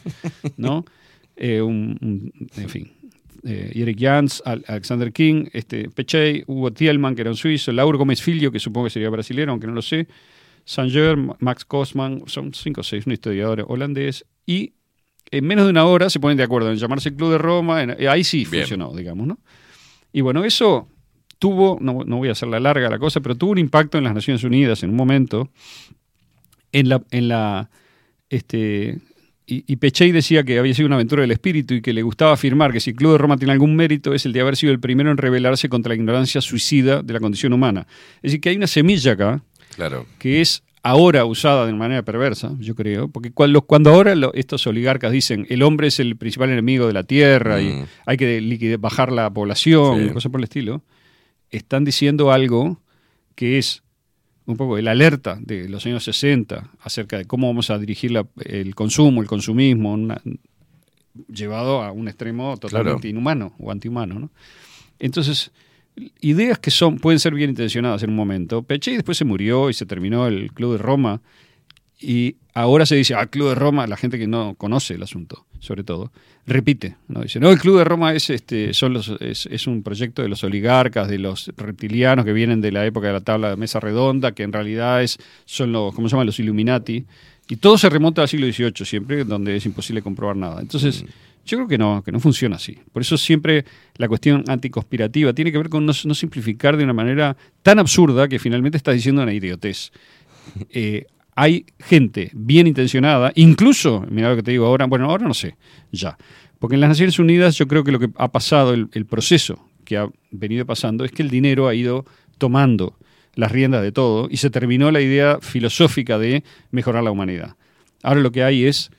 ¿no? Eh, un- un- en fin. Eh, Eric Jans, Al- Alexander King, este, Pechey, Hugo Thielmann, que era un suizo, Lauro Gómez Filio, que supongo que sería brasileño, aunque no lo sé, Sanger, Max Kosman, son 5 o 6, un historiador holandés, y en menos de una hora se ponen de acuerdo en llamarse Club de Roma, en- eh, ahí sí Bien. funcionó, digamos, ¿no? Y bueno, eso tuvo, no, no voy a hacerla larga la cosa, pero tuvo un impacto en las Naciones Unidas en un momento, en la, en la este, y, y Pechey decía que había sido una aventura del espíritu y que le gustaba afirmar que si el Club de Roma tiene algún mérito es el de haber sido el primero en rebelarse contra la ignorancia suicida de la condición humana. Es decir, que hay una semilla acá Claro. que es ahora usada de manera perversa, yo creo, porque cuando, cuando ahora lo- estos oligarcas dicen el hombre es el principal enemigo de la tierra y Mm. hay que liquide- bajar la población Sí. y cosas por el estilo, están diciendo algo que es un poco el alerta de los años 60 acerca de cómo vamos a dirigir la- el consumo, el consumismo, una- llevado a un extremo totalmente Claro. inhumano o antihumano. ¿no? Entonces, ideas que son pueden ser bien intencionadas en un momento. Pechey después se murió y se terminó el Club de Roma. Y ahora se dice, ah, Club de Roma, la gente que no conoce el asunto, sobre todo, repite. ¿no? Dice, no, el Club de Roma es, este, son los, es, es un proyecto de los oligarcas, de los reptilianos que vienen de la época de la tabla de mesa redonda, que en realidad es, son los, ¿cómo se llaman? Los Illuminati. Y todo se remonta al siglo XVIII siempre, donde es imposible comprobar nada. Entonces, yo creo que no, que no funciona así. Por eso siempre la cuestión anticonspirativa tiene que ver con no, no simplificar de una manera tan absurda que finalmente estás diciendo una idiotez. Eh, hay gente bien intencionada, incluso, mira lo que te digo ahora, bueno, ahora no sé, ya. Porque en las Naciones Unidas yo creo que lo que ha pasado, el, proceso que ha venido pasando, es que el dinero ha ido tomando las riendas de todo y se terminó la idea filosófica de mejorar la humanidad. Ahora lo que hay es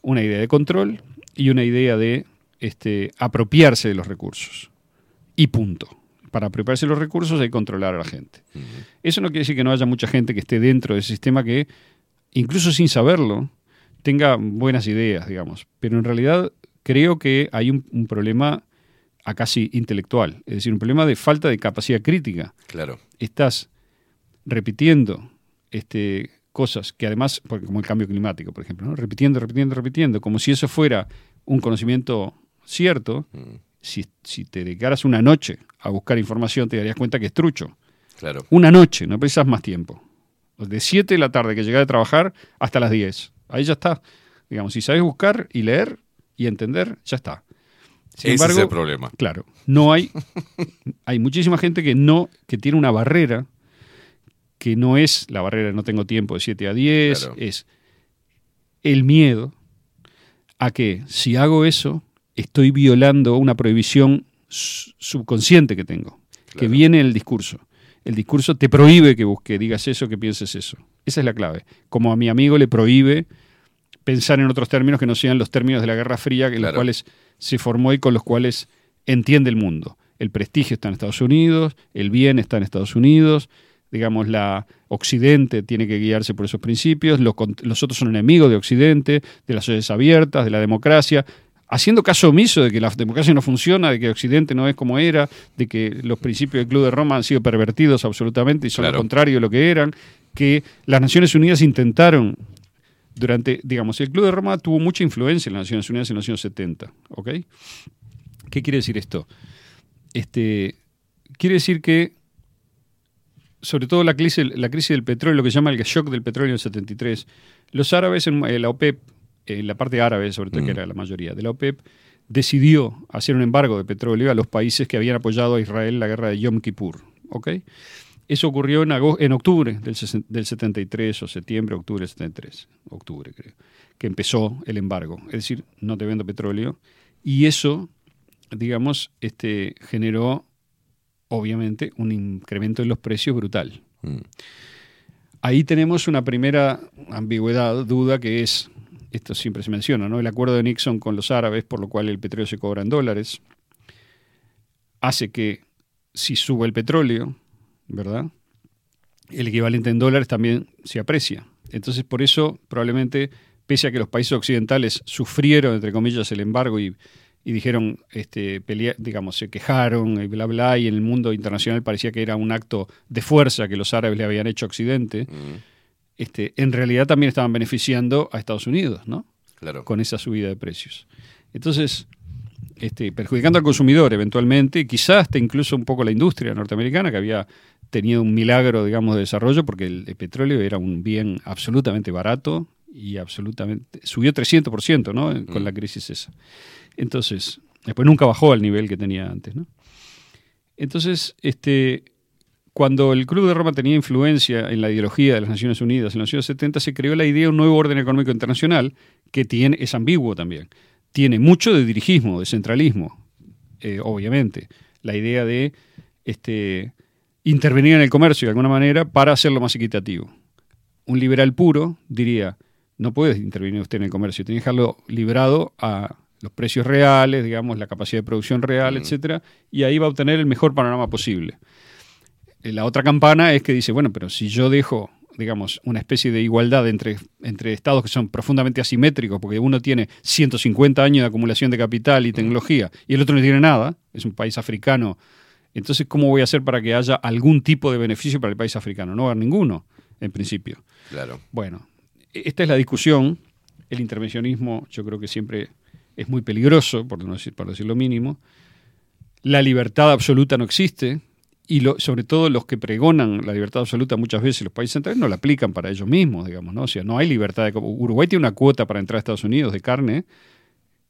una idea de control y una idea de este, apropiarse de los recursos. Y punto. Para apropiarse de los recursos hay que controlar a la gente. Eso no quiere decir que no haya mucha gente que esté dentro del sistema que, incluso sin saberlo, tenga buenas ideas, digamos. Pero en realidad creo que hay un, un problema a casi intelectual, es decir, un problema de falta de capacidad crítica. Claro. Estás repitiendo este, cosas que además, como el cambio climático, por ejemplo, ¿no? repitiendo, repitiendo, repitiendo, como si eso fuera un conocimiento cierto, si, si te dedicaras una noche a buscar información, te darías cuenta que es trucho. Claro. Una noche, no precisas más tiempo. De 7 de la tarde que llegas a trabajar hasta las 10. Ahí ya está. Digamos, si sabes buscar y leer y entender, ya está. Sin Ese es embargo, el problema. Claro, no hay hay muchísima gente que no que tiene una barrera que no es la barrera de no tengo tiempo de 7 a 10, Claro. es el miedo a que si hago eso estoy violando una prohibición subconsciente que tengo, que viene en el discurso. El discurso te prohíbe que busque, digas eso, que pienses eso. Esa es la clave. Como a mi amigo le prohíbe pensar en otros términos que no sean los términos de la Guerra Fría, en los cuales se formó y con los cuales entiende el mundo. El prestigio está en Estados Unidos, el bien está en Estados Unidos, digamos, la Occidente tiene que guiarse por esos principios, los, los otros son enemigos de Occidente, de las sociedades abiertas, de la democracia, haciendo caso omiso de que la democracia no funciona, de que Occidente no es como era, de que los principios del Club de Roma han sido pervertidos absolutamente y son Claro. lo contrario de lo que eran, que las Naciones Unidas intentaron durante, digamos, el Club de Roma tuvo mucha influencia en las Naciones Unidas en los años 70, ¿ok? ¿Qué quiere decir esto? Este, quiere decir que, sobre todo la crisis, la crisis del petróleo, lo que se llama el shock del petróleo en el 73, los árabes, en eh, la OPEP, en la parte árabe, sobre todo, que era la mayoría de la OPEP, decidió hacer un embargo de petróleo a los países que habían apoyado a Israel en la guerra de Yom Kippur, ¿ok? Eso ocurrió en, en octubre del, del 73 o septiembre, octubre del 73, octubre creo, que empezó el embargo. Es decir, no te vendo petróleo. Y eso, digamos, este, generó obviamente un incremento en los precios brutal. Mm. Ahí tenemos una primera ambigüedad, duda, que es, esto siempre se menciona, ¿no? El acuerdo de Nixon con los árabes, por lo cual el petróleo se cobra en dólares, hace que si sube el petróleo, ¿verdad? El equivalente en dólares también se aprecia. Entonces, por eso, probablemente, pese a que los países occidentales sufrieron, entre comillas, el embargo y, y dijeron, este, pelea- digamos, se quejaron y bla, bla, y en el mundo internacional parecía que era un acto de fuerza que los árabes le habían hecho a Occidente, este, en realidad también estaban beneficiando a Estados Unidos, ¿no? Claro. Con esa subida de precios. Entonces, este, perjudicando al consumidor eventualmente, quizás hasta incluso un poco la industria norteamericana que había tenido un milagro, digamos, de desarrollo, porque el, el petróleo era un bien absolutamente barato y absolutamente subió 300%, ¿no? Con la crisis esa. Entonces, después nunca bajó al nivel que tenía antes, ¿no? Entonces, este, cuando el Club de Roma tenía influencia en la ideología de las Naciones Unidas en los años 70, se creó la idea de un nuevo orden económico internacional que tiene, es ambiguo también. Tiene mucho de dirigismo, de centralismo, eh, obviamente. La idea de este, intervenir en el comercio de alguna manera para hacerlo más equitativo. Un liberal puro diría, no puede intervenir usted en el comercio, tiene que dejarlo librado a los precios reales, digamos, la capacidad de producción real, etcétera, y ahí va a obtener el mejor panorama posible. Eh, La otra campana es que dice, bueno, pero si yo dejo, digamos, una especie de igualdad entre, entre estados que son profundamente asimétricos, porque uno tiene 150 años de acumulación de capital y tecnología y el otro no tiene nada, es un país africano, entonces, ¿cómo voy a hacer para que haya algún tipo de beneficio para el país africano? No va a haber ninguno, en principio. Claro. Bueno, esta es la discusión. El intervencionismo yo creo que siempre es muy peligroso, por, no decir, por decir lo mínimo. La libertad absoluta no existe y lo- sobre todo los que pregonan la libertad absoluta muchas veces los países centrales no la aplican para ellos mismos, digamos, ¿no? O sea, no hay libertad de... Uruguay tiene una cuota para entrar a Estados Unidos de carne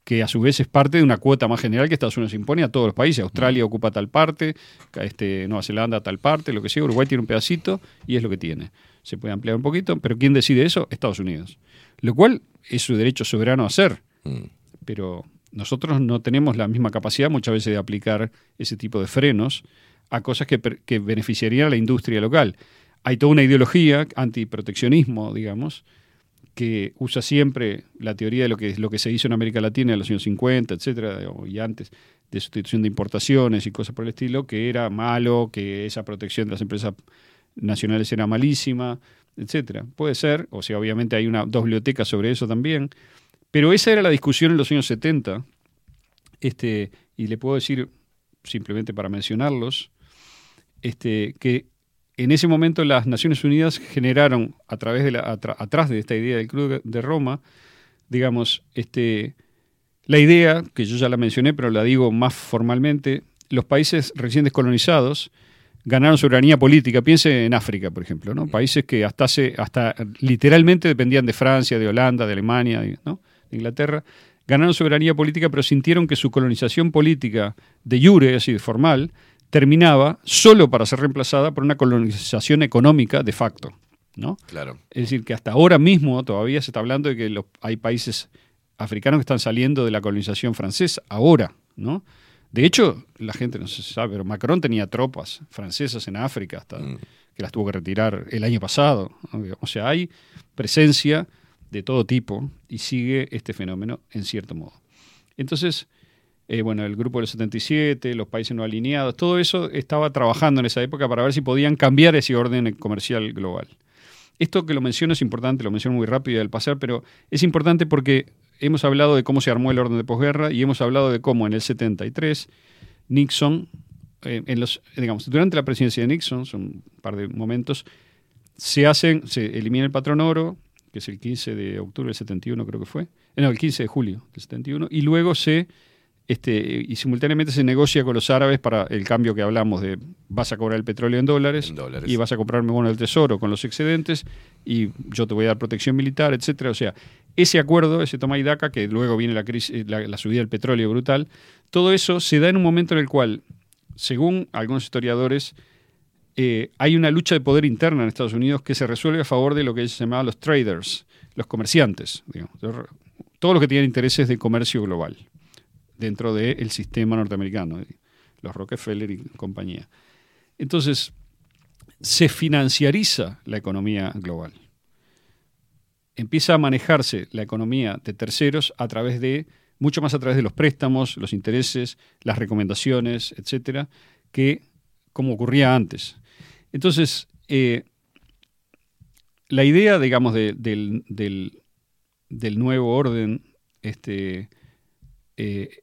que a su vez es parte de una cuota más general que Estados Unidos impone a todos los países. Australia ocupa tal parte, este, Nueva Zelanda tal parte, lo que sea. Uruguay tiene un pedacito y es lo que tiene. Se puede ampliar un poquito, pero ¿quién decide eso? Estados Unidos. Lo cual es su derecho soberano a hacer. Mm. Pero nosotros no tenemos la misma capacidad muchas veces de aplicar ese tipo de frenos a cosas que, que beneficiarían a la industria local. Hay toda una ideología antiproteccionismo, digamos, que usa siempre la teoría de lo que, lo que se hizo en América Latina en los años 50, etcétera, y antes, de sustitución de importaciones y cosas por el estilo, que era malo, que esa protección de las empresas nacionales era malísima, etcétera. Puede ser, o sea, obviamente hay una dos bibliotecas sobre eso también, pero esa era la discusión en los años 70, este, y le puedo decir, simplemente para mencionarlos, este, que en ese momento las Naciones Unidas generaron, a través de la, atrás de esta idea del Club de Roma, digamos, este, la idea, que yo ya la mencioné, pero la digo más formalmente, los países recién descolonizados ganaron soberanía política. Piense en África, por ejemplo, ¿no? Países que hasta hace, hasta literalmente dependían de Francia, de Holanda, de Alemania, ¿no? de Inglaterra. Ganaron soberanía política, pero sintieron que su colonización política de jure, así de formal, terminaba solo para ser reemplazada por una colonización económica de facto, ¿no? Claro. Es decir, que hasta ahora mismo todavía se está hablando de que los- hay países africanos que están saliendo de la colonización francesa, ahora, ¿no? De hecho, la gente no se sabe, pero Macron tenía tropas francesas en África hasta que las tuvo que retirar el año pasado. O sea, hay presencia de todo tipo y sigue este fenómeno en cierto modo. Entonces, eh, bueno, el grupo del 77, los países no alineados, todo eso estaba trabajando en esa época para ver si podían cambiar ese orden comercial global. Esto que lo menciono es importante, lo menciono muy rápido al pasar, pero es importante porque hemos hablado de cómo se armó el orden de posguerra y hemos hablado de cómo en el 73 Nixon, eh, en los, digamos, durante la presidencia de Nixon, son un par de momentos, se hacen, se elimina el patrón oro, que es el 15 de octubre del 71 creo que fue, eh, no, el 15 de julio del 71, y luego se este, y simultáneamente se negocia con los árabes para el cambio que hablamos de vas a cobrar el petróleo en dólares, En dólares. y vas a comprarme bono del tesoro con los excedentes y yo te voy a dar protección militar, etcétera. O sea, ese acuerdo, ese toma y daca, que luego viene la, crisis, la, la subida del petróleo brutal, todo eso se da en un momento en el cual, según algunos historiadores, eh, hay una lucha de poder interna en Estados Unidos que se resuelve a favor de lo que se llamaba los traders, los comerciantes, digamos, todos los que tienen intereses de comercio global dentro del sistema norteamericano, eh, los Rockefeller y compañía. Entonces, se financiariza la economía global. Empieza a manejarse la economía de terceros a través de, mucho más a través de los préstamos, los intereses, las recomendaciones, etcétera, que como ocurría antes. Entonces, eh, la idea, digamos, de- del, del- del nuevo orden, este, eh,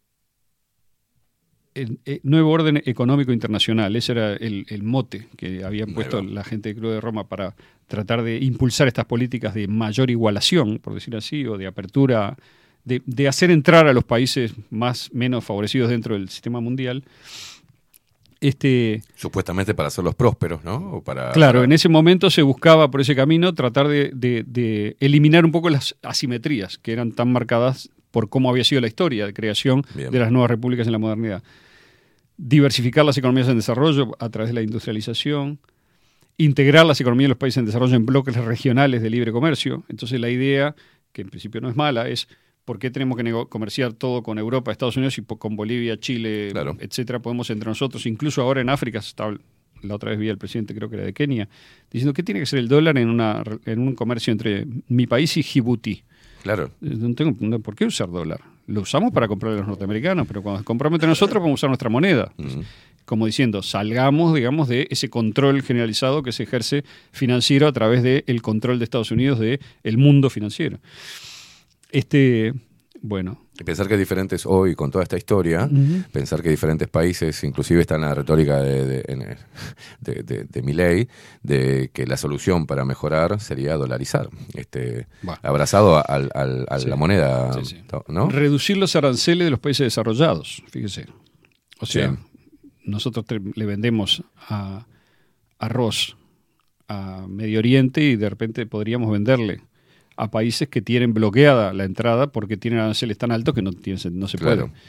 el, eh, nuevo orden económico internacional, ese era el, el mote que habían puesto la gente del Club de Roma para tratar de impulsar estas políticas de mayor igualación, por decir así, o de apertura, de, de hacer entrar a los países más menos favorecidos dentro del sistema mundial. Este, Supuestamente para hacerlos prósperos, ¿no? O para, Claro, en ese momento se buscaba por ese camino tratar de, de- de eliminar un poco las asimetrías que eran tan marcadas por cómo había sido la historia de creación Bien. de las nuevas repúblicas en la modernidad. Diversificar las economías en desarrollo a través de la industrialización, integrar las economías de los países en desarrollo en bloques regionales de libre comercio. Entonces la idea, que en principio no es mala, es por qué tenemos que comerciar todo con Europa, Estados Unidos y con Bolivia, Chile, Claro. etcétera, podemos entre nosotros, incluso ahora en África, la otra vez vi al presidente, creo que era de Kenia, diciendo que tiene que ser el dólar en, una, en un comercio entre mi país y Djibouti. Claro. Eh, No tengo no, por qué usar dólar. Lo usamos para comprar a los norteamericanos, pero cuando compramos entre nosotros podemos usar nuestra moneda. Como diciendo, salgamos, digamos, de ese control generalizado que se ejerce financiero a través del control de Estados Unidos del el mundo financiero. Este, bueno, Y pensar que diferentes hoy, con toda esta historia, pensar que diferentes países, inclusive está en la retórica de, de, de, de- de Milei, de que la solución para mejorar sería dolarizar, este, Bueno. abrazado a, Sí. la moneda, ¿no? reducir los aranceles de los países desarrollados, fíjese. O sea, nosotros le vendemos a arroz a Medio Oriente y de repente podríamos venderle a países que tienen bloqueada la entrada porque tienen aranceles tan altos que no, tienen, no se Claro. puede.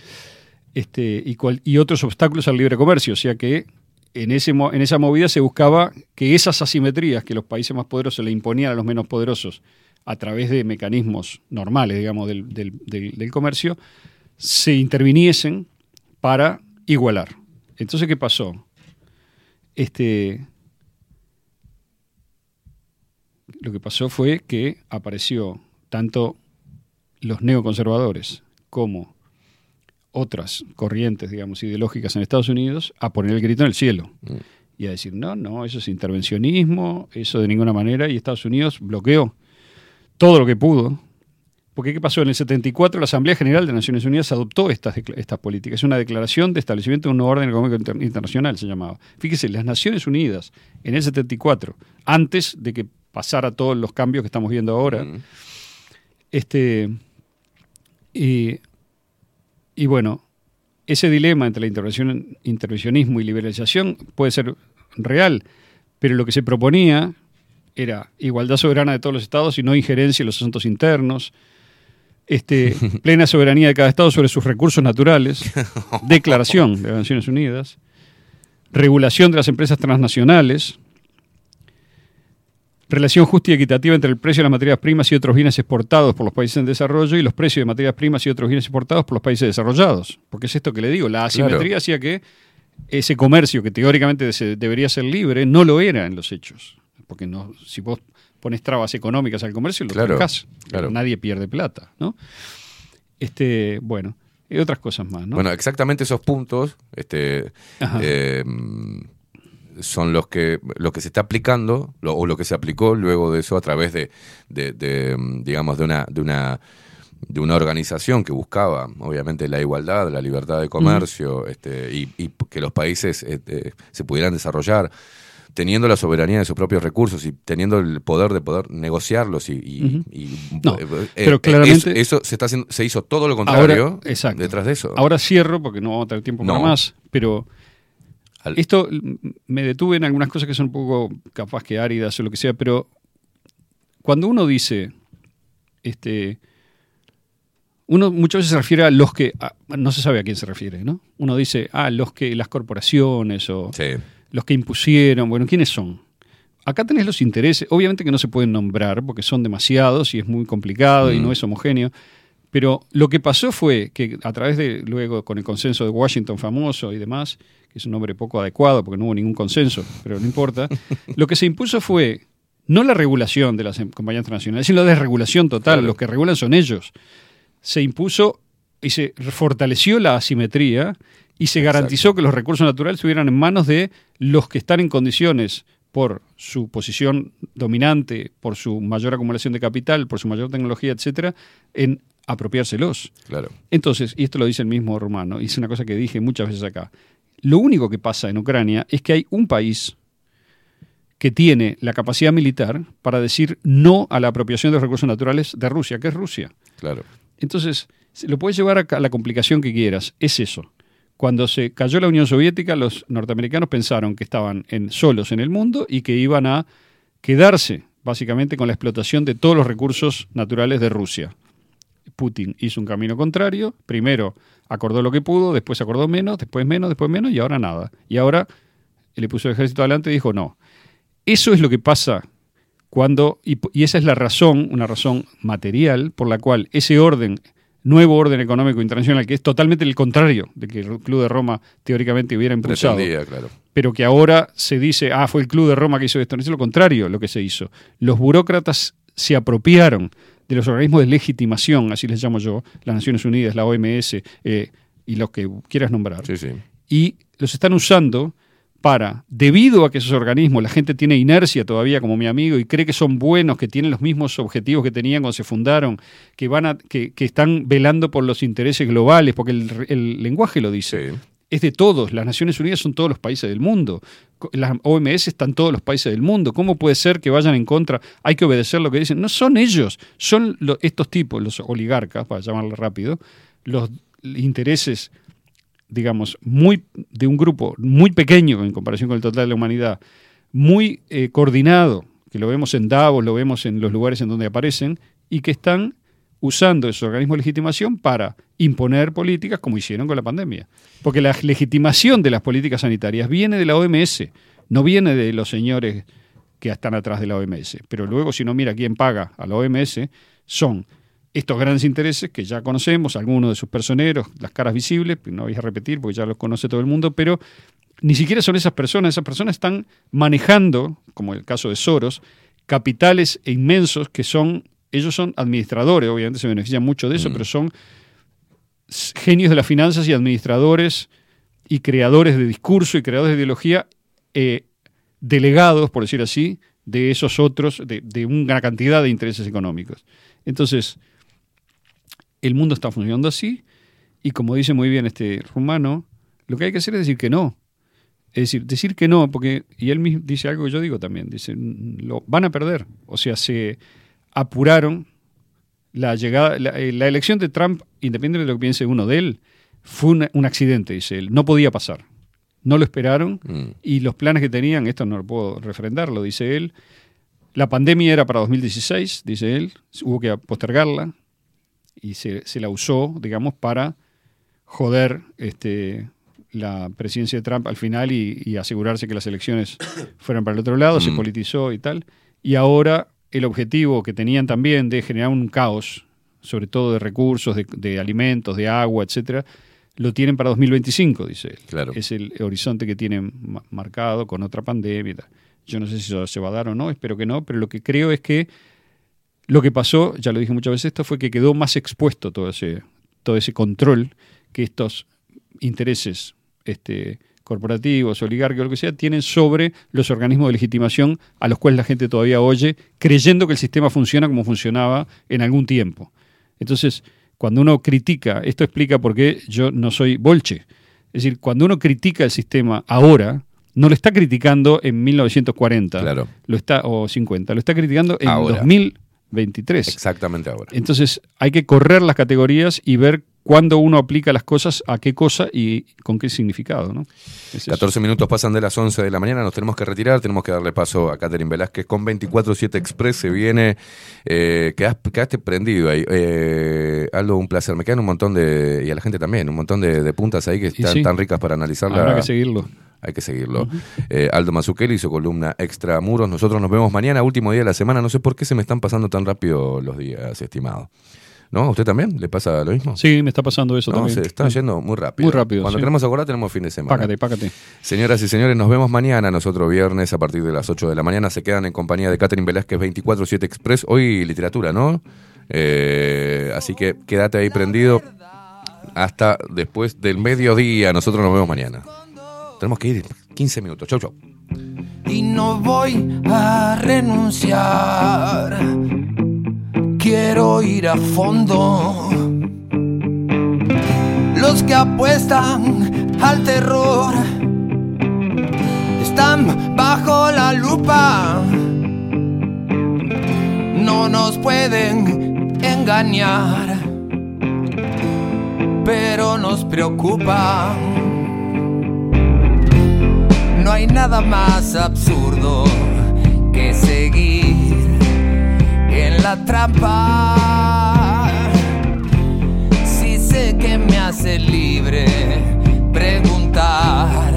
Este, y, cual- y otros obstáculos al libre comercio, o sea que en, ese, en esa movida se buscaba que esas asimetrías que los países más poderosos le imponían a los menos poderosos a través de mecanismos normales, digamos, del, del- del- del comercio, se interviniesen para igualar. Entonces, ¿qué pasó? Este, lo que pasó fue que apareció tanto los neoconservadores como otras corrientes, digamos, ideológicas en Estados Unidos a poner el grito en el cielo y a decir, no, no, eso es intervencionismo, eso de ninguna manera, y Estados Unidos bloqueó todo lo que pudo. Porque ¿qué pasó? En el 74 la Asamblea General de Naciones Unidas adoptó estas, estas políticas. Es una declaración de establecimiento de un nuevo orden económico inter- internacional, se llamaba. Fíjese, las Naciones Unidas en el 74, antes de que pasara todos los cambios que estamos viendo ahora, este, y, y bueno, ese dilema entre la intervención, intervencionismo y liberalización puede ser real, pero lo que se proponía era igualdad soberana de todos los estados y no injerencia en los asuntos internos, este, plena soberanía de cada estado sobre sus recursos naturales, declaración de las Naciones Unidas, regulación de las empresas transnacionales, relación justa y equitativa entre el precio de las materias primas y otros bienes exportados por los países en desarrollo y los precios de materias primas y otros bienes exportados por los países desarrollados. Porque es esto que le digo, la asimetría hacía que ese comercio que teóricamente se- debería ser libre no lo era en los hechos. Porque no, si vos pones trabas económicas al comercio, lo Claro, trancás. claro. Nadie pierde plata, ¿no? Este, bueno, y otras cosas más, ¿no? Bueno, exactamente esos puntos este, Ajá. eh, son los que, lo que se está aplicando, lo- o lo que se aplicó luego de eso a través de, de- de, mm, digamos, de una, de una de una organización que buscaba, obviamente, la igualdad, la libertad de comercio, este, y, y que los países este, se pudieran desarrollar teniendo la soberanía de sus propios recursos y teniendo el poder de poder negociarlos y, y- No, eh, pero eh, claramente- eso, eso se está haciendo, se hizo todo lo contrario Ahora, exacto. detrás de eso. Ahora cierro porque no vamos a tener tiempo para más, pero Al- esto mm, me detuve en algunas cosas que son un poco capaz que áridas o lo que sea, pero cuando uno dice, este, uno muchas veces se refiere a los que, a- no se sabe a quién se refiere, ¿no? Uno dice, ah, los que, las corporaciones o Sí. los que impusieron, bueno, ¿quiénes son? Acá tenés los intereses, obviamente que no se pueden nombrar porque son demasiados y es muy complicado y Mm. no es homogéneo, pero lo que pasó fue que a través de, luego con el consenso de Washington famoso y demás, que es un nombre poco adecuado porque no hubo ningún consenso, pero no importa, lo que se impuso fue no la regulación de las em- compañías transnacionales, sino la desregulación total, Claro. los que regulan son ellos. Se impuso y se fortaleció la asimetría y se garantizó que los recursos naturales estuvieran en manos de los que están en condiciones por su posición dominante, por su mayor acumulación de capital, por su mayor tecnología, etcétera, en apropiárselos. Claro. Entonces, y esto lo dice el mismo Romano, y es una cosa que dije muchas veces acá. Lo único que pasa en Ucrania es que hay un país que tiene la capacidad militar para decir no a la apropiación de los recursos naturales de Rusia, que es Rusia. Claro. Entonces, se lo puedes llevar a la complicación que quieras. Es eso. Cuando se cayó la Unión Soviética, los norteamericanos pensaron que estaban en, solos en el mundo y que iban a quedarse básicamente con la explotación de todos los recursos naturales de Rusia. Putin hizo un camino contrario. Primero acordó lo que pudo, después acordó menos, después menos, después menos y ahora nada. Y ahora le puso el ejército adelante y dijo no. Eso es lo que pasa cuando, y, y esa es la razón, una razón material, por la cual ese orden, nuevo orden económico internacional, que es totalmente el contrario de que el Club de Roma teóricamente hubiera impulsado, claro. pero que ahora se dice, ah, fue el Club de Roma que hizo esto. No es lo contrario lo que se hizo. Los burócratas se apropiaron de los organismos de legitimación, así les llamo yo, las Naciones Unidas, la OMS eh, y los que quieras nombrar, Sí, sí. y los están usando para, debido a que esos organismos, la gente tiene inercia todavía como mi amigo y cree que son buenos, que tienen los mismos objetivos que tenían cuando se fundaron, que, van a, que, que están velando por los intereses globales, porque el, el lenguaje lo dice. Sí. Es de todos, las Naciones Unidas son todos los países del mundo, las OMS están todos los países del mundo, ¿cómo puede ser que vayan en contra? Hay que obedecer lo que dicen. No son ellos, son estos tipos, los oligarcas, para llamarlo rápido, los intereses digamos, muy de un grupo muy pequeño en comparación con el total de la humanidad, muy eh, coordinado, que lo vemos en Davos, lo vemos en los lugares en donde aparecen, y que están usando esos organismos de legitimación para imponer políticas como hicieron con la pandemia. Porque la legitimación de las políticas sanitarias viene de la OMS, no viene de los señores que están atrás de la OMS. Pero luego, si no mira quién paga a la OMS, son estos grandes intereses que ya conocemos, algunos de sus personeros, las caras visibles, no voy a repetir porque ya los conoce todo el mundo, pero ni siquiera son esas personas, esas personas están manejando, como el caso de Soros, capitales inmensos que son, ellos son administradores, obviamente se benefician mucho de eso, pero son genios de las finanzas y administradores y creadores de discurso y creadores de ideología, eh, delegados, por decir así, de esos otros, de, de una cantidad de intereses económicos. Entonces, el mundo está funcionando así y como dice muy bien este rumano, lo que hay que hacer es decir que no. Es decir, decir que no, porque, y él mismo dice algo que yo digo también, dice, "Mm, lo van a perder. O sea, se apuraron la llegada, la, eh, la elección de Trump, independientemente de lo que piense uno de él, fue un accidente, dice él. No podía pasar. No lo esperaron Mm. y los planes que tenían, esto no lo puedo refrendar, lo dice él. La pandemia era para 2016, dice él, hubo que postergarla y se, se la usó, digamos, para joder este, la presidencia de Trump al final y, y asegurarse que las elecciones fueran para el otro lado, se Mm. politizó y tal. Y ahora el objetivo que tenían también de generar un caos, sobre todo de recursos, de, de alimentos, de agua, etcétera, lo tienen para 2025, dice él. Claro. Es el horizonte que tienen ma- marcado con otra pandemia. Yo no sé si eso se va a dar o no, espero que no, pero lo que creo es que lo que pasó, ya lo dije muchas veces esto, fue que quedó más expuesto todo ese, todo ese control que estos intereses este, corporativos, oligárquicos, lo que sea, tienen sobre los organismos de legitimación a los cuales la gente todavía oye, creyendo que el sistema funciona como funcionaba en algún tiempo. Entonces, cuando uno critica, esto explica por qué yo no soy bolche. Es decir, cuando uno critica el sistema ahora, no lo está criticando en 1940 Claro. lo está, o 50, lo está criticando en Ahora. 2023. Exactamente ahora. Entonces hay que correr las categorías y ver cuándo uno aplica las cosas a qué cosa y con qué significado. ¿no? Es eso. 14 minutos pasan de las 11 de la mañana, nos tenemos que retirar, tenemos que darle paso a Catherine Velázquez con 24-7 Express, se viene, eh, quedaste, quedaste prendido ahí. Eh, Aldo, un placer, me quedan un montón de, y a la gente también, un montón de, de puntas ahí que están sí. tan ricas para analizarla. Habrá que seguirlo. Hay que seguirlo. Eh, Aldo Mazzucchelli, su columna Extra Muros. Nosotros nos vemos mañana, último día de la semana. No sé por qué se me están pasando tan rápido los días, estimado. ¿No? ¿A usted también? ¿Le pasa lo mismo? Sí, me está pasando eso No, también. se está yendo muy rápido. Muy rápido, Cuando sí. queremos acordar, tenemos fin de semana. Pácate, pácate. Señoras y señores, nos vemos mañana, nosotros viernes a partir de las 8 de la mañana. Se quedan en compañía de Catherine Velázquez 24-7 Express. Hoy literatura, ¿no? Eh, así que quédate ahí prendido hasta después del mediodía. Nosotros nos vemos mañana. Tenemos que ir 15 minutos. Chau, chau. y no voy a renunciar. Quiero ir a fondo. Los que apuestan al terror están bajo la lupa. No nos pueden engañar, pero nos preocupa. No hay nada más absurdo que seguir en la trampa. Si sé que me hace libre preguntar.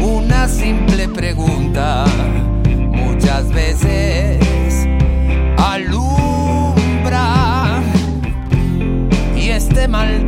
Una simple pregunta muchas veces alumbra y este maldito